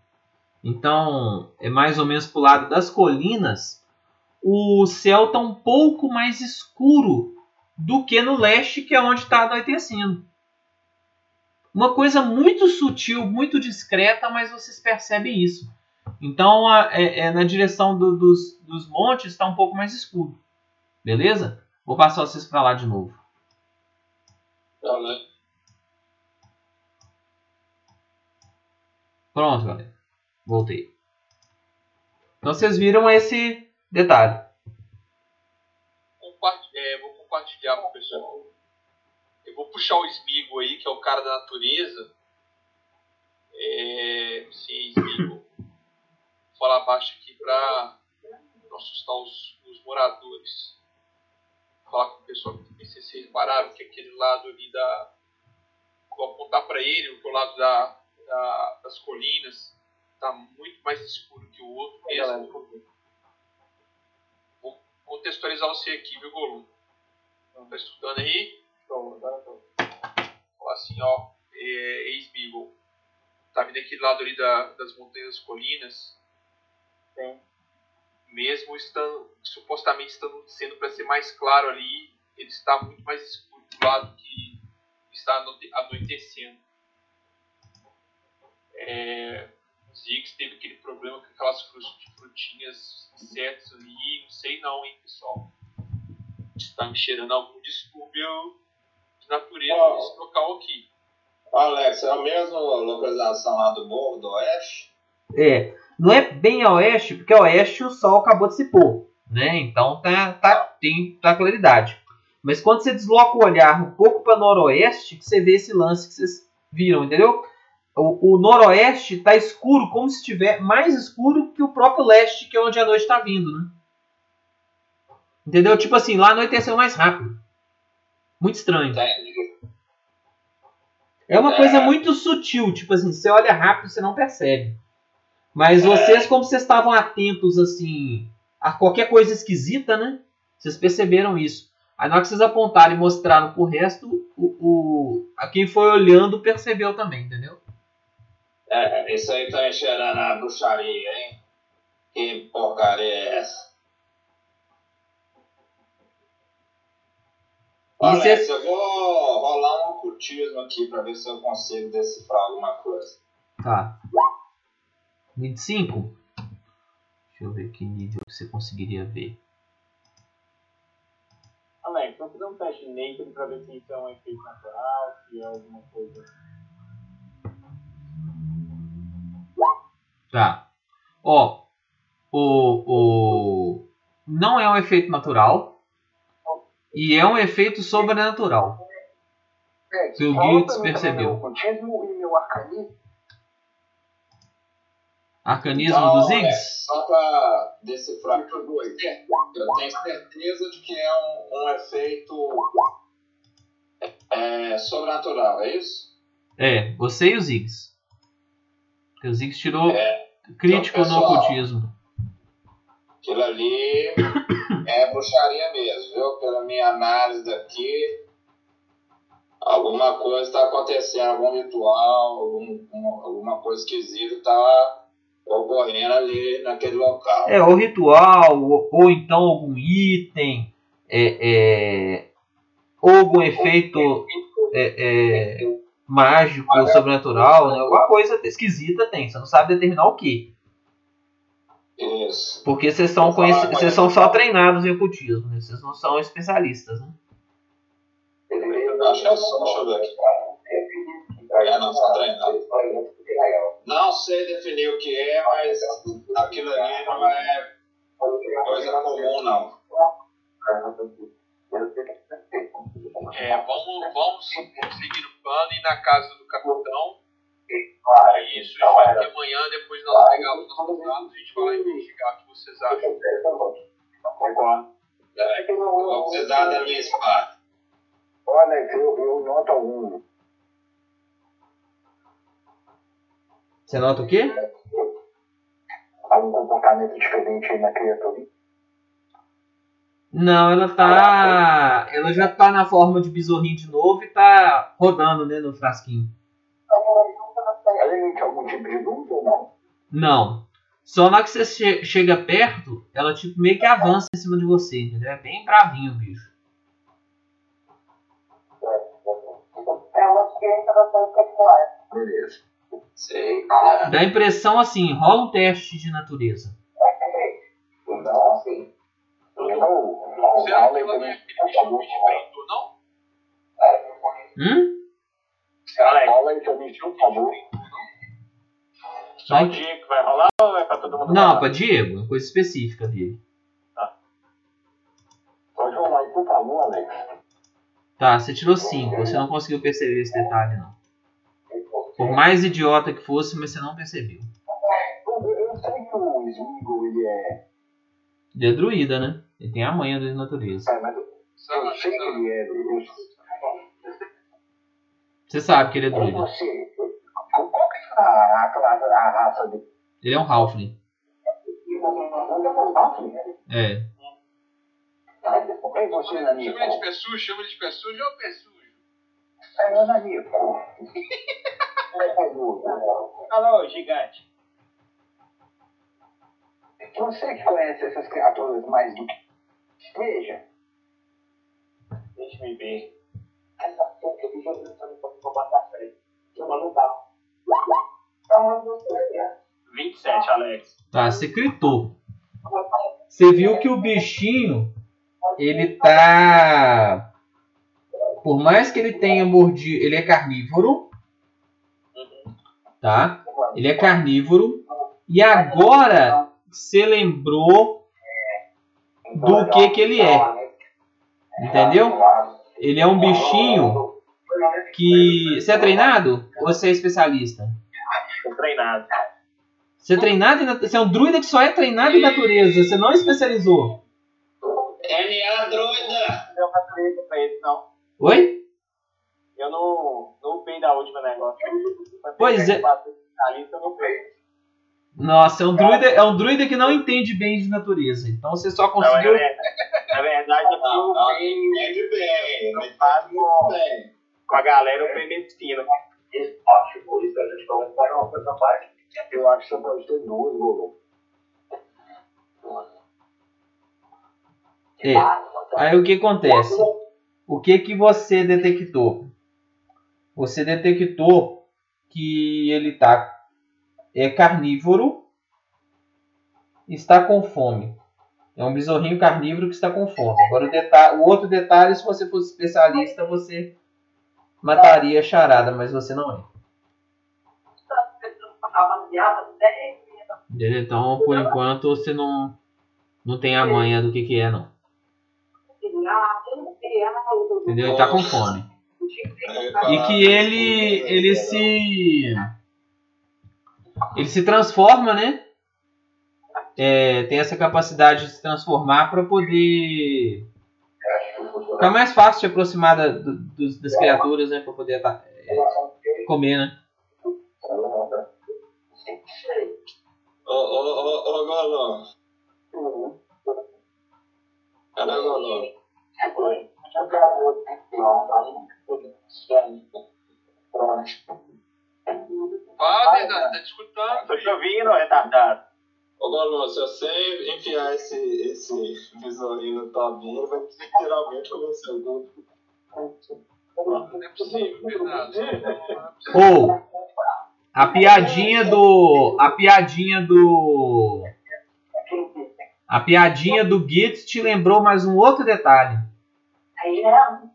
então é mais ou menos para o lado das colinas, o céu está um pouco mais escuro do que no leste, que é onde está anoitecendo. Uma coisa muito sutil, muito discreta, mas vocês percebem isso. Então, a- é, é na direção do- dos, dos montes está um pouco mais escuro. Beleza? Vou passar vocês para lá de novo. Então, né? Pronto, galera. Voltei. Então vocês viram esse detalhe. É, vou compartilhar com o pessoal. Eu vou puxar o Smigo aí, que é o cara da natureza. É, sim, Smigo. Falar baixo aqui pra não assustar os, os moradores. Vou falar com o pessoal se vocês pararam que aquele lado ali da. Vou apontar pra ele, o lado da, da- das colinas. Tá muito mais escuro que o outro mesmo. Vou contextualizar você aqui, viu, Golum? Tá estudando aí? Falar assim, ó, é, ex-Beagle. Tá vindo aquele lado ali da- das montanhas das colinas. Sim. Mesmo estando, supostamente estando sendo para ser mais claro ali, ele está muito mais escuro do lado que está anoite- anoitecendo. É, Ziggs teve aquele problema com aquelas fru- frutinhas, insetos ali, não sei não, hein, pessoal. Está me cheirando algum distúrbio de natureza Ó. nesse local aqui. Alex, é a mesma localização lá do Morro do Oeste? É, não é bem a oeste, porque a oeste o sol acabou de se pôr, né? Então tá, tá, tem tá claridade. Mas quando você desloca o olhar um pouco para noroeste, que você vê esse lance que vocês viram, entendeu? O, o noroeste está escuro, como se estiver mais escuro que o próprio leste, que é onde a noite está vindo, né? Entendeu? Tipo assim, lá anoiteceu mais rápido. Muito estranho. É uma É. coisa muito sutil, tipo assim, você olha rápido, você não percebe. Mas É. vocês, como vocês estavam atentos, assim, a qualquer coisa esquisita, né? Vocês perceberam isso. Aí na hora que vocês apontaram e mostraram pro resto, o, o, a quem foi olhando percebeu também, entendeu? É, isso aí tá enxerando a bruxaria, hein? Que porcaria é essa? Alex, cês- eu vou rolar um ocultismo aqui pra ver se eu consigo decifrar alguma coisa. Tá. 25? Deixa eu ver que nível que você conseguiria ver. Alex, vamos fazer um teste naked pra ver se isso é um efeito natural, se é alguma coisa. Tá. Ó, o, o não é um efeito natural e é um efeito sobrenatural. É, Se o Guilds também percebeu. Meu e meu arcanismo. Arcanismo Então, dos é, Ziggs? só para decifrar aqui, eu tenho certeza de que é um, um efeito é, sobrenatural, é isso? É, você e os Ziggs. Porque o Ziggs tirou É. crítico Então, no pessoal, ocultismo. Aquilo ali é bruxaria mesmo, viu? Pela minha análise daqui, alguma coisa está acontecendo, algum ritual, algum, um- alguma coisa esquisita está ocorrendo ali naquele local. É, ou ritual, ou, ou então algum item, é, é, ou algum efeito é, é, mágico ou sobrenatural, né? alguma coisa esquisita tem, você não sabe determinar o que. Isso. Porque vocês são, conheci- vocês são só treinados em ocultismo, né? vocês não são especialistas. Né? Acho que é só, deixa eu ver aqui. É, não, só treinado. Não sei definir o que é, mas aquilo ali não é coisa comum, não. É, vamos, vamos seguir o plano e ir na casa do capitão. É isso, e vai que amanhã, depois de nós pegarmos os nossos dados, a gente vai lá investigar o que vocês acham. Concordo. É, eu vou precisar da minha espada. Olha, eu, eu noto algum. Você nota o quê? algum comportamento diferente aí na criatura. Não, ela tá. Ela já tá na forma de besorrinho de novo e tá rodando, né, no frasquinho. Ela emite algum tipo de luz ou não? Não. Só na hora que você che- chega perto, ela tipo meio que avança em cima de você, entendeu? É bem bravinho o bicho. É. Beleza. Dá a impressão assim, rola um teste de natureza. Então, assim. Será que ela não é aquele bicho que te prendeu, não? Hum? Aí, seu bicho, por favor. só um dia que vai rolar ou é pra todo mundo Não, rolar? pra Diego, é coisa específica dele. Pode rolar aí, por favor, Alex. Tá, você tirou 5, você não conseguiu perceber esse detalhe não. Por mais idiota que fosse, mas você não percebeu. Eu, eu sei que o Smigo, ele é. Ele é druida, né? Ele tem a manha da natureza. É, mas eu, sei que ele é. Você sabe que ele é druida. você. Qual que é a, a, raça dele? Ele é um halfling. É. É. Chama ele de pé sujo, chama ele de pé sujo, ô pé sujo. É, Nanico. Alô, gigante. Você que conhece essas criaturas mais do que. Veja. Deixa me ver. Essa porra que eu vi jogando pra não botar pra frente. Chama carro. Então, você 27, Alex. Tá, você gritou. Você viu que o bichinho, ele tá. Por mais que ele tenha mordido. Ele é carnívoro. Tá? Ele é carnívoro. E agora você lembrou do que que ele é. Entendeu? Ele é um bichinho que. Você é treinado? Ou você é especialista? Treinado. Você é treinado em Você é um druida que só é treinado em natureza. Você não especializou. NA druida! Eu não treinei pra isso, não. Oi? Eu não, não upei da última negócio. Pois é. Eu não upei. Nossa, é um druida, é um druida que não entende bem de natureza. Então você só Não, é conseguiu. verdade. Na verdade, eu Não, não, entende bem. Muito bem. com a galera, eu upei medicina. Ótimo, isso a gente vai pegar uma coisa parte. Eu acho que você pode ter duas, Golo. É. Aí o que acontece? O que que você detectou? Você detectou que ele tá é carnívoro, está com fome. É um besorrinho carnívoro que está com fome. Agora o, deta- o outro detalhe, se você fosse especialista, você mataria a charada, mas você não é. rapaziada, 10 Entendeu? Então, por enquanto, você não, não tem a manha do que, que é, não. Entendeu? Ele tá com fome. E que ele, ele se. ele se transforma, né? É, tem essa capacidade de se transformar para poder ficar mais fácil de aproximar da- do- dos- das criaturas, né? Para poder é, comer, né? Ô, ô, ô, Goló. Cadê o Goló? Fala, Bernardo, tá te escutando? Tô te ouvindo, retardado. Ô, Goló, se você enfiar esse, esse visorinho no Tobinho, vai literalmente comer seu dedo. Não é possível. Não é possível. Ou a piadinha do. A piadinha do. A piadinha do Gitz te lembrou mais um outro detalhe. [LAUGHS]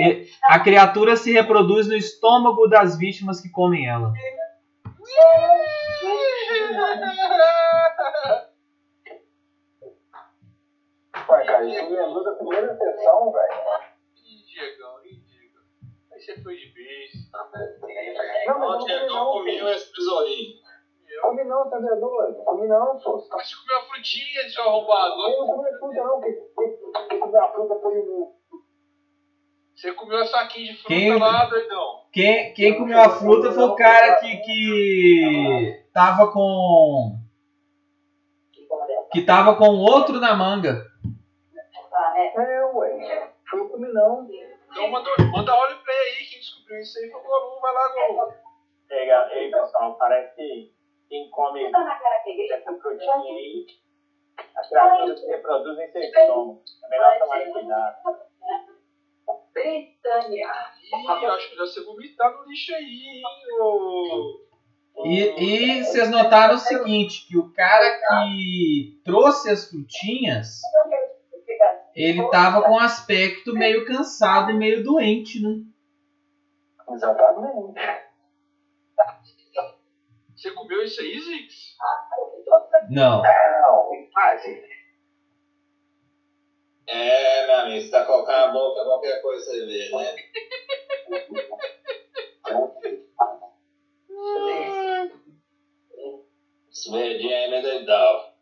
E- A criatura se reproduz no estômago das vítimas que comem ela. Ué, cara, isso me lembrou da primeira sessão, velho. Ih, Diegão, ih, Diegão. Aí você foi de vez. Não, mas Ó, eu não comi Diegão não. comiu esse visorinho. Eu. Comi não, tá vendo? Comi não, só. Mas você comeu a frutinha, seu arrombado. Eu não comi fruta não, que que- que comer a fruta foi o... Você comeu a saquinho de fruta Quem- lá, doidão. Quem, quem comeu a fruta foi o cara que, que tava com. Que tava com outro na manga. É, ué. Foi eu comi não. Então manda, manda roleplay aí, quem descobriu isso aí foi o Golum, vai lá. Pega, ei, pessoal, parece que quem come essa frutinha aí, as criaturas se reproduzem em seu estômago. É melhor tomar cuidado. Britânia. Ih, eu acho que já você vomitar no lixo aí, hein, ô. E, e vocês notaram o seguinte, que o cara que trouxe as frutinhas, ele tava com um aspecto meio cansado e meio doente, né? Exatamente. Você comeu isso aí, Zix? Não. Não, quase. É, meu amigo, você tá colocando na boca qualquer coisa você vê, né? Esse verdinho aí me doidão.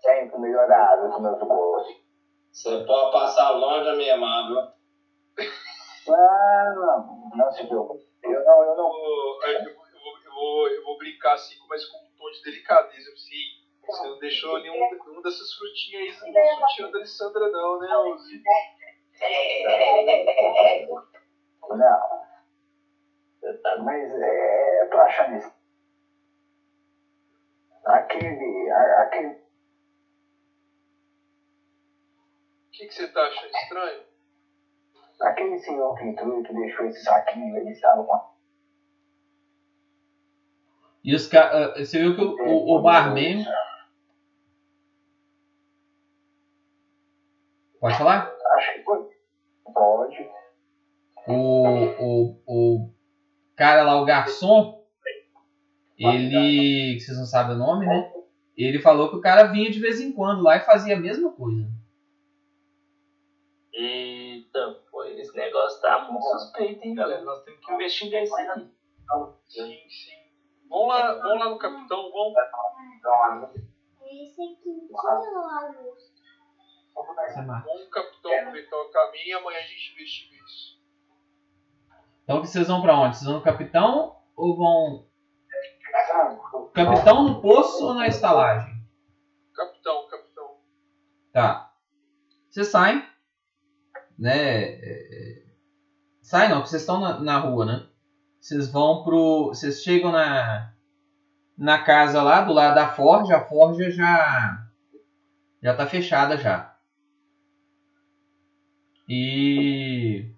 Sempre melhorado os meus gostos. Você pode passar longe da minha mão, viu? Ah, não, não se preocupe. Eu não, eu não. Vou, eu, vou, brincar assim, mas com um tom de delicadeza. Assim, você não deixou nenhum, nenhuma dessas frutinhas aí no sutiã da Alessandra, não, né, ô Zix? Não. Mas é, eu tô achando isso. Aquele. aquele. O que, que você tá achando estranho? Aquele senhor que entrou e que deixou esse saquinho, ele estava com a. E os ca... ah, Você viu que o, o, o barman. Pode falar? Acho que foi. Pode. O, o, o cara lá, o garçom, ele. que Vocês não sabem o nome, né? Ele falou que o cara vinha de vez em quando lá e fazia a mesma coisa. Eita, pô, esse negócio tá muito suspeito, hein, galera? Nós temos que investigar isso aí. Sim, sim. Vamos lá, vamos lá no capitão, vamos. Esse aqui moço. Vamos no capitão aproveitar o caminho e amanhã a gente investiga isso. Então vocês vão pra onde? Vocês vão no capitão ou vão. Capitão no poço ou na estalagem? Capitão, capitão. Tá. Vocês saem. Né? é, é, Saem não, porque vocês estão na, na rua, né? Vocês vão pro. Vocês chegam na. Na casa lá, do lado da forja. A forja já. Já tá fechada já. E.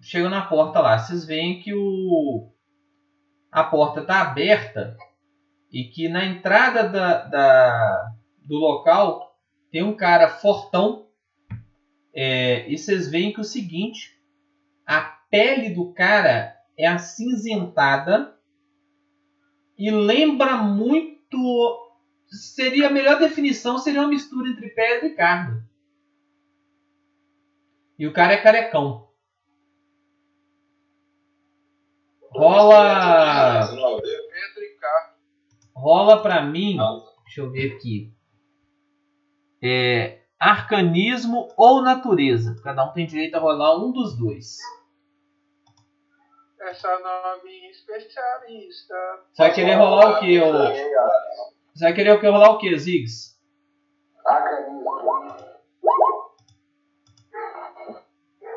Chegam na porta lá. Vocês veem que o. A porta tá aberta. E que na entrada da, da, do local tem um cara fortão. É, e vocês veem que é o seguinte: a pele do cara é acinzentada e lembra muito. Seria a melhor definição seria uma mistura entre pedra e carne. E o cara é carecão. Rola. Rola pra mim. Deixa eu ver aqui. É. Arcanismo ou natureza. Cada um tem direito a rolar um dos dois. Essa novinha especialista. Você vai querer rolar o que, ô? Você vai querer o que rolar o que, Ziggs? Arcanismo.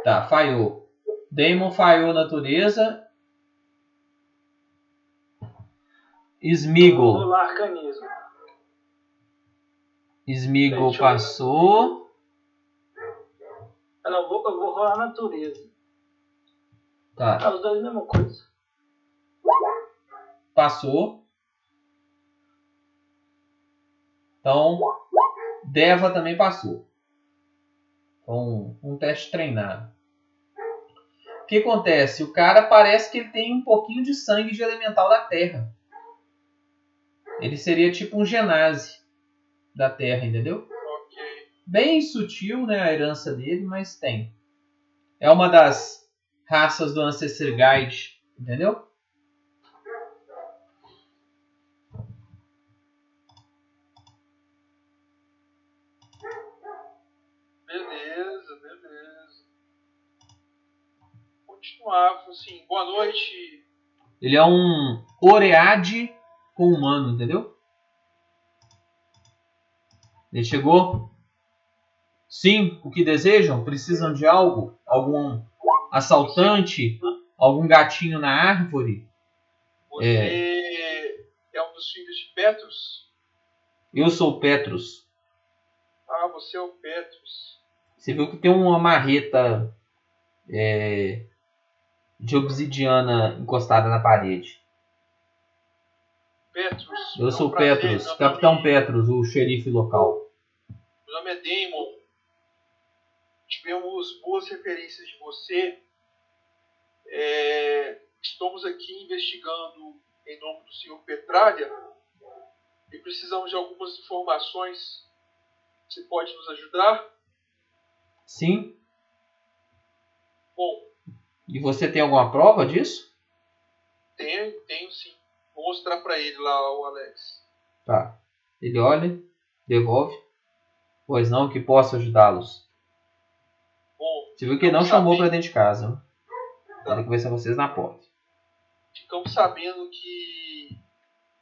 Tá, falhou. Damon falhou natureza. Smigol. Smigol Deixa eu passou. Ah, não, vou, eu vou rolar natureza. Tá, Ah, os dois a mesma coisa. passou. Então, Deva também passou. Então, um teste treinado. O que acontece? O cara parece que ele tem um pouquinho de sangue de elemental da Terra. Ele seria tipo um genase da Terra, entendeu? Bem sutil, né, a herança dele, mas tem. É uma das raças do Ancestor Guide, entendeu? Beleza, beleza. Continuar, assim, boa noite. Ele é um Oreade com humano, entendeu? Ele chegou. Sim, o que desejam? Precisam de algo? Algum assaltante? Algum gatinho na árvore? Você é, um dos filhos de Petrus? Eu sou Petrus. Ah, você é o Petrus. Você viu que tem uma marreta é, de obsidiana encostada na parede. Petrus. Eu é um sou prazer, Petrus, meu Capitão Petrus, o xerife local. Meu nome é Damon. Tivemos boas referências de você. É, estamos aqui investigando em nome do senhor Petralha e precisamos de algumas informações. Você pode nos ajudar? Sim? Bom, E você tem alguma prova disso? tenho, tenho sim. Vou mostrar para ele lá, o Alex. Tá. Ele olha, devolve. Pois não, que posso ajudá-los. Você viu que ele não Vamos chamou pra dentro de casa. Vai conversar com vocês na porta. ficamos sabendo que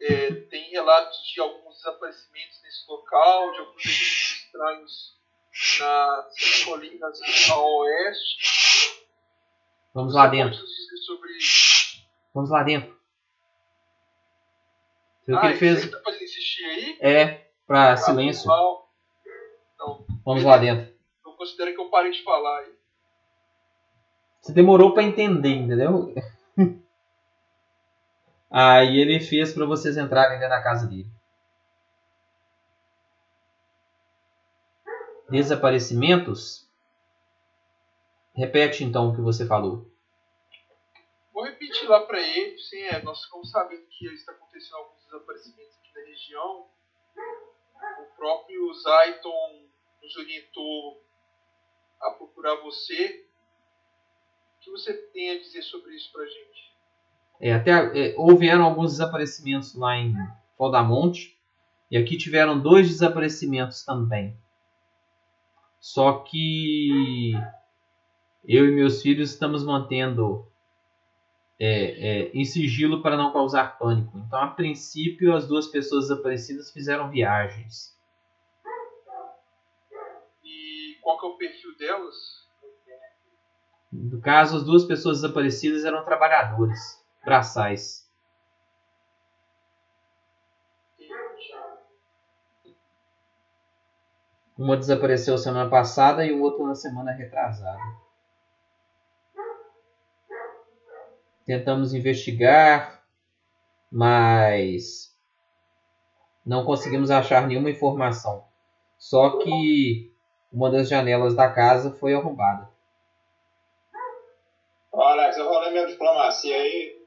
é, tem relatos de alguns desaparecimentos nesse local, de alguns registros estranhos nas colinas ao oeste. Vamos lá dentro. sobre Vamos lá dentro. Você viu que ah, ele fez? Tá aí? É, pra Ah, silêncio. Não, Vamos lá dentro. não considera que eu parei de falar aí. Você demorou pra entender, entendeu? [LAUGHS] Aí ele fez pra vocês entrarem dentro da casa dele. Desaparecimentos? Repete então o que você falou. Vou repetir lá para ele, sim, é, nós ficamos sabendo que está acontecendo alguns desaparecimentos aqui na região. O próprio Zayton nos orientou a procurar você. O que você tem a dizer sobre isso pra gente? É, até é, houveram alguns desaparecimentos lá em Faldamonte e aqui tiveram dois desaparecimentos também. Só que eu e meus filhos estamos mantendo é, é, em sigilo para não causar pânico. Então, a princípio, as duas pessoas desaparecidas fizeram viagens. E qual que é o perfil delas? No caso, as duas pessoas desaparecidas eram trabalhadores braçais. Uma desapareceu semana passada e o outro na semana retrasada. Tentamos investigar, mas não conseguimos achar nenhuma informação. Só que uma das janelas da casa foi arrombada. Alex, eu rolei minha diplomacia aí.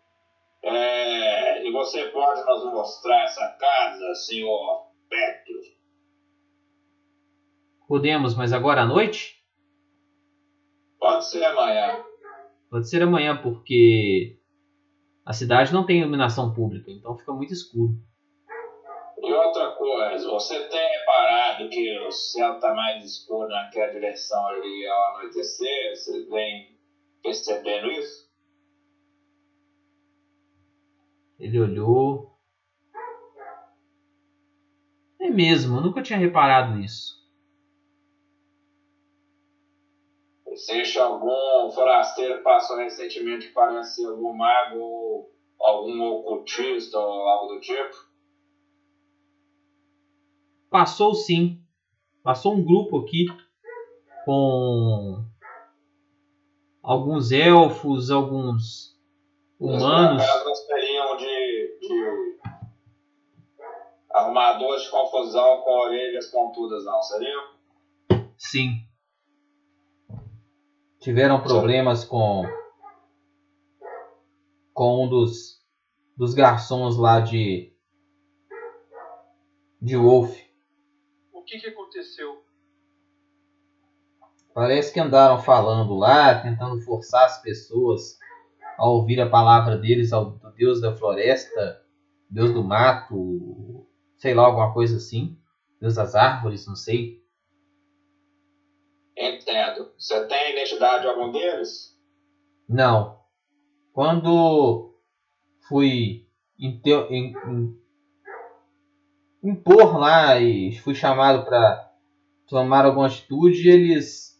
É, e você pode nos mostrar essa casa, senhor Petro? Podemos, mas agora à noite? Pode ser amanhã. Pode ser amanhã, porque A cidade não tem iluminação pública, então fica muito escuro. E outra coisa, você tem reparado que o céu está mais escuro naquela direção ali ao anoitecer? Você vem percebendo isso? Ele olhou. É mesmo, eu nunca tinha reparado nisso. Existe algum forasteiro que passou recentemente que parece algum mago algum ocultista ou algo do tipo? Passou sim. Passou um grupo aqui com alguns elfos, alguns humanos. Não seriam de, de arrumadores de confusão com orelhas pontudas, não seriam? Sim. Tiveram problemas com com um dos dos garçons lá de de Wolf. O que, que aconteceu? Parece que andaram falando lá, tentando forçar as pessoas a ouvir a palavra deles, ao do Deus da floresta, Deus do mato, sei lá, alguma coisa assim. Deus das árvores, não sei. Entendo. Você tem a identidade de algum deles? Não. Quando fui inte- em- em- impor lá e fui chamado para tomar alguma atitude, eles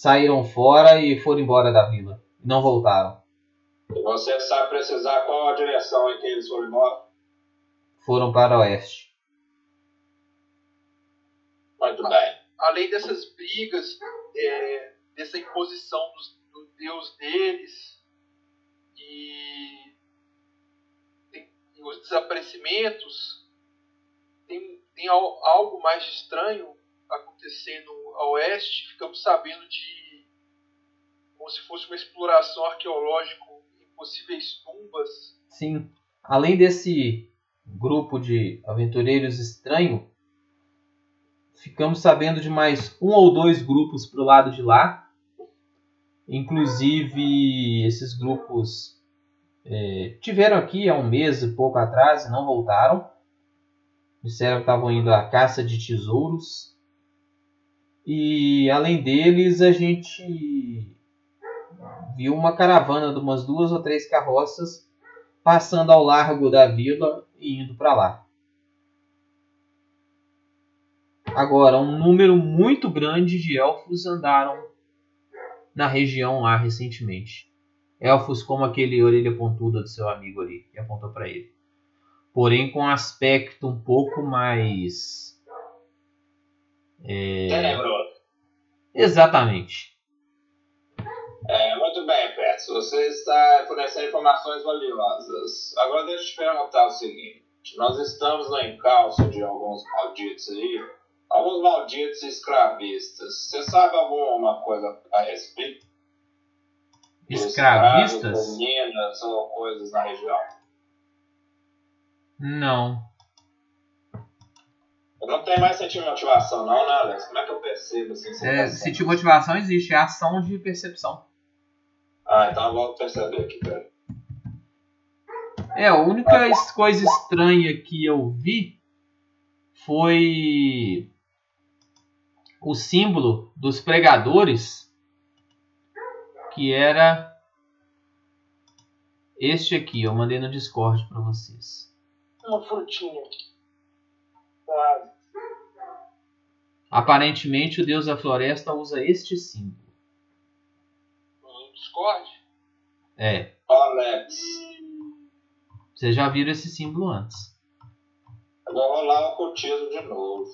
saíram fora e foram embora da vila. Não voltaram. E você sabe precisar qual a direção em que eles foram embora? Foram para o oeste. Muito bem. Além dessas brigas, é, dessa imposição dos- do, Deus deles e, e os desaparecimentos, tem, tem al- algo mais de estranho acontecendo a oeste. Ficamos sabendo de como se fosse uma exploração arqueológica em possíveis tumbas. Sim. Além desse grupo de aventureiros estranho, ficamos sabendo de mais um ou dois grupos pro lado de lá. Inclusive, esses grupos eh, tiveram aqui há um mês e pouco atrás e não voltaram. Disseram que estavam indo à caça de tesouros. E além deles, a gente viu uma caravana de umas duas ou três carroças passando ao largo da vila e indo para lá. Agora, um número muito grande de elfos andaram na região lá recentemente. Elfos como aquele orelha pontuda do seu amigo ali, que apontou para ele. Porém, com um aspecto um pouco mais. É... Tenebroso. Exatamente. É, muito bem, Pets. Você está fornecendo informações valiosas. Agora deixa eu te perguntar o seguinte. Nós estamos no encalço de alguns malditos aí. Alguns malditos escravistas. Você sabe alguma coisa a respeito? Escravistas? escravos, Meninas ou coisas na região? Não. Não tenho mais sentir motivação, não, né, Alex? Como é que eu percebo assim? É, tá sentir motivação existe, é ação de percepção. Ah, então eu vou perceber aqui, pera. É, a única coisa estranha que eu vi foi o símbolo dos pregadores, que era este aqui. Eu mandei no Discord para vocês. Uma frutinha. Quase. Aparentemente, o deus da floresta usa este símbolo. No Discord. É, Alex, vocês já viram esse símbolo antes. vou rolar o ocultismo de novo.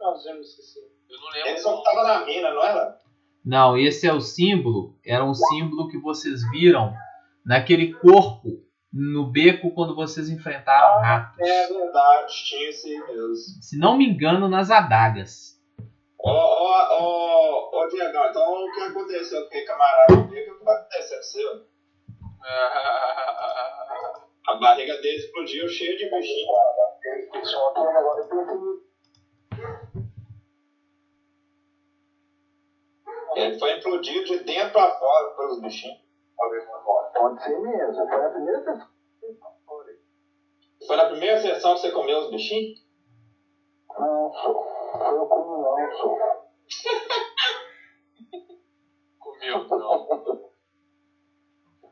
Nós vimos isso assim. Eu não lembro. Eles não estavam na mina, não era? Não, esse é o símbolo. Era um símbolo que vocês viram naquele corpo no beco quando vocês enfrentaram ratos. É verdade, tinha esse mesmo. Se não me engano, nas adagas. Ô, ô, ô, Diegão, então o que aconteceu aquele camarada? O que você? [LAUGHS] A barriga dele explodiu cheia de bichinho. Ele foi implodido de dentro pra fora pelos bichinhos. Pode ser mesmo. Foi a primeira sessão. Foi na primeira sessão que você comeu os bichinhos? Não, sou. Foi eu como não, sou. [LAUGHS] Comeu, não.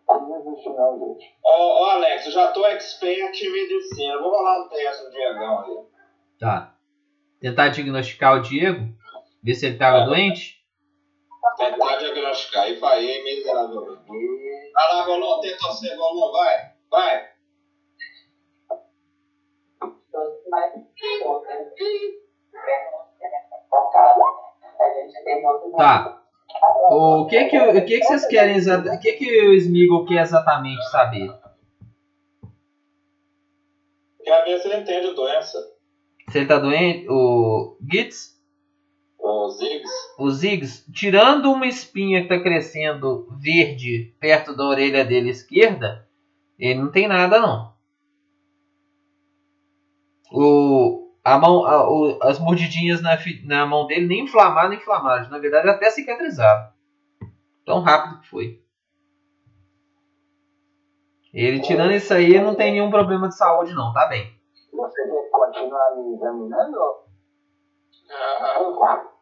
Gente. Ô, ô, Alex, eu já tô expert em medicina. Vou rolar um teste no Diegão aí. Tá. Tentar diagnosticar o Diego. Ver se ele tava É. doente. Tentar diagnosticar. E falhei miseravelmente. Vai lá, Golon, tenta você, Golon, vai. Vai. Tá. O que que, o que, que vocês querem O que que o Smeagol quer exatamente saber? Quer ver se ele entende a doença. Se ele tá doente? O Gitz? Ziggs. O Ziggs, tirando uma espinha que tá crescendo verde perto da orelha dele esquerda, ele não tem nada não. O, a mão, a- o- as mordidinhas na, na mão dele nem inflamaram, nem inflamaram. Na verdade, até cicatrizaram. Tão rápido que foi. Ele tirando isso aí, não tem nenhum problema de saúde não, tá bem. Você quer continuar me examinando? Ah,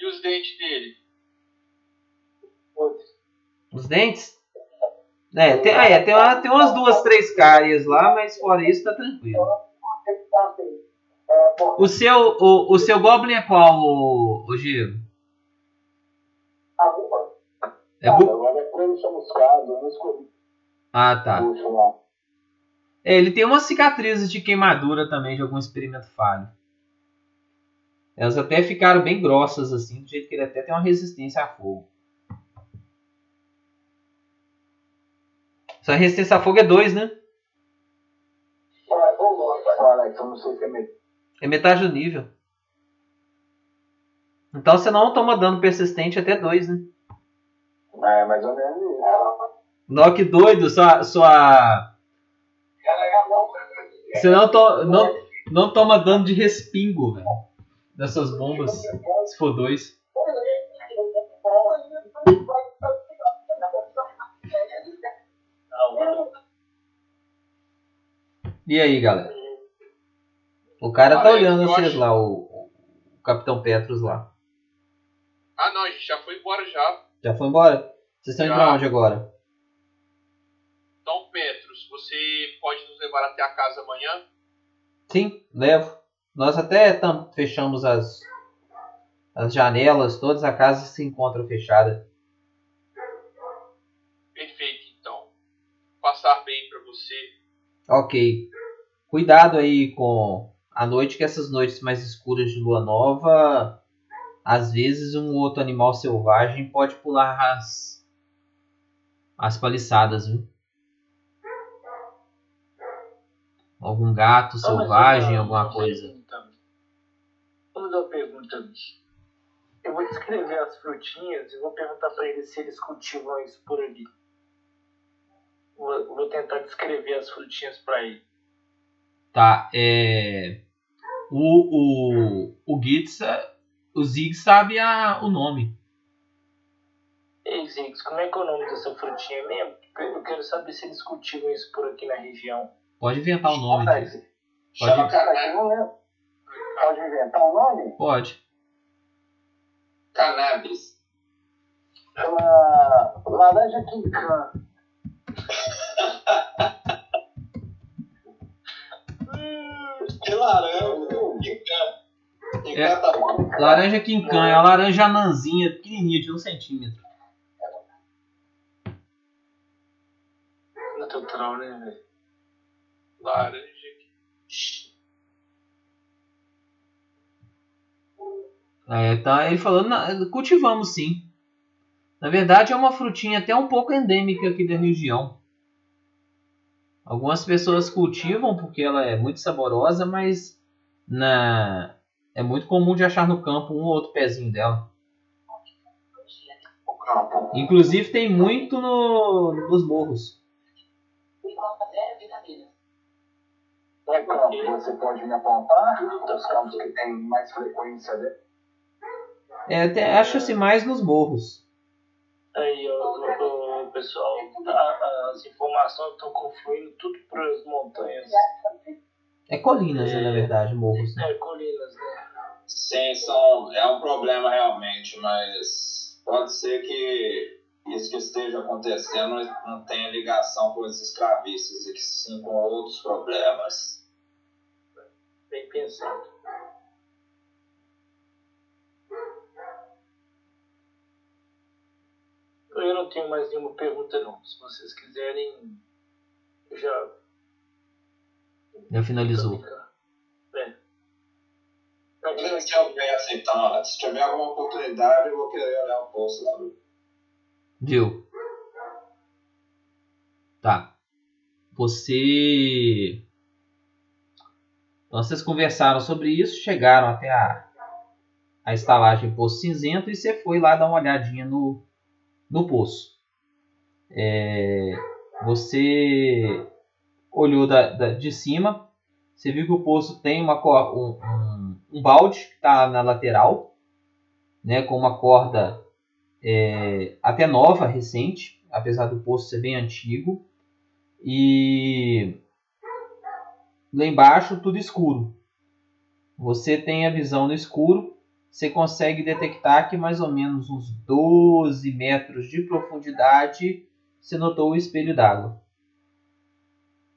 e os dentes dele? Os dentes? É, tem, ah, é, tem, uma- tem umas duas, três cárias lá, mas fora isso tá tranquilo. O seu, o, o seu Goblin é qual, o, o Giro? É bu... Agora é coisa chamuscada, eu não escolhi. Ah, tá. É, ele tem umas cicatrizes de queimadura também de algum experimento falho. Elas até ficaram bem grossas assim, do jeito que ele até tem uma resistência a fogo. Sua resistência a fogo é 2, né? É metade. É metade do nível. Então você não toma dano persistente até 2, né? É mais ou menos isso. Nó que doido, sua. sua... Você não, to... não, não toma dano de respingo, velho. Dessas bombas. Se for dois. E aí, galera? O cara tá olhando vocês lá, o, o Capitão Petros lá. Ah, não, a gente já foi embora já. Já foi embora? Vocês estão indo pra onde agora? Então, Petros, você pode nos levar até a casa amanhã? Sim, levo. Nós até fechamos as, as janelas, todas a casa se encontra fechada. Perfeito, então. Passar bem pra você. Ok. Cuidado aí com a noite, que essas noites mais escuras de lua nova, às vezes um outro animal selvagem pode pular as, as paliçadas, viu? Algum gato selvagem, uma- alguma uma coisa. Eu vou descrever as frutinhas e vou perguntar pra eles se eles cultivam isso por ali. Vou, vou tentar descrever as frutinhas pra ele. Tá, é. O, o, o Gitz, o Zig sabe a, o nome. Ei, Ziggs, como é que é o nome dessa frutinha mesmo? Eu quero saber se eles cultivam isso por aqui na região. Pode inventar o nome. Pode. Chama cara, cana- eu não lembro. Pode inventar um nome? Pode. cannabis. Chama laranja quincã. [LAUGHS] Que laranja. Quincã. Quincã É. tá bom. Laranja quincan, é uma laranja anãzinha, pequenininha, de um centímetro. Natural, né, velho? Laranja. É, tá, ele "Na- cultivamos sim. Na verdade é uma frutinha até um pouco endêmica aqui da região. Algumas pessoas cultivam porque ela é muito saborosa, mas na é muito comum de achar no campo um ou outro pezinho dela. Inclusive tem muito no, nos morros. É você pode me apontar os campos que tem mais frequência dele. É, até, acha-se mais nos morros. Aí, o, o pessoal, tá- as informações estão confluindo tudo para as montanhas. É colinas, né, na verdade, morros. Né? É, colinas, né? Sim, são, é um problema realmente, mas pode ser que isso que esteja acontecendo não- não tenha ligação com os escravistas e que sim com outros problemas. Bem pensado. Eu não tenho mais nenhuma pergunta não. Se vocês quiserem, eu já. Já finalizou. É. Beleza, que eu peço então, se tiver alguma oportunidade eu vou querer olhar o posto lá. Viu? Tá. Você. Então, vocês conversaram sobre isso, chegaram até a, a estalagem Poço Cinzento e você foi lá dar uma olhadinha no, no poço. É, você olhou da, da- de cima, você viu que o poço tem uma, um, um, um balde que está na lateral, né, com uma corda é, até nova, recente, apesar do poço ser bem antigo. E lá embaixo tudo escuro. Você tem a visão no escuro, você consegue detectar que mais ou menos uns 12 metros de profundidade você notou o espelho d'água.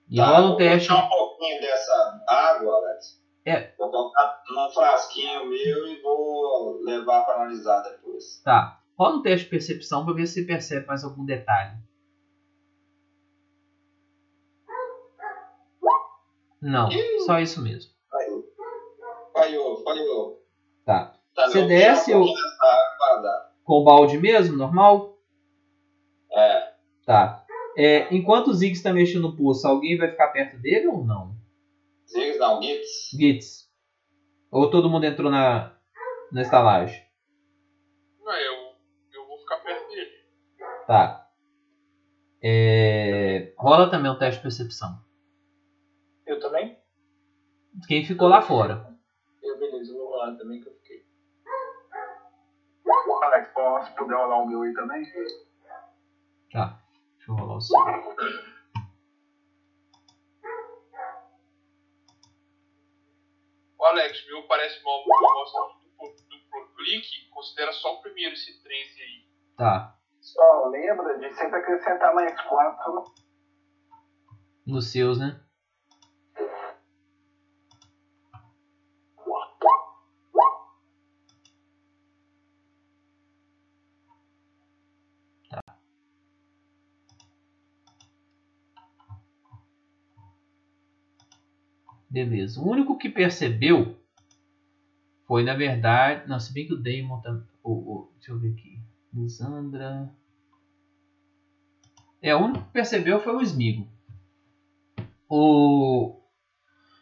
E Tá, um vou teste. puxar um pouquinho dessa água, Alex. É. Vou colocar num frasquinho meu e vou levar para analisar depois. Tá. Rola um teste de percepção para ver se você percebe mais algum detalhe. Não, só isso mesmo. Falhou, falhou. Tá. Tá, Você eu desce água para dar. Com o balde mesmo, normal? É. Tá. É, enquanto o Ziggs está mexendo no poço, alguém vai ficar perto dele ou não? Ziggs não, Gits. Gitz. Ou todo mundo entrou na, na estalagem? Não, eu, eu vou ficar perto dele. Tá. É, rola também um teste de percepção. Eu também? Quem ficou lá fora. Eu, beleza, eu vou rolar também que eu. Alex, posso puder rolar o meu aí também? Tá. Deixa eu rolar o seu. O Alex, meu parece mal porque mostra duplo, duplo clique. Considera só o primeiro, esse 13 aí. Tá. Só lembra de sempre acrescentar mais 4. Nos seus, né? Beleza. O único que percebeu foi, na verdade. Não, se bem que o Damon também. O, o, deixa eu ver aqui. Lisandra. É, o único que percebeu foi o Smigo. O...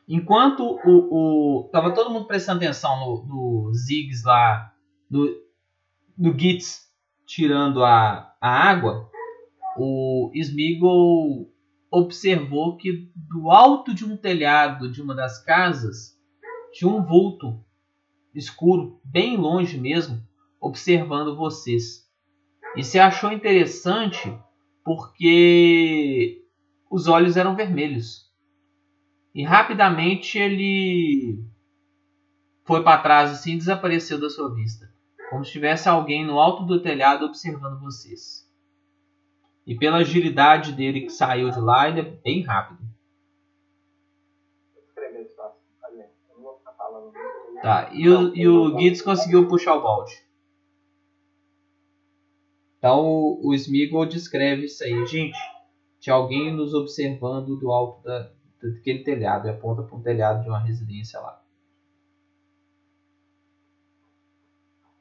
Enquanto o, o... Tava todo mundo prestando atenção no, no Ziggs lá, no, no Gitz tirando a, a água, o Smeagol observou que do alto de um telhado de uma das casas tinha um vulto escuro, bem longe mesmo, observando vocês. E se achou interessante porque os olhos eram vermelhos. E rapidamente ele foi para trás assim e desapareceu da sua vista. Como se tivesse alguém no alto do telhado observando vocês. E pela agilidade dele que saiu de lá, ele é bem rápido. Vou escrever esse passo. Ali, eu não vou ficar falando. Tá, e o, e o Gitz conseguiu puxar o balde. Então o, o Smeagol descreve isso aí. Gente, tinha alguém nos observando do alto da, daquele telhado. E aponta para um telhado de uma residência lá.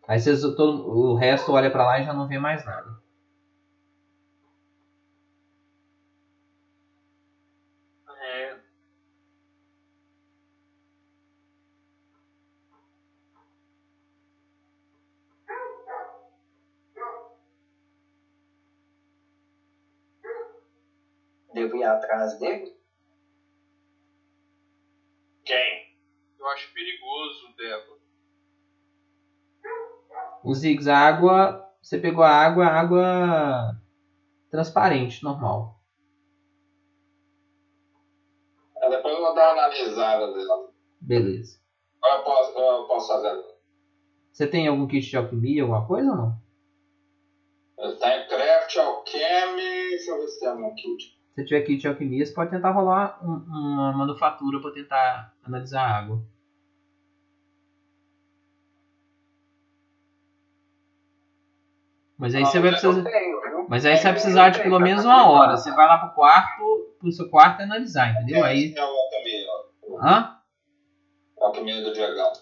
Aí vocês, todo, o resto olha para lá e já não vê mais nada. Devo ir atrás dele? Quem? Eu acho perigoso, Débora. O Ziggs, a água. Você pegou a água, a água transparente, normal. Aí depois eu vou dar uma analisada dela. Beleza. Eu posso, eu posso fazer? Você tem algum kit de alquimia, alguma coisa ou não? Eu tenho craft, alchemy. Deixa eu ver se tem algum kit. Se tiver kit de alquimia, você pode tentar rolar um- uma manufatura para tentar analisar a água. Mas aí você vai precisar. Mas aí você vai precisar de pelo menos uma hora. Você vai lá pro quarto, pro seu quarto analisar, entendeu? Aí. Hã? Alquimia do Diagão.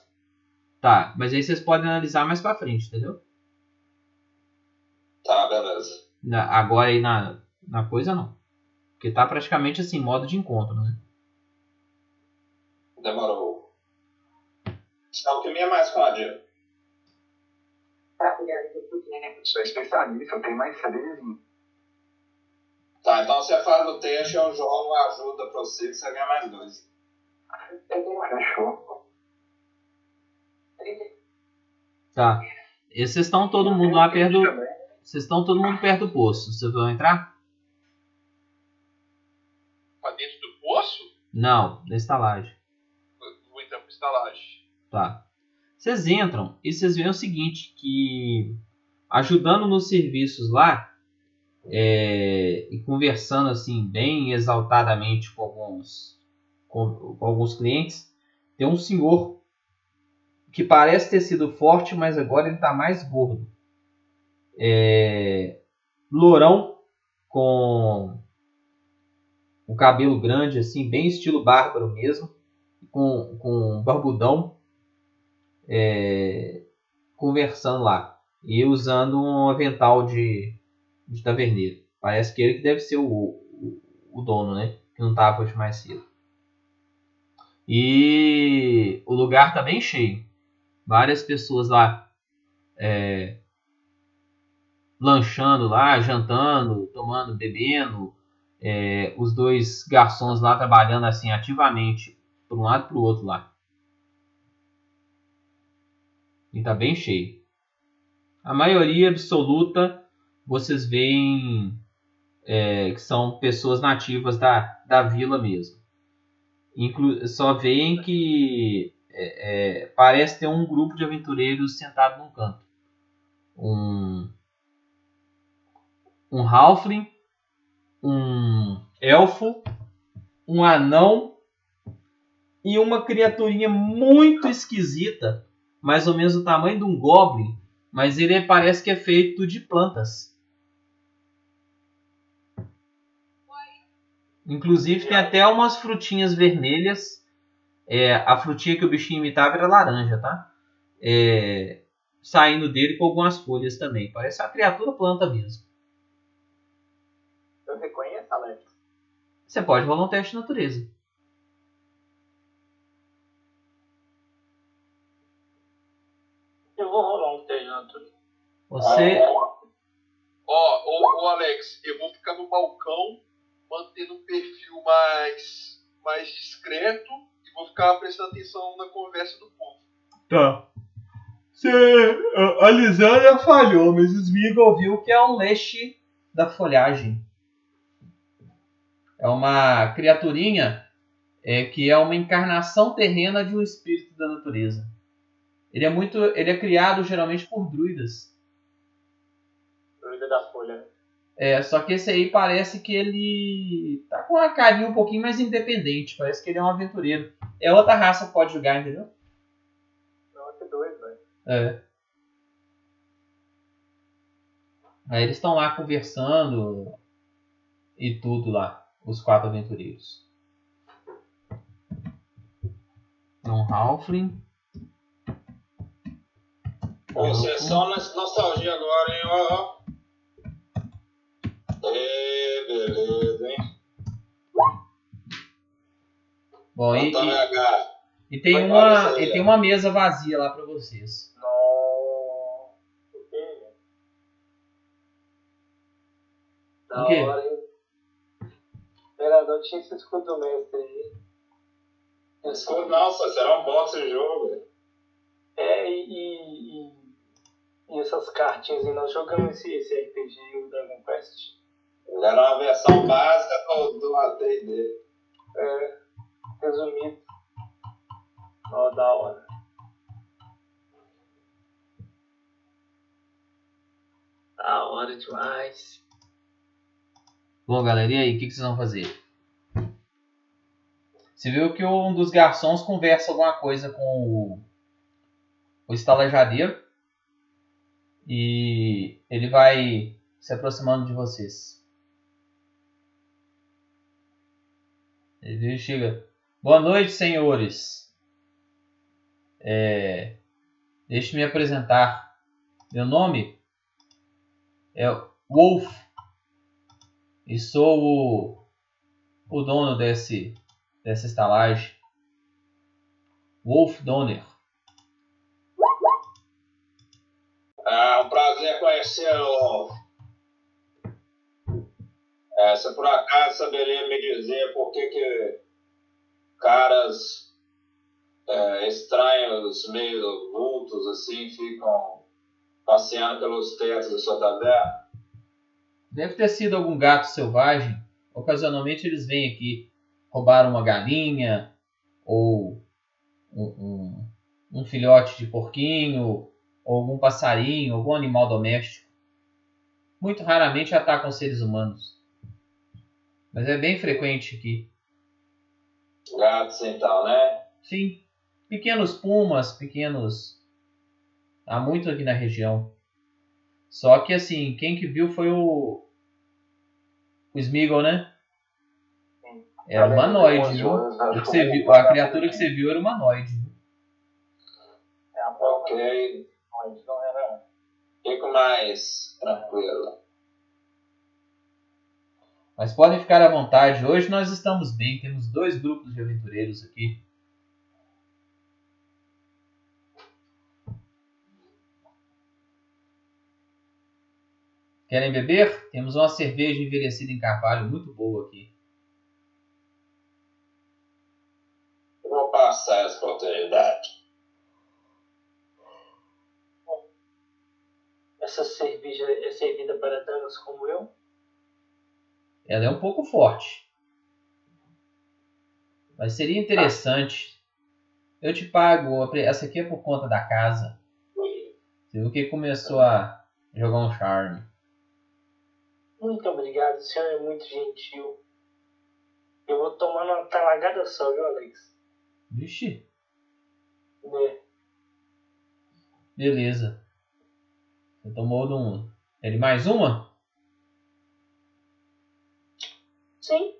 Tá, mas aí vocês podem analisar mais pra frente, entendeu? Tá, beleza. Agora aí na, na coisa não. Porque tá praticamente assim, modo de encontro, né? Demorou. Alquimia é mais com a dia. Sou especialista, eu tenho mais três. Tá, então você faz o teste, eu jogo uma ajuda pra você que você ganha mais dois. Fechou. Tá. E vocês estão todo mundo lá perto do. Vocês estão todo mundo perto do poço. Vocês vão entrar? Pra dentro do poço? Não, na estalagem. Vou entrar pra estalagem. Tá. Vocês entram e vocês veem o seguinte, que ajudando nos serviços lá é, e conversando assim bem exaltadamente com alguns com, com alguns clientes, tem um senhor que parece ter sido forte, mas agora ele está mais gordo. É, lourão com o cabelo grande assim, bem estilo bárbaro mesmo, com, com um barbudão é, conversando lá e usando um avental de, de taverneiro. Parece que ele que deve ser o, o, o dono, né? Que não estava hoje mais cedo. E o lugar tá bem cheio. Várias pessoas lá é, lanchando lá, jantando, tomando, bebendo. É, os dois garçons lá trabalhando assim ativamente para um lado para o outro lá. E tá bem cheio. A maioria absoluta vocês veem é, que são pessoas nativas da, da vila mesmo. Inclu só veem que é, é, parece ter um grupo de aventureiros sentado num canto. Um, um halfling, um elfo, um anão e uma criaturinha muito esquisita mais ou menos o tamanho de um goblin, mas ele parece que é feito de plantas. Inclusive tem até umas frutinhas vermelhas. É, a frutinha que o bichinho imitava era laranja, tá? É, saindo dele com algumas folhas também. Parece uma criatura planta mesmo. Eu reconheço, Alex. Você pode rolar um teste de natureza. Eu vou rolar um teste de natureza. Você. Ó, ô, ô Alex, eu vou ficar no balcão, mantendo um perfil mais, mais discreto e vou ficar prestando atenção na conversa do povo. Tá. Você, a- Lisânia falhou, mas o Smeagol viu que é um leste da folhagem. É uma criaturinha é, que é uma encarnação terrena de um espírito da natureza. Ele é muito, ele é criado geralmente por druidas. Druida da Folha. É, só que esse aí parece que ele tá com uma carinha um pouquinho mais independente. Parece que ele é um aventureiro. É outra raça que pode jogar, entendeu? Não, que doido, velho. É. Aí eles estão lá conversando e tudo lá, os quatro aventureiros. Um Halfling. Pô, Você é só nostalgia agora, hein? Ó, ó. Beleza, hein? Bom, e, e, e tem Vai uma, e tem uma mesa vazia lá pra vocês. Não. O quê? Da O quê? hora, hein? Imperador tinha esse escudo mestre aí. Escudo não, só será um box de jogo. É, e, e, e E essas cartinhas aí, nós jogamos esse, esse RPG, o Dragon Quest. Era uma versão básica do, do AD&D. É, resumido. Ó, da hora. Da hora demais. Bom, galera, e aí? O que, que vocês vão fazer? Você viu que um dos garçons conversa alguma coisa com o, o estalajadeiro. E ele vai se aproximando de vocês. Ele chega. Boa noite, senhores. É, Deixe-me apresentar. Meu nome é Wolf. E sou o, o dono desse, dessa estalagem. Wolf Donner. É um prazer conhecê-lo. É, se por acaso saberia me dizer por que, que caras é, estranhos, meio vultos assim, ficam passeando pelos tetos da sua taverna? Deve ter sido algum gato selvagem. Ocasionalmente eles vêm aqui roubar uma galinha ou um, um, um filhote de porquinho ou algum passarinho, algum animal doméstico. Muito raramente atacam seres humanos. Mas é bem frequente aqui. Gatos então, né? Sim. Pequenos pumas, pequenos. Há muito aqui na região. Só que assim, quem que viu foi o. O Smeagol, né? Era humanoide, viu? O que você viu, a criatura que você viu era humanoide. viu? É Ok, não era. fico mais tranquilo. Mas podem ficar à vontade. Hoje nós estamos bem. Temos dois grupos de aventureiros aqui. Querem beber? Temos uma cerveja envelhecida em carvalho muito boa aqui. Eu vou passar essa oportunidade. Essa cerveja é servida para damas como eu? Ela é um pouco forte. Mas seria interessante. Eu te pago. Essa aqui é por conta da casa. Você viu que começou a jogar um charme. Muito obrigado, o senhor é muito gentil. Eu vou tomar uma talagada só, viu, Alex? Vixe, Né? beleza. Você tomou de um. Ele mais uma? Sim,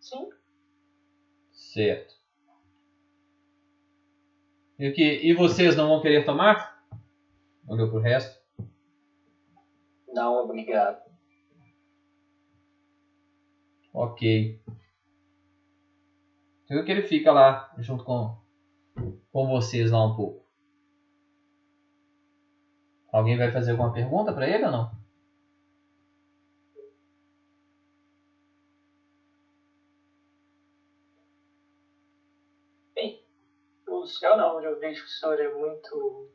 sim. Certo. E, que, e vocês não vão querer tomar? Olhou pro resto. Não, obrigado. Ok. Viu que ele fica lá junto com, com vocês lá um pouco. Alguém vai fazer alguma pergunta pra ele ou não? O senhor não, eu vejo que o senhor é muito.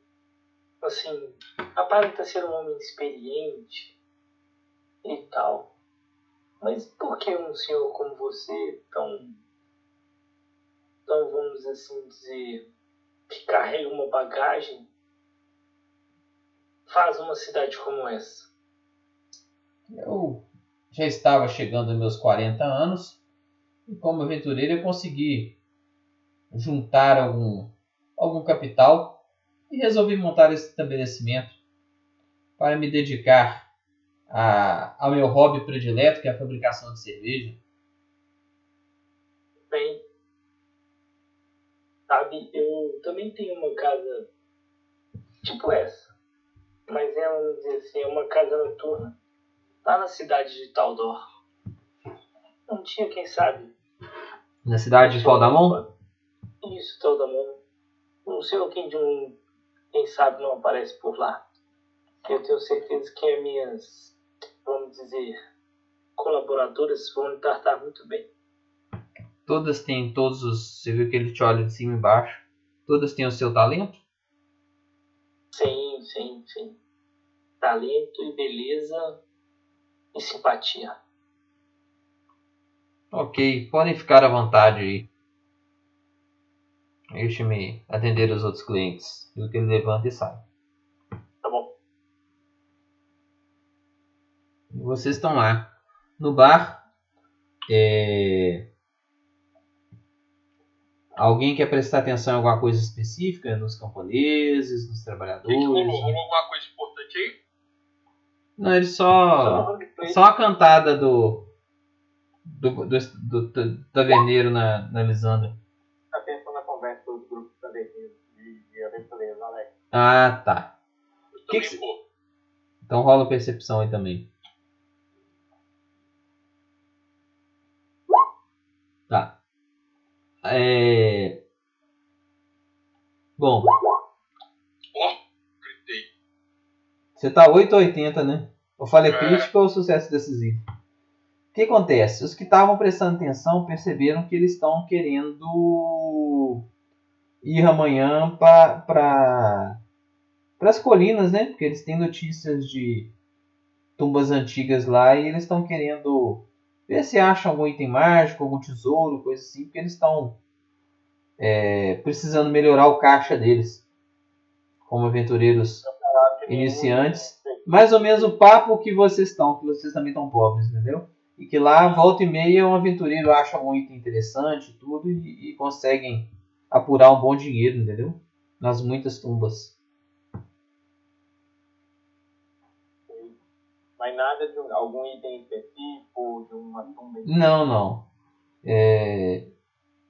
Assim, aparenta ser um homem experiente e tal. Mas por que um senhor como você, tão. tão, vamos assim dizer. que carrega uma bagagem, faz uma cidade como essa? Eu já estava chegando aos meus 40 anos e como aventureiro eu consegui juntar algum, algum capital e resolvi montar esse estabelecimento para me dedicar a, ao meu hobby predileto, que é a fabricação de cerveja. Bem, sabe, eu também tenho uma casa tipo essa, mas é, vamos dizer assim, é uma casa noturna, lá na cidade de Taldor. Um dia, quem sabe, Na cidade de Faldamon? isso, Taldamon, um senhor quem de um, quem sabe não aparece por lá. Eu tenho certeza que as minhas, vamos dizer, colaboradoras vão me tratar muito bem. Todas têm todos os. Você viu que ele te olha de cima e embaixo? Todas têm o seu talento? Sim, sim, sim. talento e beleza e simpatia. Ok, podem ficar à vontade aí. Deixe-me atender os outros clientes. E o que ele levanta e sai. E vocês estão lá no bar. É... Alguém quer prestar atenção em alguma coisa específica? Nos camponeses, nos trabalhadores? rolou? né? Rolou alguma coisa importante aí? Não, ele só. Só a cantada do. Do, do, do, do taverneiro na, na Lisandra. Tá pensando na conversa dos grupos taverneiros de, aventureiros, Alex. Ah, tá. Eu Que também que. Então rola percepção aí também. É... Bom, Ó, gritei. você tá 8 ou 80, né? Ou falha É. crítica ou sucesso decisivo? O que acontece? Os que estavam prestando atenção perceberam que eles estão querendo ir amanhã para para as colinas, né? Porque eles têm notícias de tumbas antigas lá e eles estão querendo ver se acham algum item mágico, algum tesouro, coisa assim, porque eles estão é, precisando melhorar o caixa deles como aventureiros iniciantes. Mais ou menos o papo que vocês estão, que vocês também estão pobres, entendeu? E que lá, volta e meia, um aventureiro acha algum item interessante tudo e, e conseguem apurar um bom dinheiro, entendeu? Nas muitas tumbas. Mas nada de um- algum item específico, de uma tumba Não, não. É,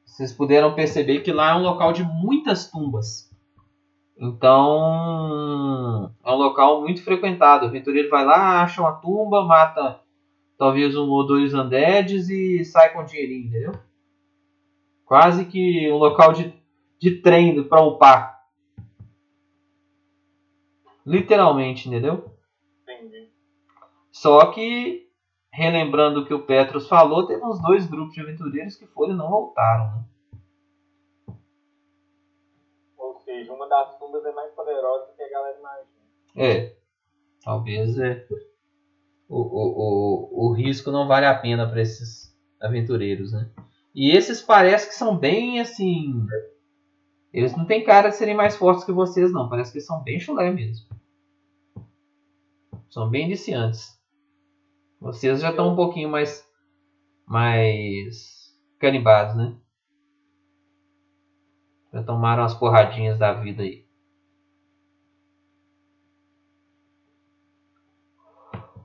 Vocês puderam perceber que lá é um local de muitas tumbas. Então, é um local muito frequentado. O aventureiro vai lá, acha uma tumba, mata talvez um ou dois undeads e sai com dinheirinho, entendeu? Quase que um local de, de trem para upar. Literalmente, entendeu? Só que, relembrando o que o Petros falou, teve uns dois grupos de aventureiros que foram e não voltaram. Né? Ou seja, uma das tumbas é mais poderosa do que a galera imagina. É, talvez é, o, o, o, o risco não vale a pena para esses aventureiros, né? E esses parece que são bem assim. Eles não têm cara de serem mais fortes que vocês, não. Parece que eles são bem chulé mesmo. São bem iniciantes. Vocês já estão um pouquinho mais. mais. canibais, né? Já tomaram as porradinhas da vida aí.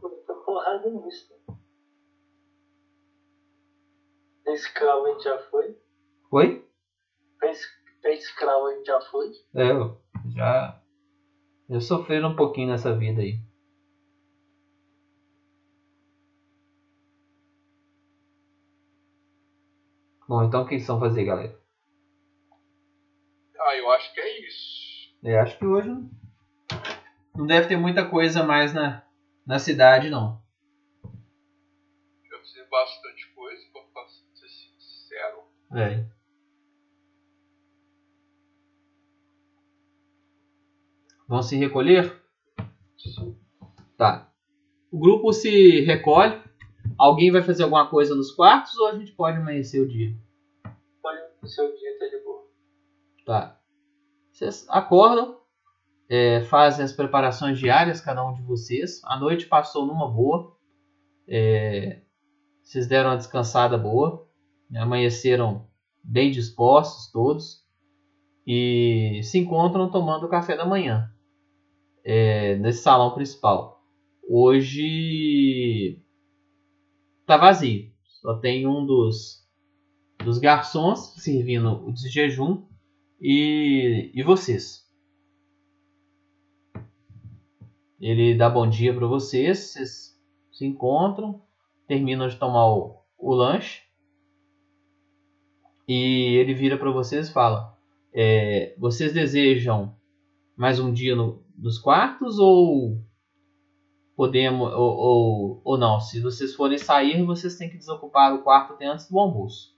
Muita porrada nisso. Crow a gente já foi. Oi? Esse Crow a gente já foi. É, já. Já sofreram um pouquinho nessa vida aí. Bom, então o que eles vão fazer, galera? Ah, eu acho que é isso. Eu acho que hoje não- deve ter muita coisa mais na, na cidade, não. Já fiz bastante coisa, pra ser sincero. É. Vão se recolher? Tá. O grupo se recolhe. Alguém vai fazer alguma coisa nos quartos ou a gente pode amanhecer o dia? O seu dia tá de boa. Tá. Vocês acordam, é, fazem as preparações diárias, cada um de vocês. A noite passou numa boa. É, vocês deram uma descansada boa. Amanheceram bem dispostos todos. E se encontram tomando o café da manhã. é, nesse salão principal. Hoje tá vazio. Só tem um dos, dos garçons servindo o de jejum e, e vocês. Ele dá bom dia para vocês, vocês se encontram, terminam de tomar o, o lanche e ele vira para vocês e fala: é, Vocês desejam mais um dia no, nos quartos ou podemos ou, ou, ou não? Se vocês forem sair, vocês têm que desocupar o quarto até antes do almoço.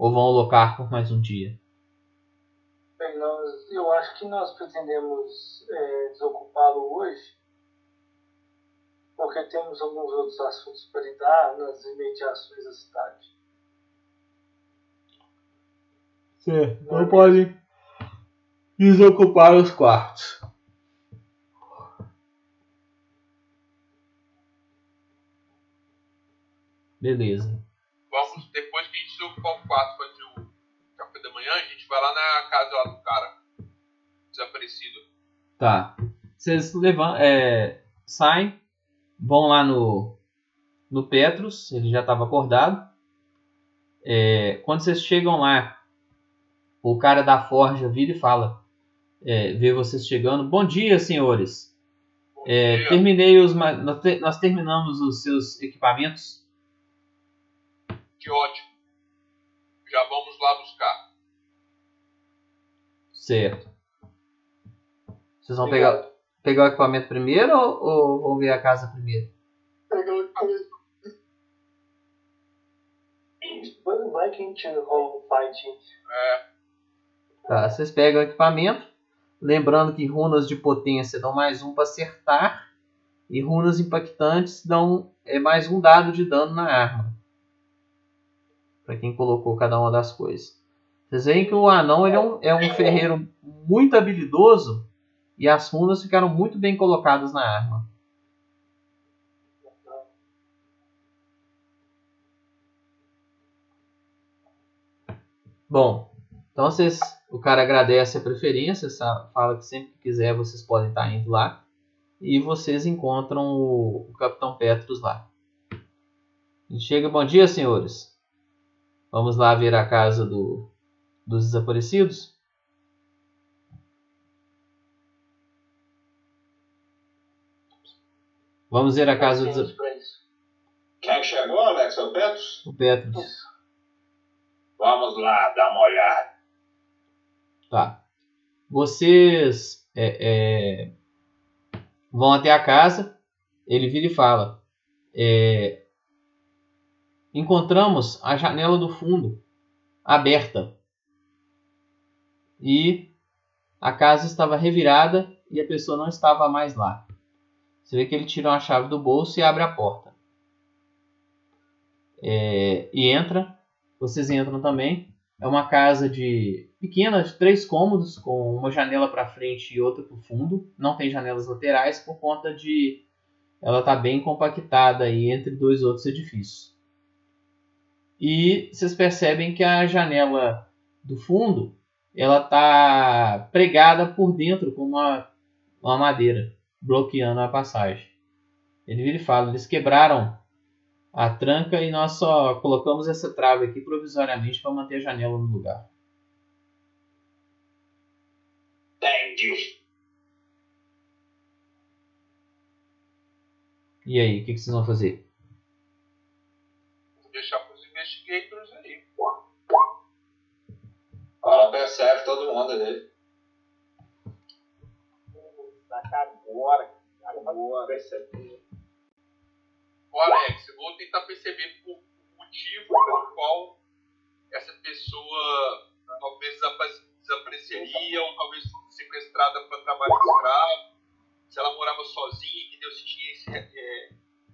Ou vão alocar por mais um dia? Bem, nós, eu acho que nós pretendemos é, desocupá-lo hoje, porque temos alguns outros assuntos para lidar nas imediações da cidade. Sim, não pode desocupar os quartos. Beleza. Vamos ter 20 do Pop 4 fazer o café da manhã, a gente vai lá na casa lá do cara. Desaparecido. Tá. Vocês levam, é, saem, vão lá no, no Petrus, ele já estava acordado. É, quando vocês chegam lá, o cara da forja vira e fala, é, vê vocês chegando. Bom dia, senhores. Bom é, dia. Terminei os, nós terminamos os seus equipamentos. Que ótimo. Já vamos lá buscar. Certo. Vocês vão pegar, pegar o equipamento primeiro ou, ou vão ver a casa primeiro? Vai, vai que a gente rola um fight. É, Tá, vocês pegam o equipamento. Lembrando que runas de potência dão mais um para acertar. E runas impactantes dão é, mais um dado de dano na arma. Para quem colocou cada uma das coisas. Vocês veem que o anão ele é, um, é um ferreiro muito habilidoso. E as runas ficaram muito bem colocadas na arma. Bom, então vocês, o cara agradece a preferência, fala que sempre que quiser vocês podem estar indo lá. E vocês encontram o, o Capitão Petrus lá. Chega, bom dia senhores. Vamos lá ver a casa do, dos desaparecidos? Vamos ver a casa dos. Quem é que chegou, Alex? É o Petrus? o Petrus. Vamos lá, dar uma olhada. Tá. Vocês é, é, vão até a casa. Ele vira e fala: é, Encontramos a janela do fundo aberta. E a casa estava revirada e a pessoa não estava mais lá. Você vê que ele tira uma chave do bolso e abre a porta. É, e entra. Vocês entram também. É uma casa de pequena, de três cômodos, com uma janela para frente e outra para o fundo. Não tem janelas laterais por conta de ela tá bem compactada aí entre dois outros edifícios. E vocês percebem que a janela do fundo ela tá pregada por dentro com uma, uma madeira bloqueando a passagem. Ele vira e fala: eles quebraram a tranca e nós só colocamos essa trave aqui provisoriamente para manter a janela no lugar. Entendi. E aí, o que, que vocês vão fazer? vou investigators aí. Ela percebe todo mundo ali. Agora, agora. Percebi. Ô Alex, eu vou tentar perceber o motivo pelo qual essa pessoa talvez desapa- desapareceria ou talvez fosse sequestrada para trabalho escravo. Se ela morava sozinha, entendeu? Se tinha esse, é,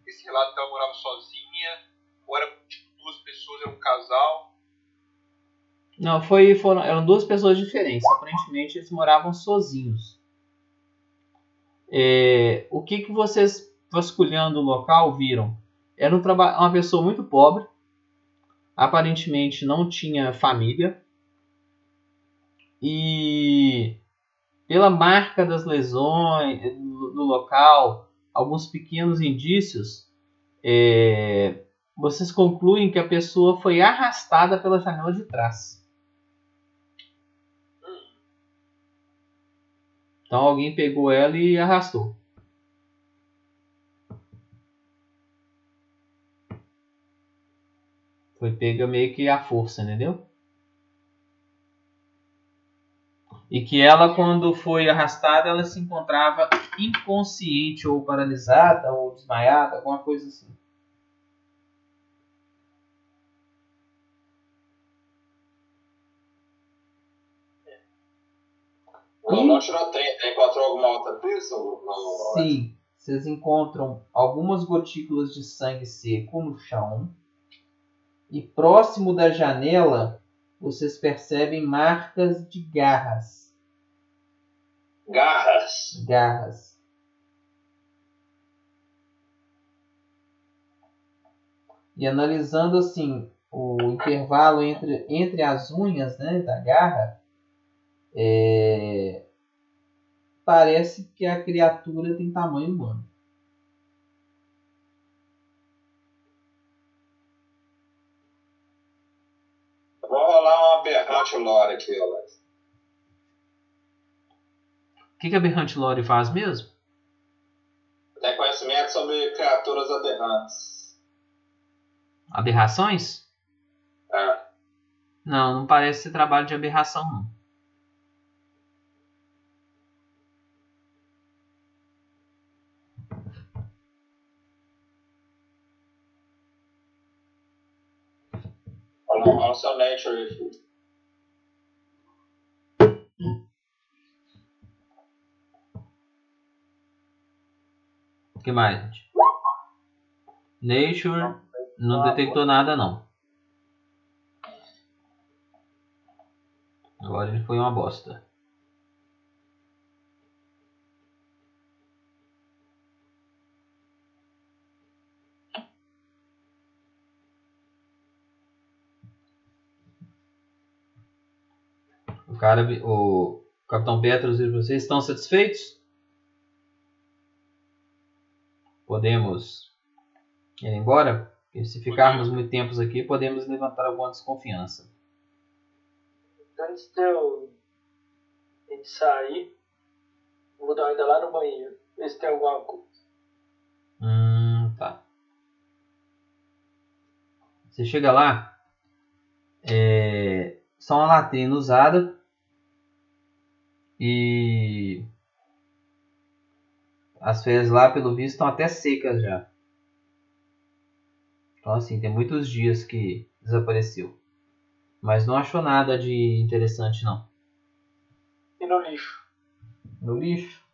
esse relato que ela morava sozinha, ou era tipo duas pessoas, era um casal. Não, foi, foram, eram duas pessoas diferentes. Aparentemente eles moravam sozinhos. É, o que, que vocês, vasculhando o local, viram? Era um uma pessoa muito pobre. Aparentemente não tinha família. E pela marca das lesões no local, alguns pequenos indícios, é, vocês concluem que a pessoa foi arrastada pela janela de trás. Então alguém pegou ela e arrastou. Foi pega meio que à força, entendeu? E que ela, quando foi arrastada, ela se encontrava inconsciente ou paralisada ou desmaiada, alguma coisa assim. Tiroteio, encontrou alguma outra pista? No- Sim, vocês encontram algumas gotículas de sangue seco no chão. E próximo da janela, vocês percebem marcas de garras. Garras. Garras. E analisando assim o intervalo entre, entre as unhas né, da garra, é, parece que a criatura tem tamanho humano. Vou rolar uma aberrante lore aqui, Alex. O que, que a Berrante Lore faz mesmo? Tem conhecimento sobre criaturas aberrantes. Aberrações? É. Não, não parece ser trabalho de aberração, não. Rolar rola o seu nature aí, filho. O que mais, gente? Nature não detectou nada, não. Agora ele foi uma bosta. O cara, o Capitão Petros e vocês estão satisfeitos? Podemos ir embora? Porque se ficarmos muito tempo aqui, podemos levantar alguma desconfiança. Antes de eu sair, vou dar uma ida lá no banheiro, ver se tem alguma coisa. Hum, tá. Você chega lá, é só uma latrina usada e as fezes lá, pelo visto, estão até secas já. Então, assim, tem muitos dias que desapareceu. Mas não achou nada de interessante, não. E no lixo? No lixo?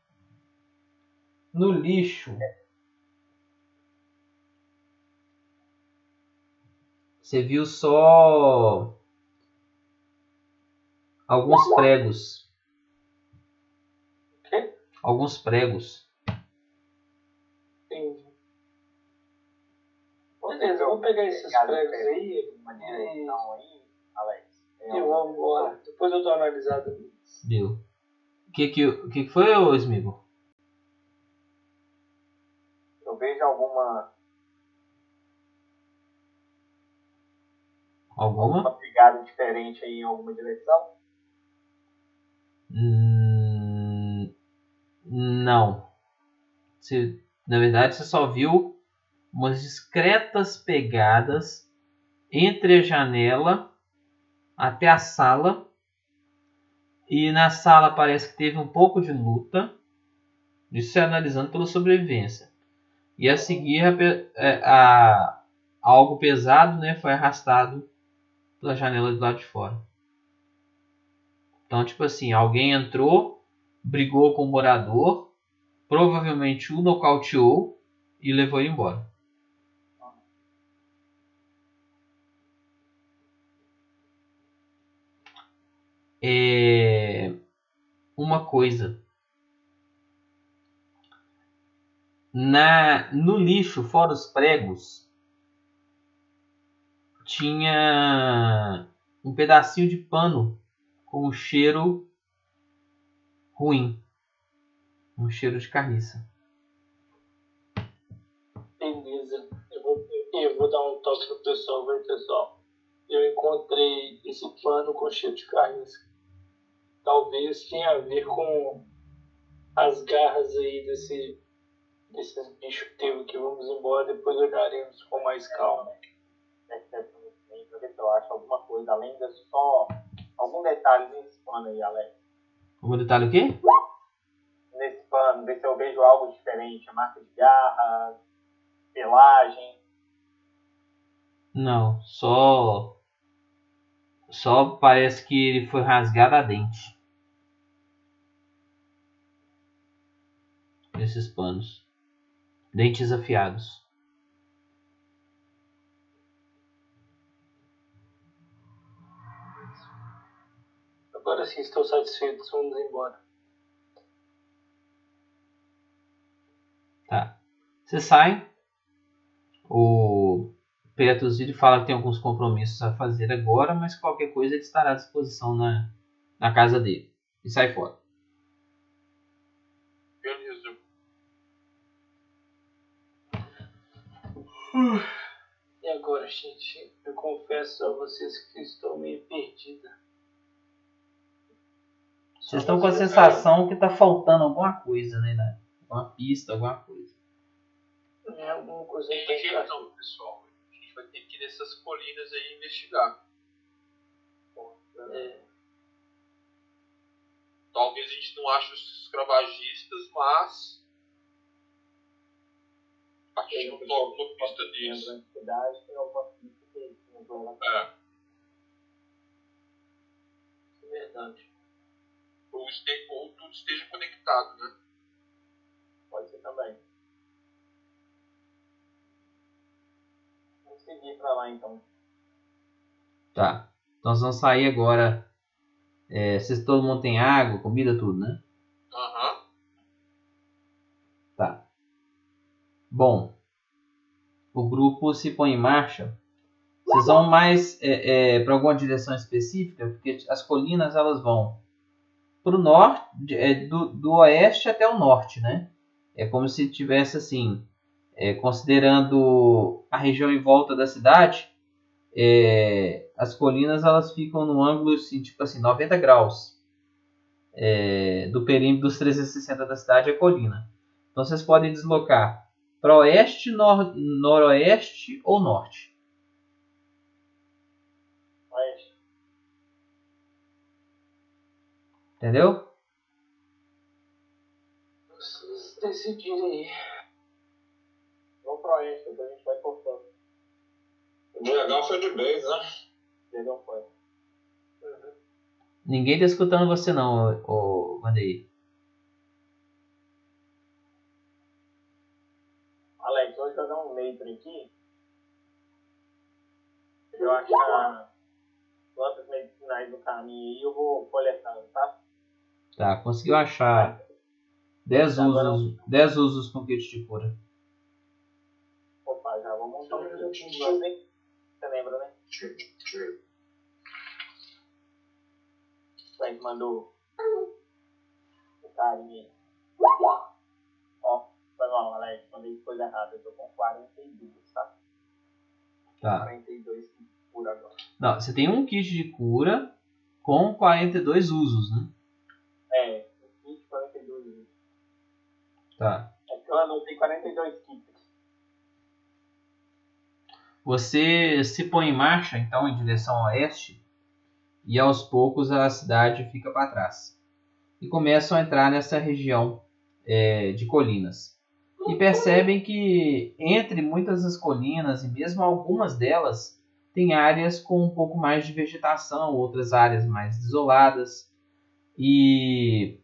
No lixo. Você viu só alguns pregos. Alguns pregos. Entendi. Beleza, eu vou pegar esses pregos aí Uma direção aí, Alex. e vamos embora. Depois eu dou uma analisada. Viu? O que que, o que que foi, ô Smigo? Eu vejo alguma, Alguma? alguma pegada diferente aí em alguma direção? Hum, não. Você, na verdade, você só viu umas discretas pegadas entre a janela até a sala. E na sala parece que teve um pouco de luta. Isso é analisando pela sobrevivência. E a seguir, a é, a- algo pesado né, foi arrastado pela janela do lado de fora. Então, tipo assim, alguém entrou, brigou com o morador, provavelmente o nocauteou e levou ele embora. É... Uma coisa. Na... No lixo, fora os pregos, tinha um pedacinho de pano com um cheiro ruim. Um cheiro de carniça. Beleza. Eu vou, eu vou dar um toque pro pessoal, vai pessoal. Eu encontrei esse pano com cheiro de carniça. Talvez tenha a ver com as garras aí desse, desses bichos que teve que vamos embora, depois olharemos com mais calma. Pra ver se eu acho alguma coisa além de só algum detalhe nesse pano aí, Alex. Algum detalhe aqui? Nesse pano, ver se eu vejo algo diferente. A marca de garra, pelagem. Não, só. Só parece que ele foi rasgado a dente. Esses panos. Dentes afiados. Agora sim estou satisfeito, vamos embora. Tá. Você sai. O Petrus ele fala que tem alguns compromissos a fazer agora, mas qualquer coisa ele estará à disposição na, na casa dele. E sai fora. Beleza. E agora, gente, eu confesso a vocês que estou meio perdida. Vocês estão com a sensação que tá faltando alguma coisa, né? né? Alguma pista, alguma coisa. É alguma coisa Tem que jeito não, pessoal. A gente vai ter que ir nessas colinas aí investigar. é, Talvez a gente não ache os escravagistas, mas. A gente não uma pista deles. Tem alguma pista que nos leva É. é verdade. Ou, este- ou tudo esteja conectado, né? Pode ser também. Vamos seguir pra lá então. Tá. Então vocês vão sair agora. É, vocês, todo mundo tem água, comida, tudo, né? Aham. Tá. Bom. O grupo se põe em marcha. Vocês vão mais é, para alguma direção específica? Porque as colinas elas vão pro norte, é, do, do oeste até o norte, né? É como se tivesse assim, é, considerando a região em volta da cidade, é, as colinas elas ficam no ângulo assim, tipo assim, 90 graus. É, do perímetro dos 360 da cidade é colina. Então vocês podem deslocar para oeste, nor noroeste ou norte. Entendeu? Vocês decidirem aí. Vamos pro oeste, depois a gente vai cortando. O Diegão foi de base, né? Diegão foi. Ninguém tá escutando você não, ô, ô. Alex, vou jogar um Nathan aqui. Eu achar plantas medicinais no caminho aí, eu vou coletando, tá? Tá, conseguiu achar 10 Agora- usos, 10 usos com kit de cura. Opa, já vamos montar um pouquinho de hein? Você lembra, né? O Alex mandou o carinha. Ó, foi mal, Alex. Mandei coisa errada. Eu tô com 42, tá? Tá. 42 por agora. Não, você tem um kit de cura com 42 usos, né? É, 20, 42 usos. Tá. É que eu anotei 42 kits. Você se põe em marcha, então, em direção oeste, e aos poucos a cidade fica para trás. E começam a entrar nessa região é, de colinas. E percebem que entre muitas das colinas, e mesmo algumas delas, tem áreas com um pouco mais de vegetação, outras áreas mais isoladas. E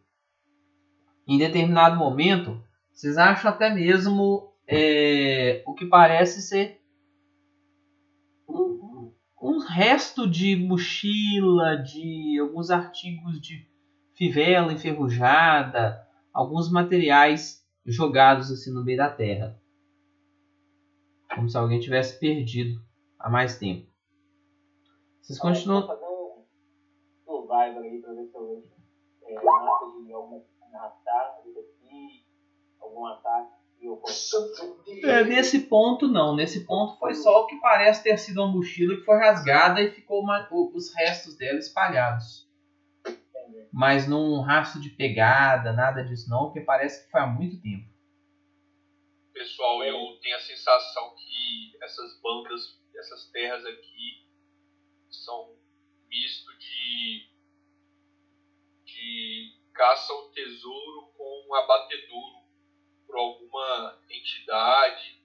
em determinado momento, vocês acham até mesmo é, o que parece ser um, um resto de mochila, de alguns artigos de fivela enferrujada, alguns materiais jogados assim no meio da terra. Como se alguém tivesse perdido há mais tempo. Vocês Vou continuam. fazer um survival aí pra ver se é, mata de algum ataque daqui, algum ataque eu É, nesse ponto não, nesse ponto foi só o que parece ter sido uma mochila que foi rasgada e ficou uma- os restos dela espalhados. Mas não rastro de pegada, nada disso não, porque parece que foi há muito tempo. Pessoal, eu tenho a sensação que essas bandas, essas terras aqui, são misto de, de caça ao tesouro com abatedouro por alguma entidade,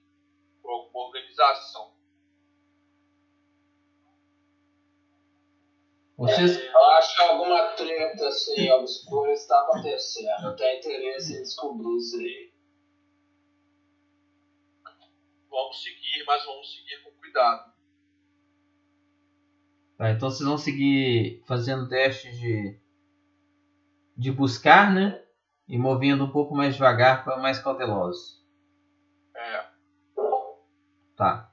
por alguma organização. Vocês, Eu acho que alguma treta assim obscura está acontecendo. Eu tenho interesse em descobrir isso aí. vamos seguir, mas vamos seguir com cuidado. Tá, então vocês vão seguir fazendo testes de, de buscar, né? E movendo um pouco mais devagar para mais cautelosos. É. Tá.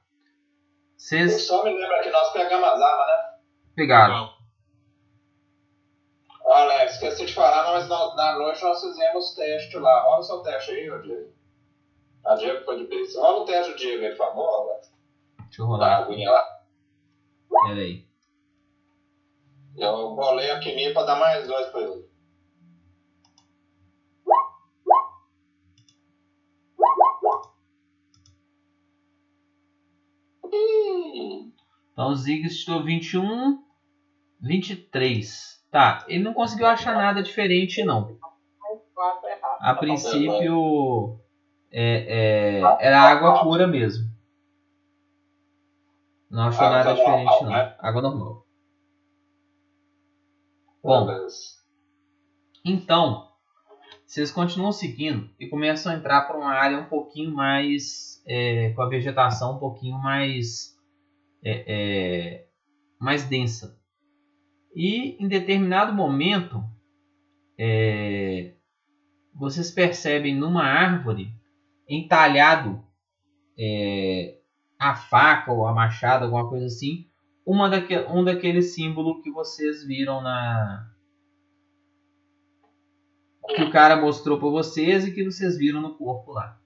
Vocês só me lembra que nós pegamos as armas, né? pegaram. Alex, esqueci de falar, mas na, na noite nós fizemos teste lá. Rola o seu teste aí, ô Diego. A Diego foi de base. Rola o teste do Diego aí, por favor, Alex. Deixa eu Da rolar. aguinha lá. Pera aí. Eu bolei a Kimi pra dar mais dois pra ele. Então o Ziggs tirou 21, 23. Tá, ele não conseguiu achar nada diferente não. A princípio é, é, era água pura mesmo. Não achou nada normal, diferente não. né? Água normal. Bom, Beleza. Vocês continuam seguindo e começam a entrar para uma área um pouquinho mais é, com a vegetação um pouquinho mais é, é, mais densa. E em determinado momento é, vocês percebem numa árvore entalhado é, a faca ou a machado, alguma coisa assim, uma daque, um daqueles símbolos que vocês viram na que o cara mostrou para vocês e que vocês viram no corpo lá.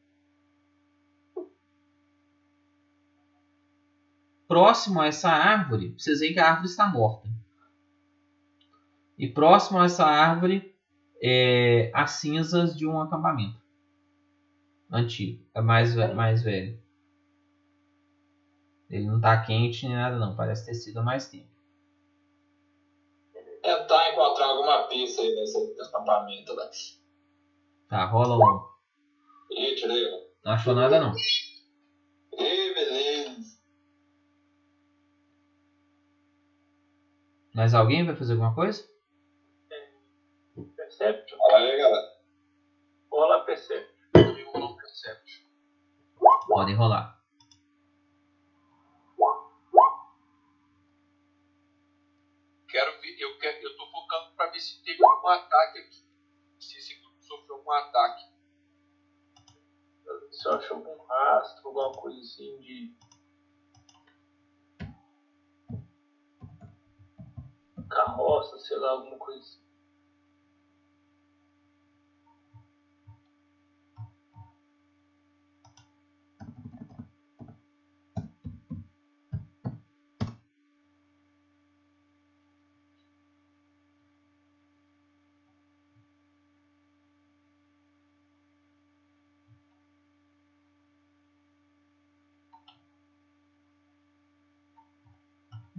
Próximo a essa árvore, vocês veem que a árvore está morta. E próximo a essa árvore, é, as cinzas de um acampamento antigo, é mais, mais velho. Ele não tá quente nem nada não, parece ter sido há mais tempo. Tentar encontrar alguma pista aí nesse acampamento, Alex. Tá, rola um. Ih, tirei. um. Não achou nada não. Ih, beleza. Mais alguém vai fazer alguma coisa? Perception? Fala aí, galera. Rola Perception. Rolou um Perception. Podem rolar. Quero ver, eu, quero, ver se teve algum ataque aqui. Se esse grupo sofreu algum ataque. Se eu acho algum rastro, alguma coisa assim de. Carroça, sei lá, alguma coisa assim.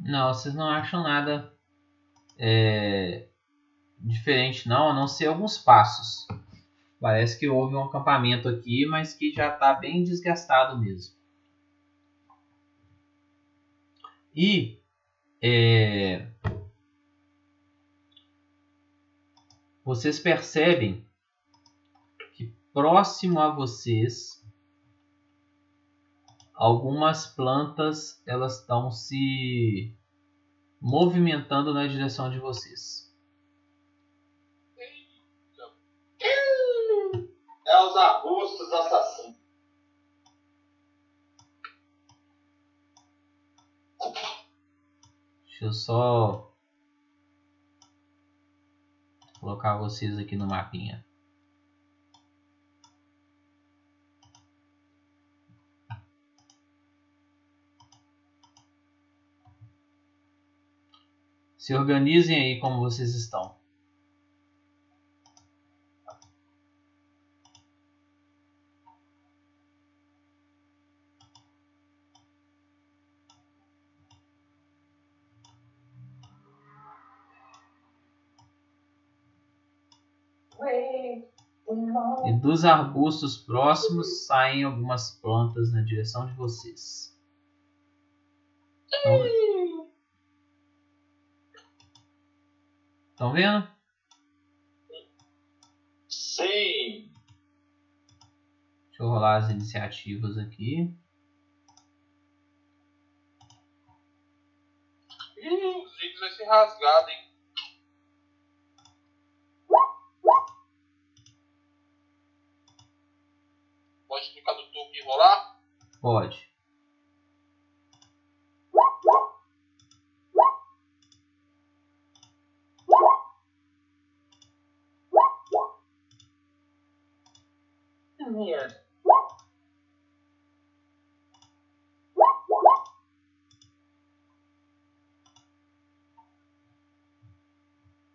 Não, vocês não acham nada é, diferente não, a não ser alguns passos. Parece que houve um acampamento aqui, mas que já está bem desgastado mesmo. E é, vocês percebem que próximo a vocês algumas plantas elas estão se movimentando na direção de vocês. É os arbustos assassinos. Deixa eu só colocar vocês aqui no mapinha. Se organizem aí como vocês estão. E dos arbustos próximos saem algumas plantas na direção de vocês. Estão, Estão vendo? Sim. Deixa eu rolar as iniciativas aqui. Ih, o Ziggs vai ser rasgado, hein? Pode clicar no topo e rolar? Pode.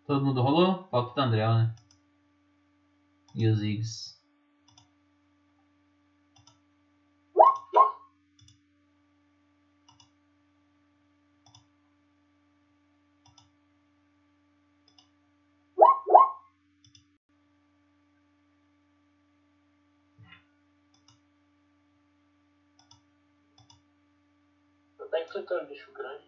Todo mundo rolou? Falta o André, né? E os Ziggs. Tá enfrentando bicho grande.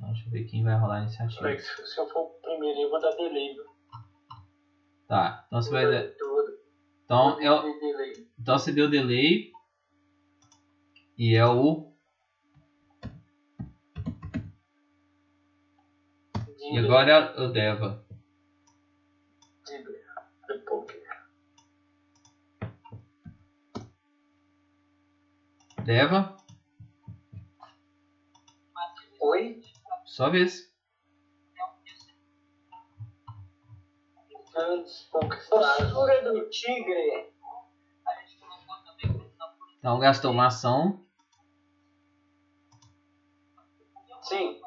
Deixa eu ver quem vai rolar a iniciativa. se eu for o primeiro eu vou dar delay? Tá, então você vai. Eu Então, delay. então você deu delay. E é o. E agora é o Deva. Poker. Deva, Oi? sua vez. Antes. Postura do tigre. Então gastou uma ação. Sim.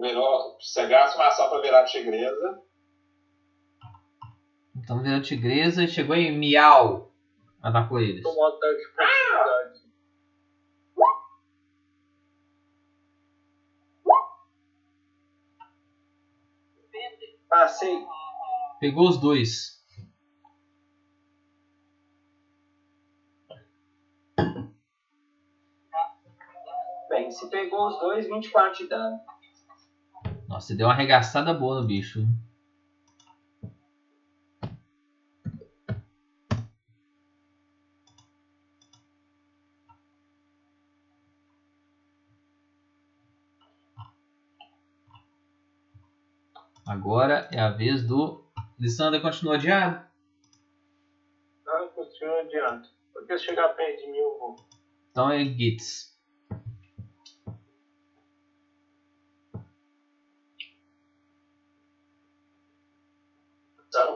Virou, você gasta uma ação pra virar tigresa. Então virou tigresa e chegou em miau. Atacou eles. Tomou ataque de oportunidade. Passei. Pegou os dois. Bem, se pegou os dois, 24 de dano. Nossa, você deu uma arregaçada boa no bicho. Agora é a vez do. Lissandra continua adiado. Ah, continua adiante. Porque se chegar perto de mim eu vou. Então é Gitz.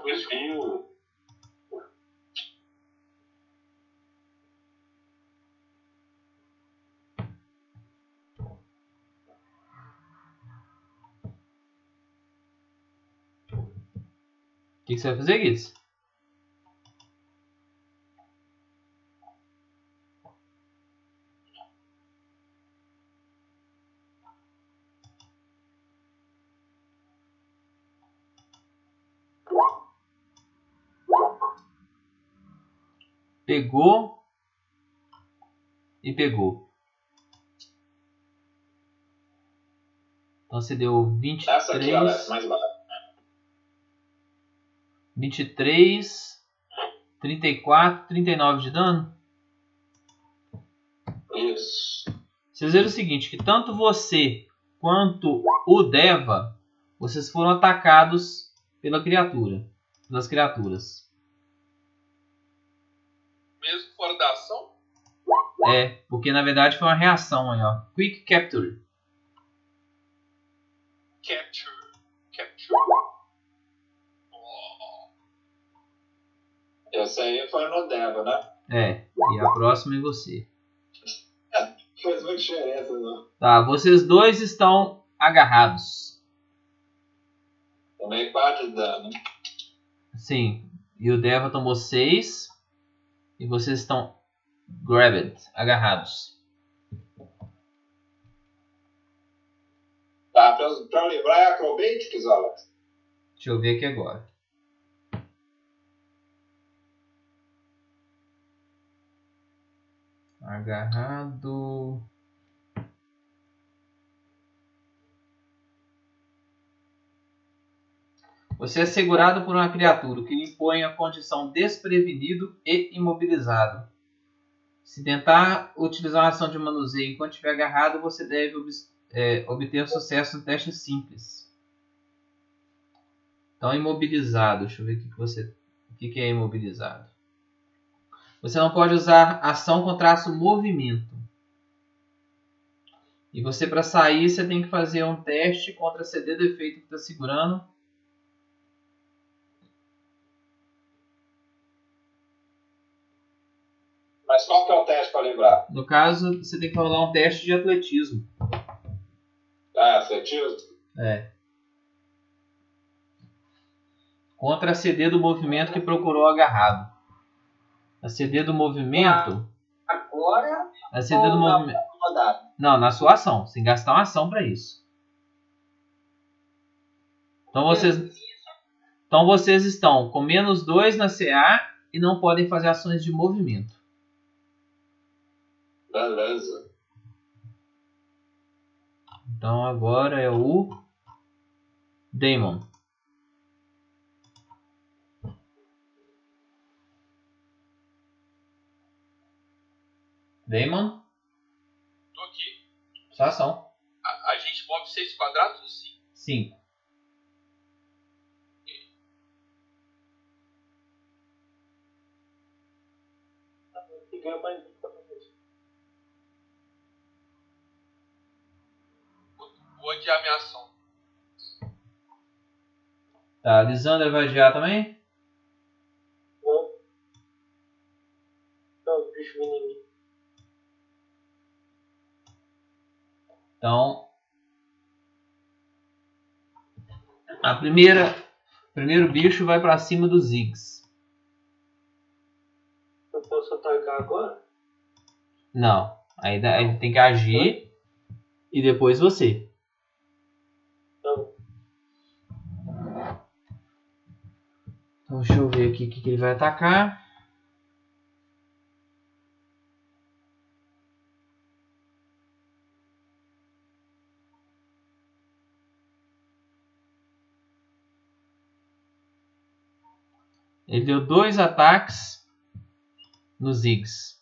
O que, você vai fazer, Gitz? Pegou e pegou. Então você deu 23, Essa aqui, ó, essa mais barata. 23, 34, 39 de dano. Isso. Vocês viram o seguinte, que tanto você quanto o Deva, vocês foram atacados pela criatura, pelas criaturas. Mesmo fora da ação? É, porque na verdade foi uma reação aí, ó. Quick Capture. Capture. Capture. Oh, Essa aí foi no Deva, né? É, e a próxima é você. [LAUGHS] Fez muita diferença, não. Tá, vocês dois estão agarrados. Tomei 4 de dano. Sim, e o Deva tomou 6. E vocês estão Grabbed, agarrados. Tá, pra, pra livrar é Acrobatics, Alex. Deixa eu ver aqui agora. Agarrado. Você é segurado por uma criatura que lhe impõe a condição desprevenido e imobilizado. Se tentar utilizar uma ação de manuseio enquanto estiver agarrado, você deve ob é, obter sucesso no teste simples. Então, imobilizado. Deixa eu ver o que, que você. O que, que é imobilizado. Você não pode usar ação com traço movimento. E você, para sair, você tem que fazer um teste contra CD do efeito que está segurando. Mas qual que é o teste para livrar? No caso, você tem que rolar um teste de atletismo. Ah, atletismo? É. Contra a CD do movimento que procurou agarrado. A CD do movimento. Agora A CD do movimento. Não, na sua ação. Sem gastar uma ação para isso. Então vocês, então vocês estão com menos 2 na CA e não podem fazer ações de movimento. Beleza. Então agora é o Damon. Damon, Tô aqui. sua ação. A, a gente move seis quadrados ou cinco? 5. E ganha mais Vou, adiar minha ação. Tá, Lisandra vai adiar também? Então, bichos vêm em mim. Então, a primeira, o primeiro bicho vai pra cima do Ziggs. Eu posso atacar agora? Não, aí tem que agir e depois você. Então, deixa eu ver aqui o que, que ele vai atacar. Ele deu dois ataques no Ziggs.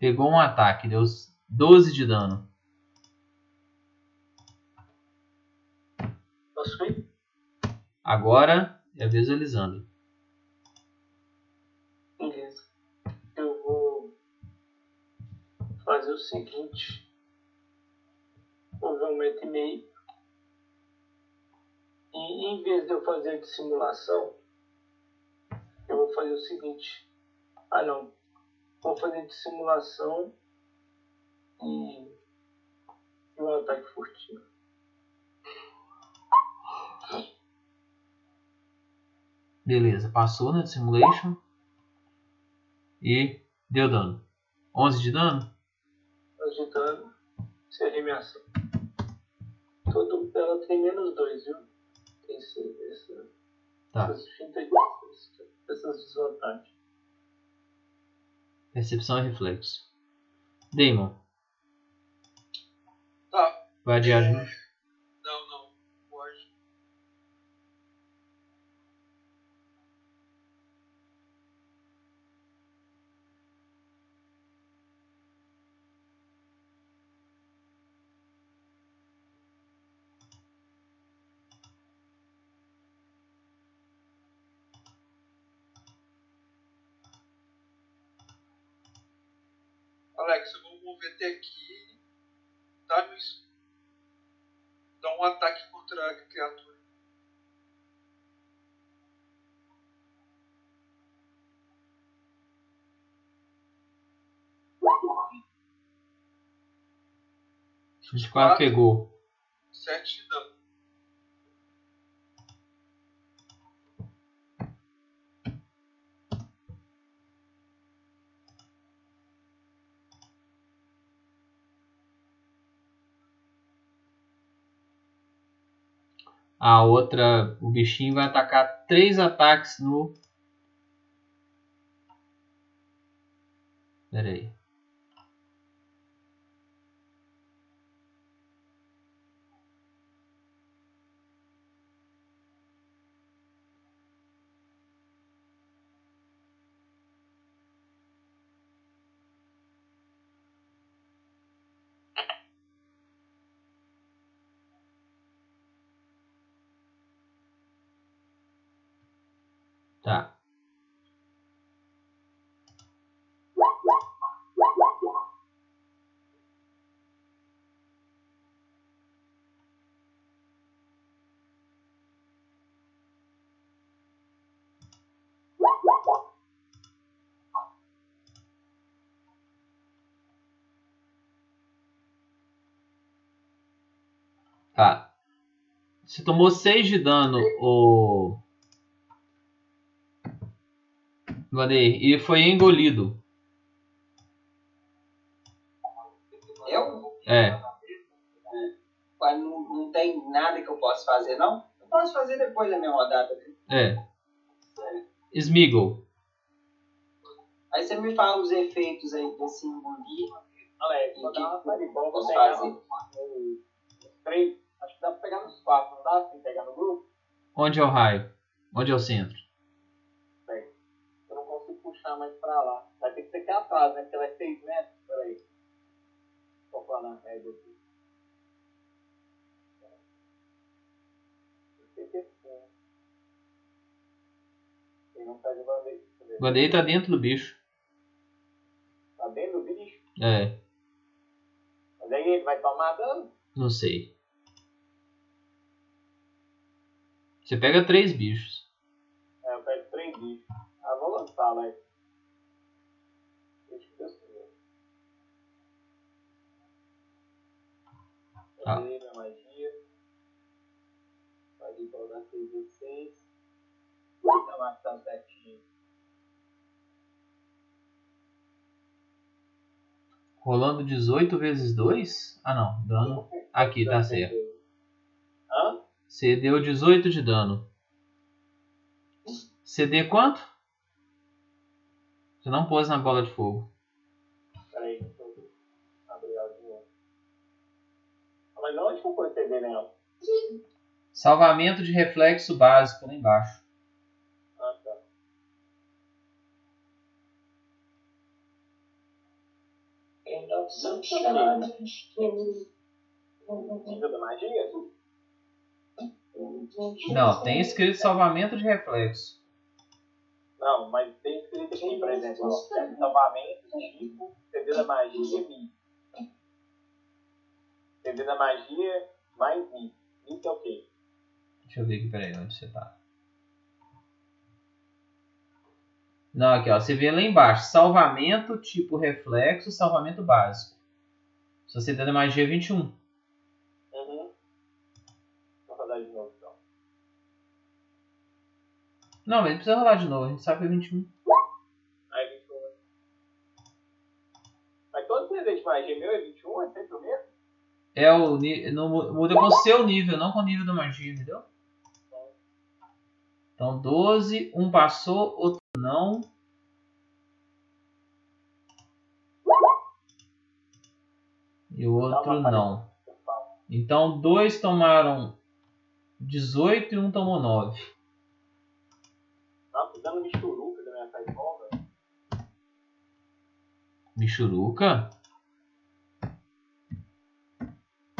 Pegou um ataque, deu 12 de dano. Posso ir? Agora é a vez do Elisandro. Beleza. Eu vou fazer o seguinte. Vou ver um metro e meio. E em vez de eu fazer a dissimulação, eu vou fazer o seguinte. Ah não. Vou fazer dissimulação e, e um ataque furtivo. Beleza, passou na Simulation. E deu dano. 11 de dano? agitando, seria minha ação. Todo, ela tem menos dois, viu? Tem esse, esse, Tá. essas, de- essas desvantagens. Percepção e reflexo. Damon, Tá. vai adiar de Até aqui. Dá, dá um ataque contra a criatura. Gente quase pegou. 7 de dano. A outra, o bichinho vai atacar três ataques no. Pera aí. Tá. Tá. Você tomou 6 de dano, o. Vandeir, e foi engolido. Eu? É. Ué, não, não tem nada que eu possa fazer, não? Eu posso fazer depois da minha rodada. né? É. Smeagol. Aí você me fala os efeitos aí desse engolir. E vou dar uma fireball, vou posso pegar fazer? três. Acho que dá pra pegar nos quatro, não dá assim, pegar no grupo? Onde é o raio? Onde é o centro? Puxar mais pra lá. Vai ter que ser aqui atrás, né? Porque ela é 6 metros. Peraí. Tô falando a média aqui. Ele não tá de bandeira. Vandeir tá dentro do bicho. Tá dentro do bicho? É. Mas aí ele vai tomar dano? Não sei. Você pega três bichos. É, eu pego três bichos. Ah, vou lançar, Alex. Ah. Cadê minha magia? Ir dar 6 e 6. Tá marcando certinho. Rolando 18 vezes 2? Ah não, dano. Aqui, tá certo. Hã? Você deu 18 de dano. CD quanto? Você não pôs na bola de fogo. Eu nela? Salvamento de reflexo básico lá embaixo. Ah, tá. Nível da magia? Não, tem escrito salvamento de reflexo. Não, mas tem escrito aqui, por exemplo, ó, salvamento, tipo, CD da magia, mi. CD da magia mais mi. Isso é o quê? Deixa eu ver aqui, peraí, onde você tá. Não, aqui ó, você vê lá embaixo, salvamento tipo reflexo, salvamento básico. Se você der da magia 21. Uhum. Vou rodar de novo então. Não, mas não precisa rolar de novo, a gente sabe que é 21. Aí 21. né? Mas todo CD de magia meu é 21, é sempre o mesmo? É o não mu- muda com o seu nível, não com o nível da magia, entendeu? Então 12, um passou, outro não. E o outro não. Então dois tomaram 18 e um tomou 9. Tá dando michuruca da minha velho. Michuruca?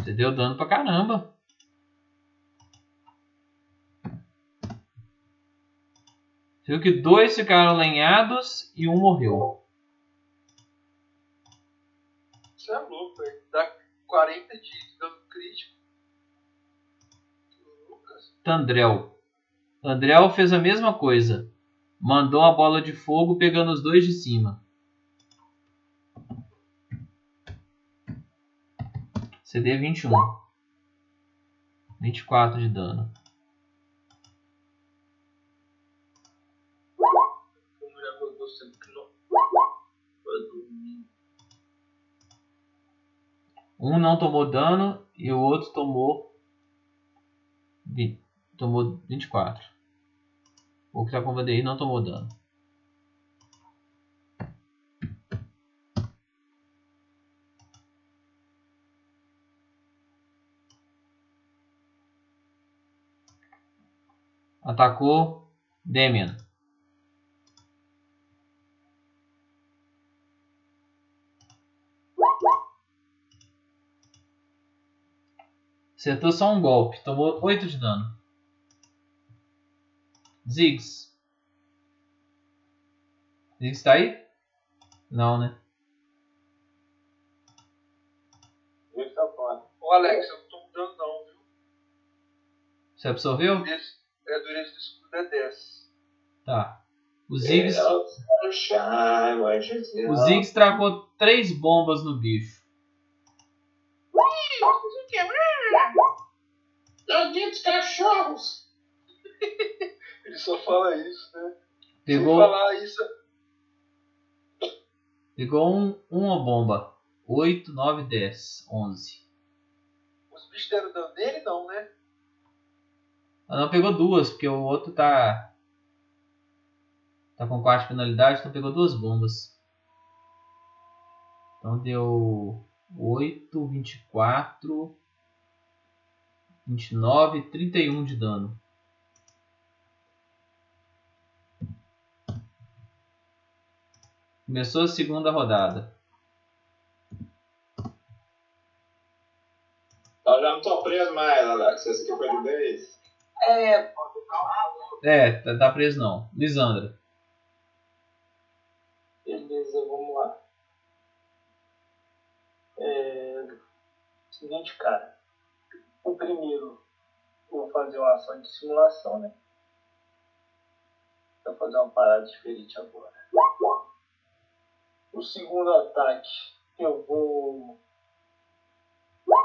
Você deu dano pra caramba. Você viu que dois ficaram lenhados e um morreu. Isso é louco, velho. Dá 40 de dano crítico. Lucas. Tandrel. Tandrel fez a mesma coisa. Mandou a bola de fogo pegando os dois de cima. CD 21. 24 de dano. Um não tomou dano e o outro tomou. Tomou 24. O que tá com o VDI não tomou dano. Atacou Demian. Acertou só um golpe. Tomou 8 de dano. Ziggs. Ziggs tá aí? Não, né? Ele tá fora. Ô Alex, eu não tô mudando não, viu? Você absorveu? Esse, é a dureza do escudo é 10. Tá. O Ziggs, o Ziggs tracou três bombas no bicho. Malditos cachorros! [LAUGHS] Ele só fala isso, né? Pegou, falar isso, pegou um, uma bomba. 8, 9, 10, 11. os bichos deram dano nele, não, né? Ela não pegou duas, porque o outro tá. Tá com 4 penalidade, então pegou duas bombas. Então deu 8, 24, 29, 31 de dano. Começou a segunda rodada. Eu já não tô preso mais, Alex. Esse aqui foi de vez. É, É, tá, tá preso não. Lisandra. Beleza, vamos lá. É... Seguinte, cara. O primeiro, eu vou fazer uma ação de simulação, né? Vou fazer uma parada diferente agora. O segundo ataque, eu vou.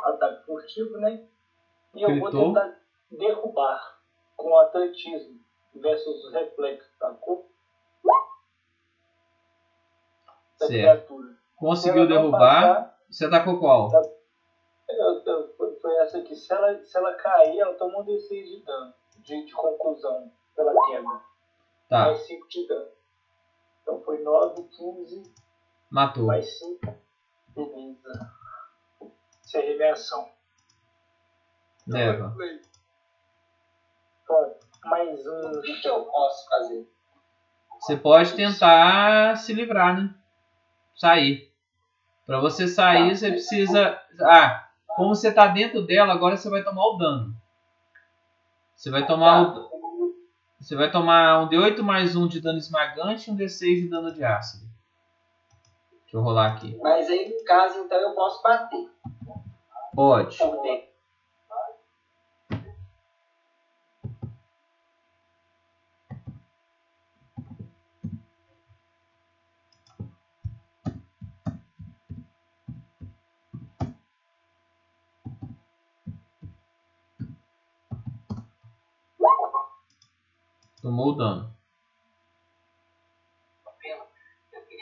Ataque furtivo, né? E eu vou tentar derrubar com atletismo versus reflexo, sacou? Da Certo. criatura. Conseguiu Se ela derrubar. passar, Você atacou qual? eu- eu- foi- essa aqui. Se ela, se ela cair, ela toma um D6 de dano, de, de conclusão pela queda. Tá, Mais 5 de dano. Então foi 9, 15, matou. mais 5. Beleza. Isso é reação. Leva. Play. Bom, mais o um. que, que eu posso fazer? Você pode tentar se livrar, né? Sair. Pra você sair, Tá. você precisa. Ah, como você tá dentro dela, agora você vai tomar o dano. Você vai tomar o. Você vai tomar um D8 mais um de dano esmagante e um D6 de dano de ácido. Deixa eu rolar aqui. Mas aí, no caso, então, eu posso bater Pode. por Tomou o dano.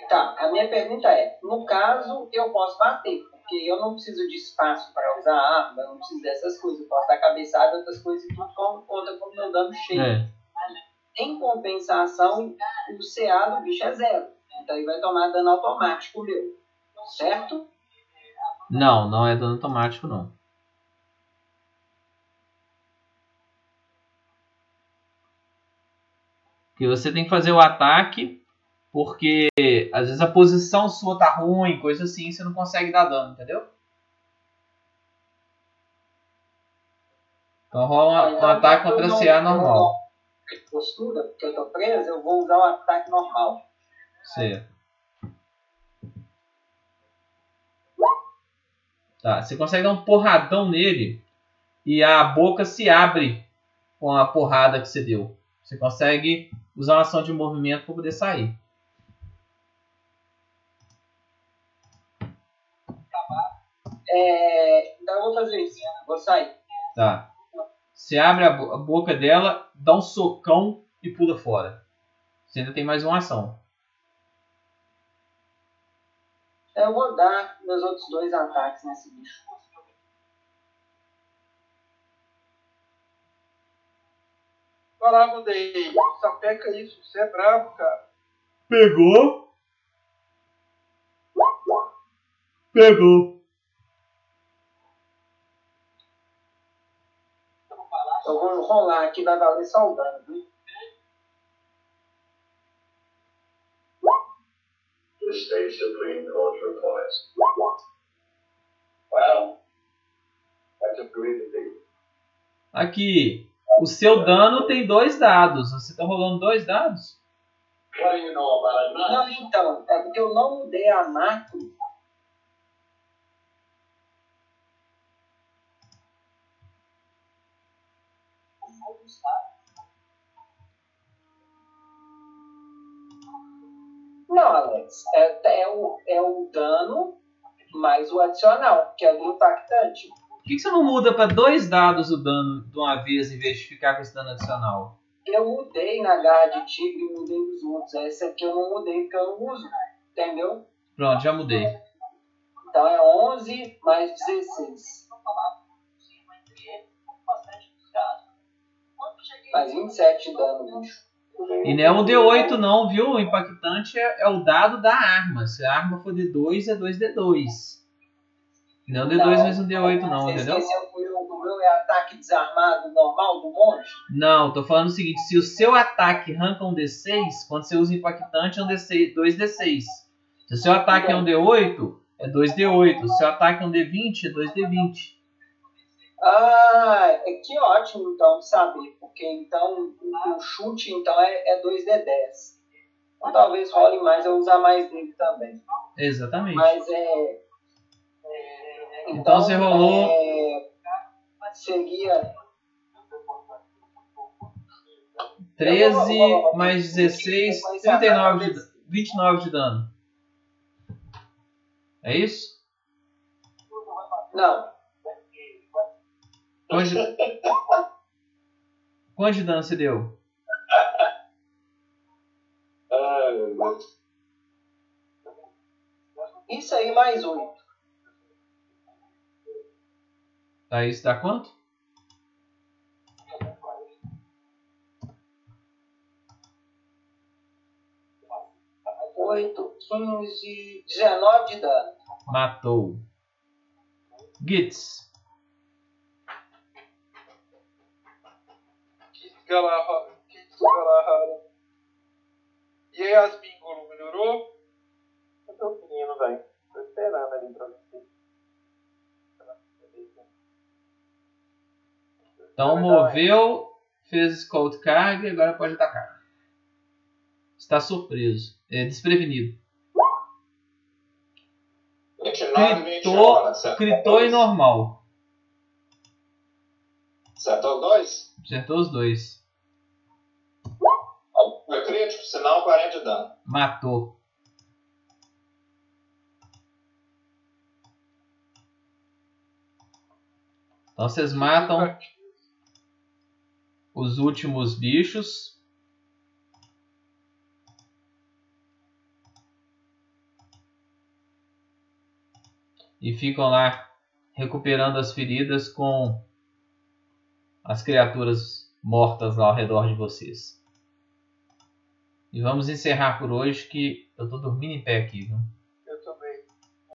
Tá, a minha pergunta é, no caso, eu posso bater, porque eu não preciso de espaço para usar arma, eu não preciso dessas coisas, eu posso dar cabeçada, outras coisas e tudo com- conta como meu dano cheio. É. Em compensação, o CA do bicho é zero. Então ele vai tomar dano automático meu. Certo? Não, não é dano automático não. Porque você tem que fazer o ataque, porque às vezes a posição sua tá ruim, coisa assim, você não consegue dar dano, entendeu? Então rola um, um ataque contra CA normal. Postura, porque eu tô preso, eu vou usar o ataque normal. Certo. Tá, você consegue dar um porradão nele e a boca se abre com a porrada que você deu. Você consegue usar uma ação de movimento para poder sair. É, vou fazer isso. Vou sair. Tá. Você abre a, bo- a boca dela, dá um socão e pula fora. Você ainda tem mais uma ação. Eu vou dar meus outros dois ataques nesse bicho. Vai lá, Vandei. Sapeca isso. Você é bravo, cara. Pegou. Pegou. Eu vou rolar aqui, só o dano, viu? The state supreme for points. Well, that's a great thing. Aqui. O seu dano tem dois dados. Você tá rolando dois dados? Não, então, é porque eu não mudei a macro. Não, Alex, é, é, o, é o dano mais o adicional, que é do impactante. Por que, que você não muda para dois dados o dano de uma vez em vez de ficar com esse dano adicional? Eu mudei na garra de tigre e mudei nos outros. Essa aqui eu não mudei porque eu não uso, entendeu? Pronto, já mudei. Então é 11 mais 16. Mais 27 de dano, bicho. E não é um D8 não, viu? O impactante é, é o dado da arma. Se a arma for D2, é 2D2. Não é um D2 mais um D8 não, Você entendeu? esqueceu que o meu, é ataque desarmado normal do monge? Não, tô falando o seguinte, se o seu ataque arranca um D6, quando você usa impactante é um D6, 2D6. Se o seu ataque é um D8, é 2D8. Se o seu ataque é um D20, é 2D20. Ah, é que ótimo então saber, porque então o, o chute então é, é 2D10. Então, talvez role mais eu usar mais dele também. Exatamente. Mas é. Então você rolou- É, seria 13 mais 16, 39 de, 29 de dano. É isso? Não, Quanto de, quanto de dano você deu? [LAUGHS] Isso aí mais 8. Tá, isso dá quanto? oito, quinze, 19 de dano. Matou. Gitz. Que desgalahara. Que desgalahara. E aí, as Bingolo, melhorou? Eu tô seguindo, velho. Tô esperando ali pra você. Então moveu, fez Scout Carga e agora pode atacar. Está surpreso. É desprevenido. 29, 21. Critou, critou e normal. Acertou os dois? Acertou os dois. Foi crítico, sinal 40 de dano. Matou. Então vocês matam os últimos bichos. E ficam lá recuperando as feridas com as criaturas mortas lá ao redor de vocês. E vamos encerrar por hoje que eu tô dormindo em pé aqui, viu?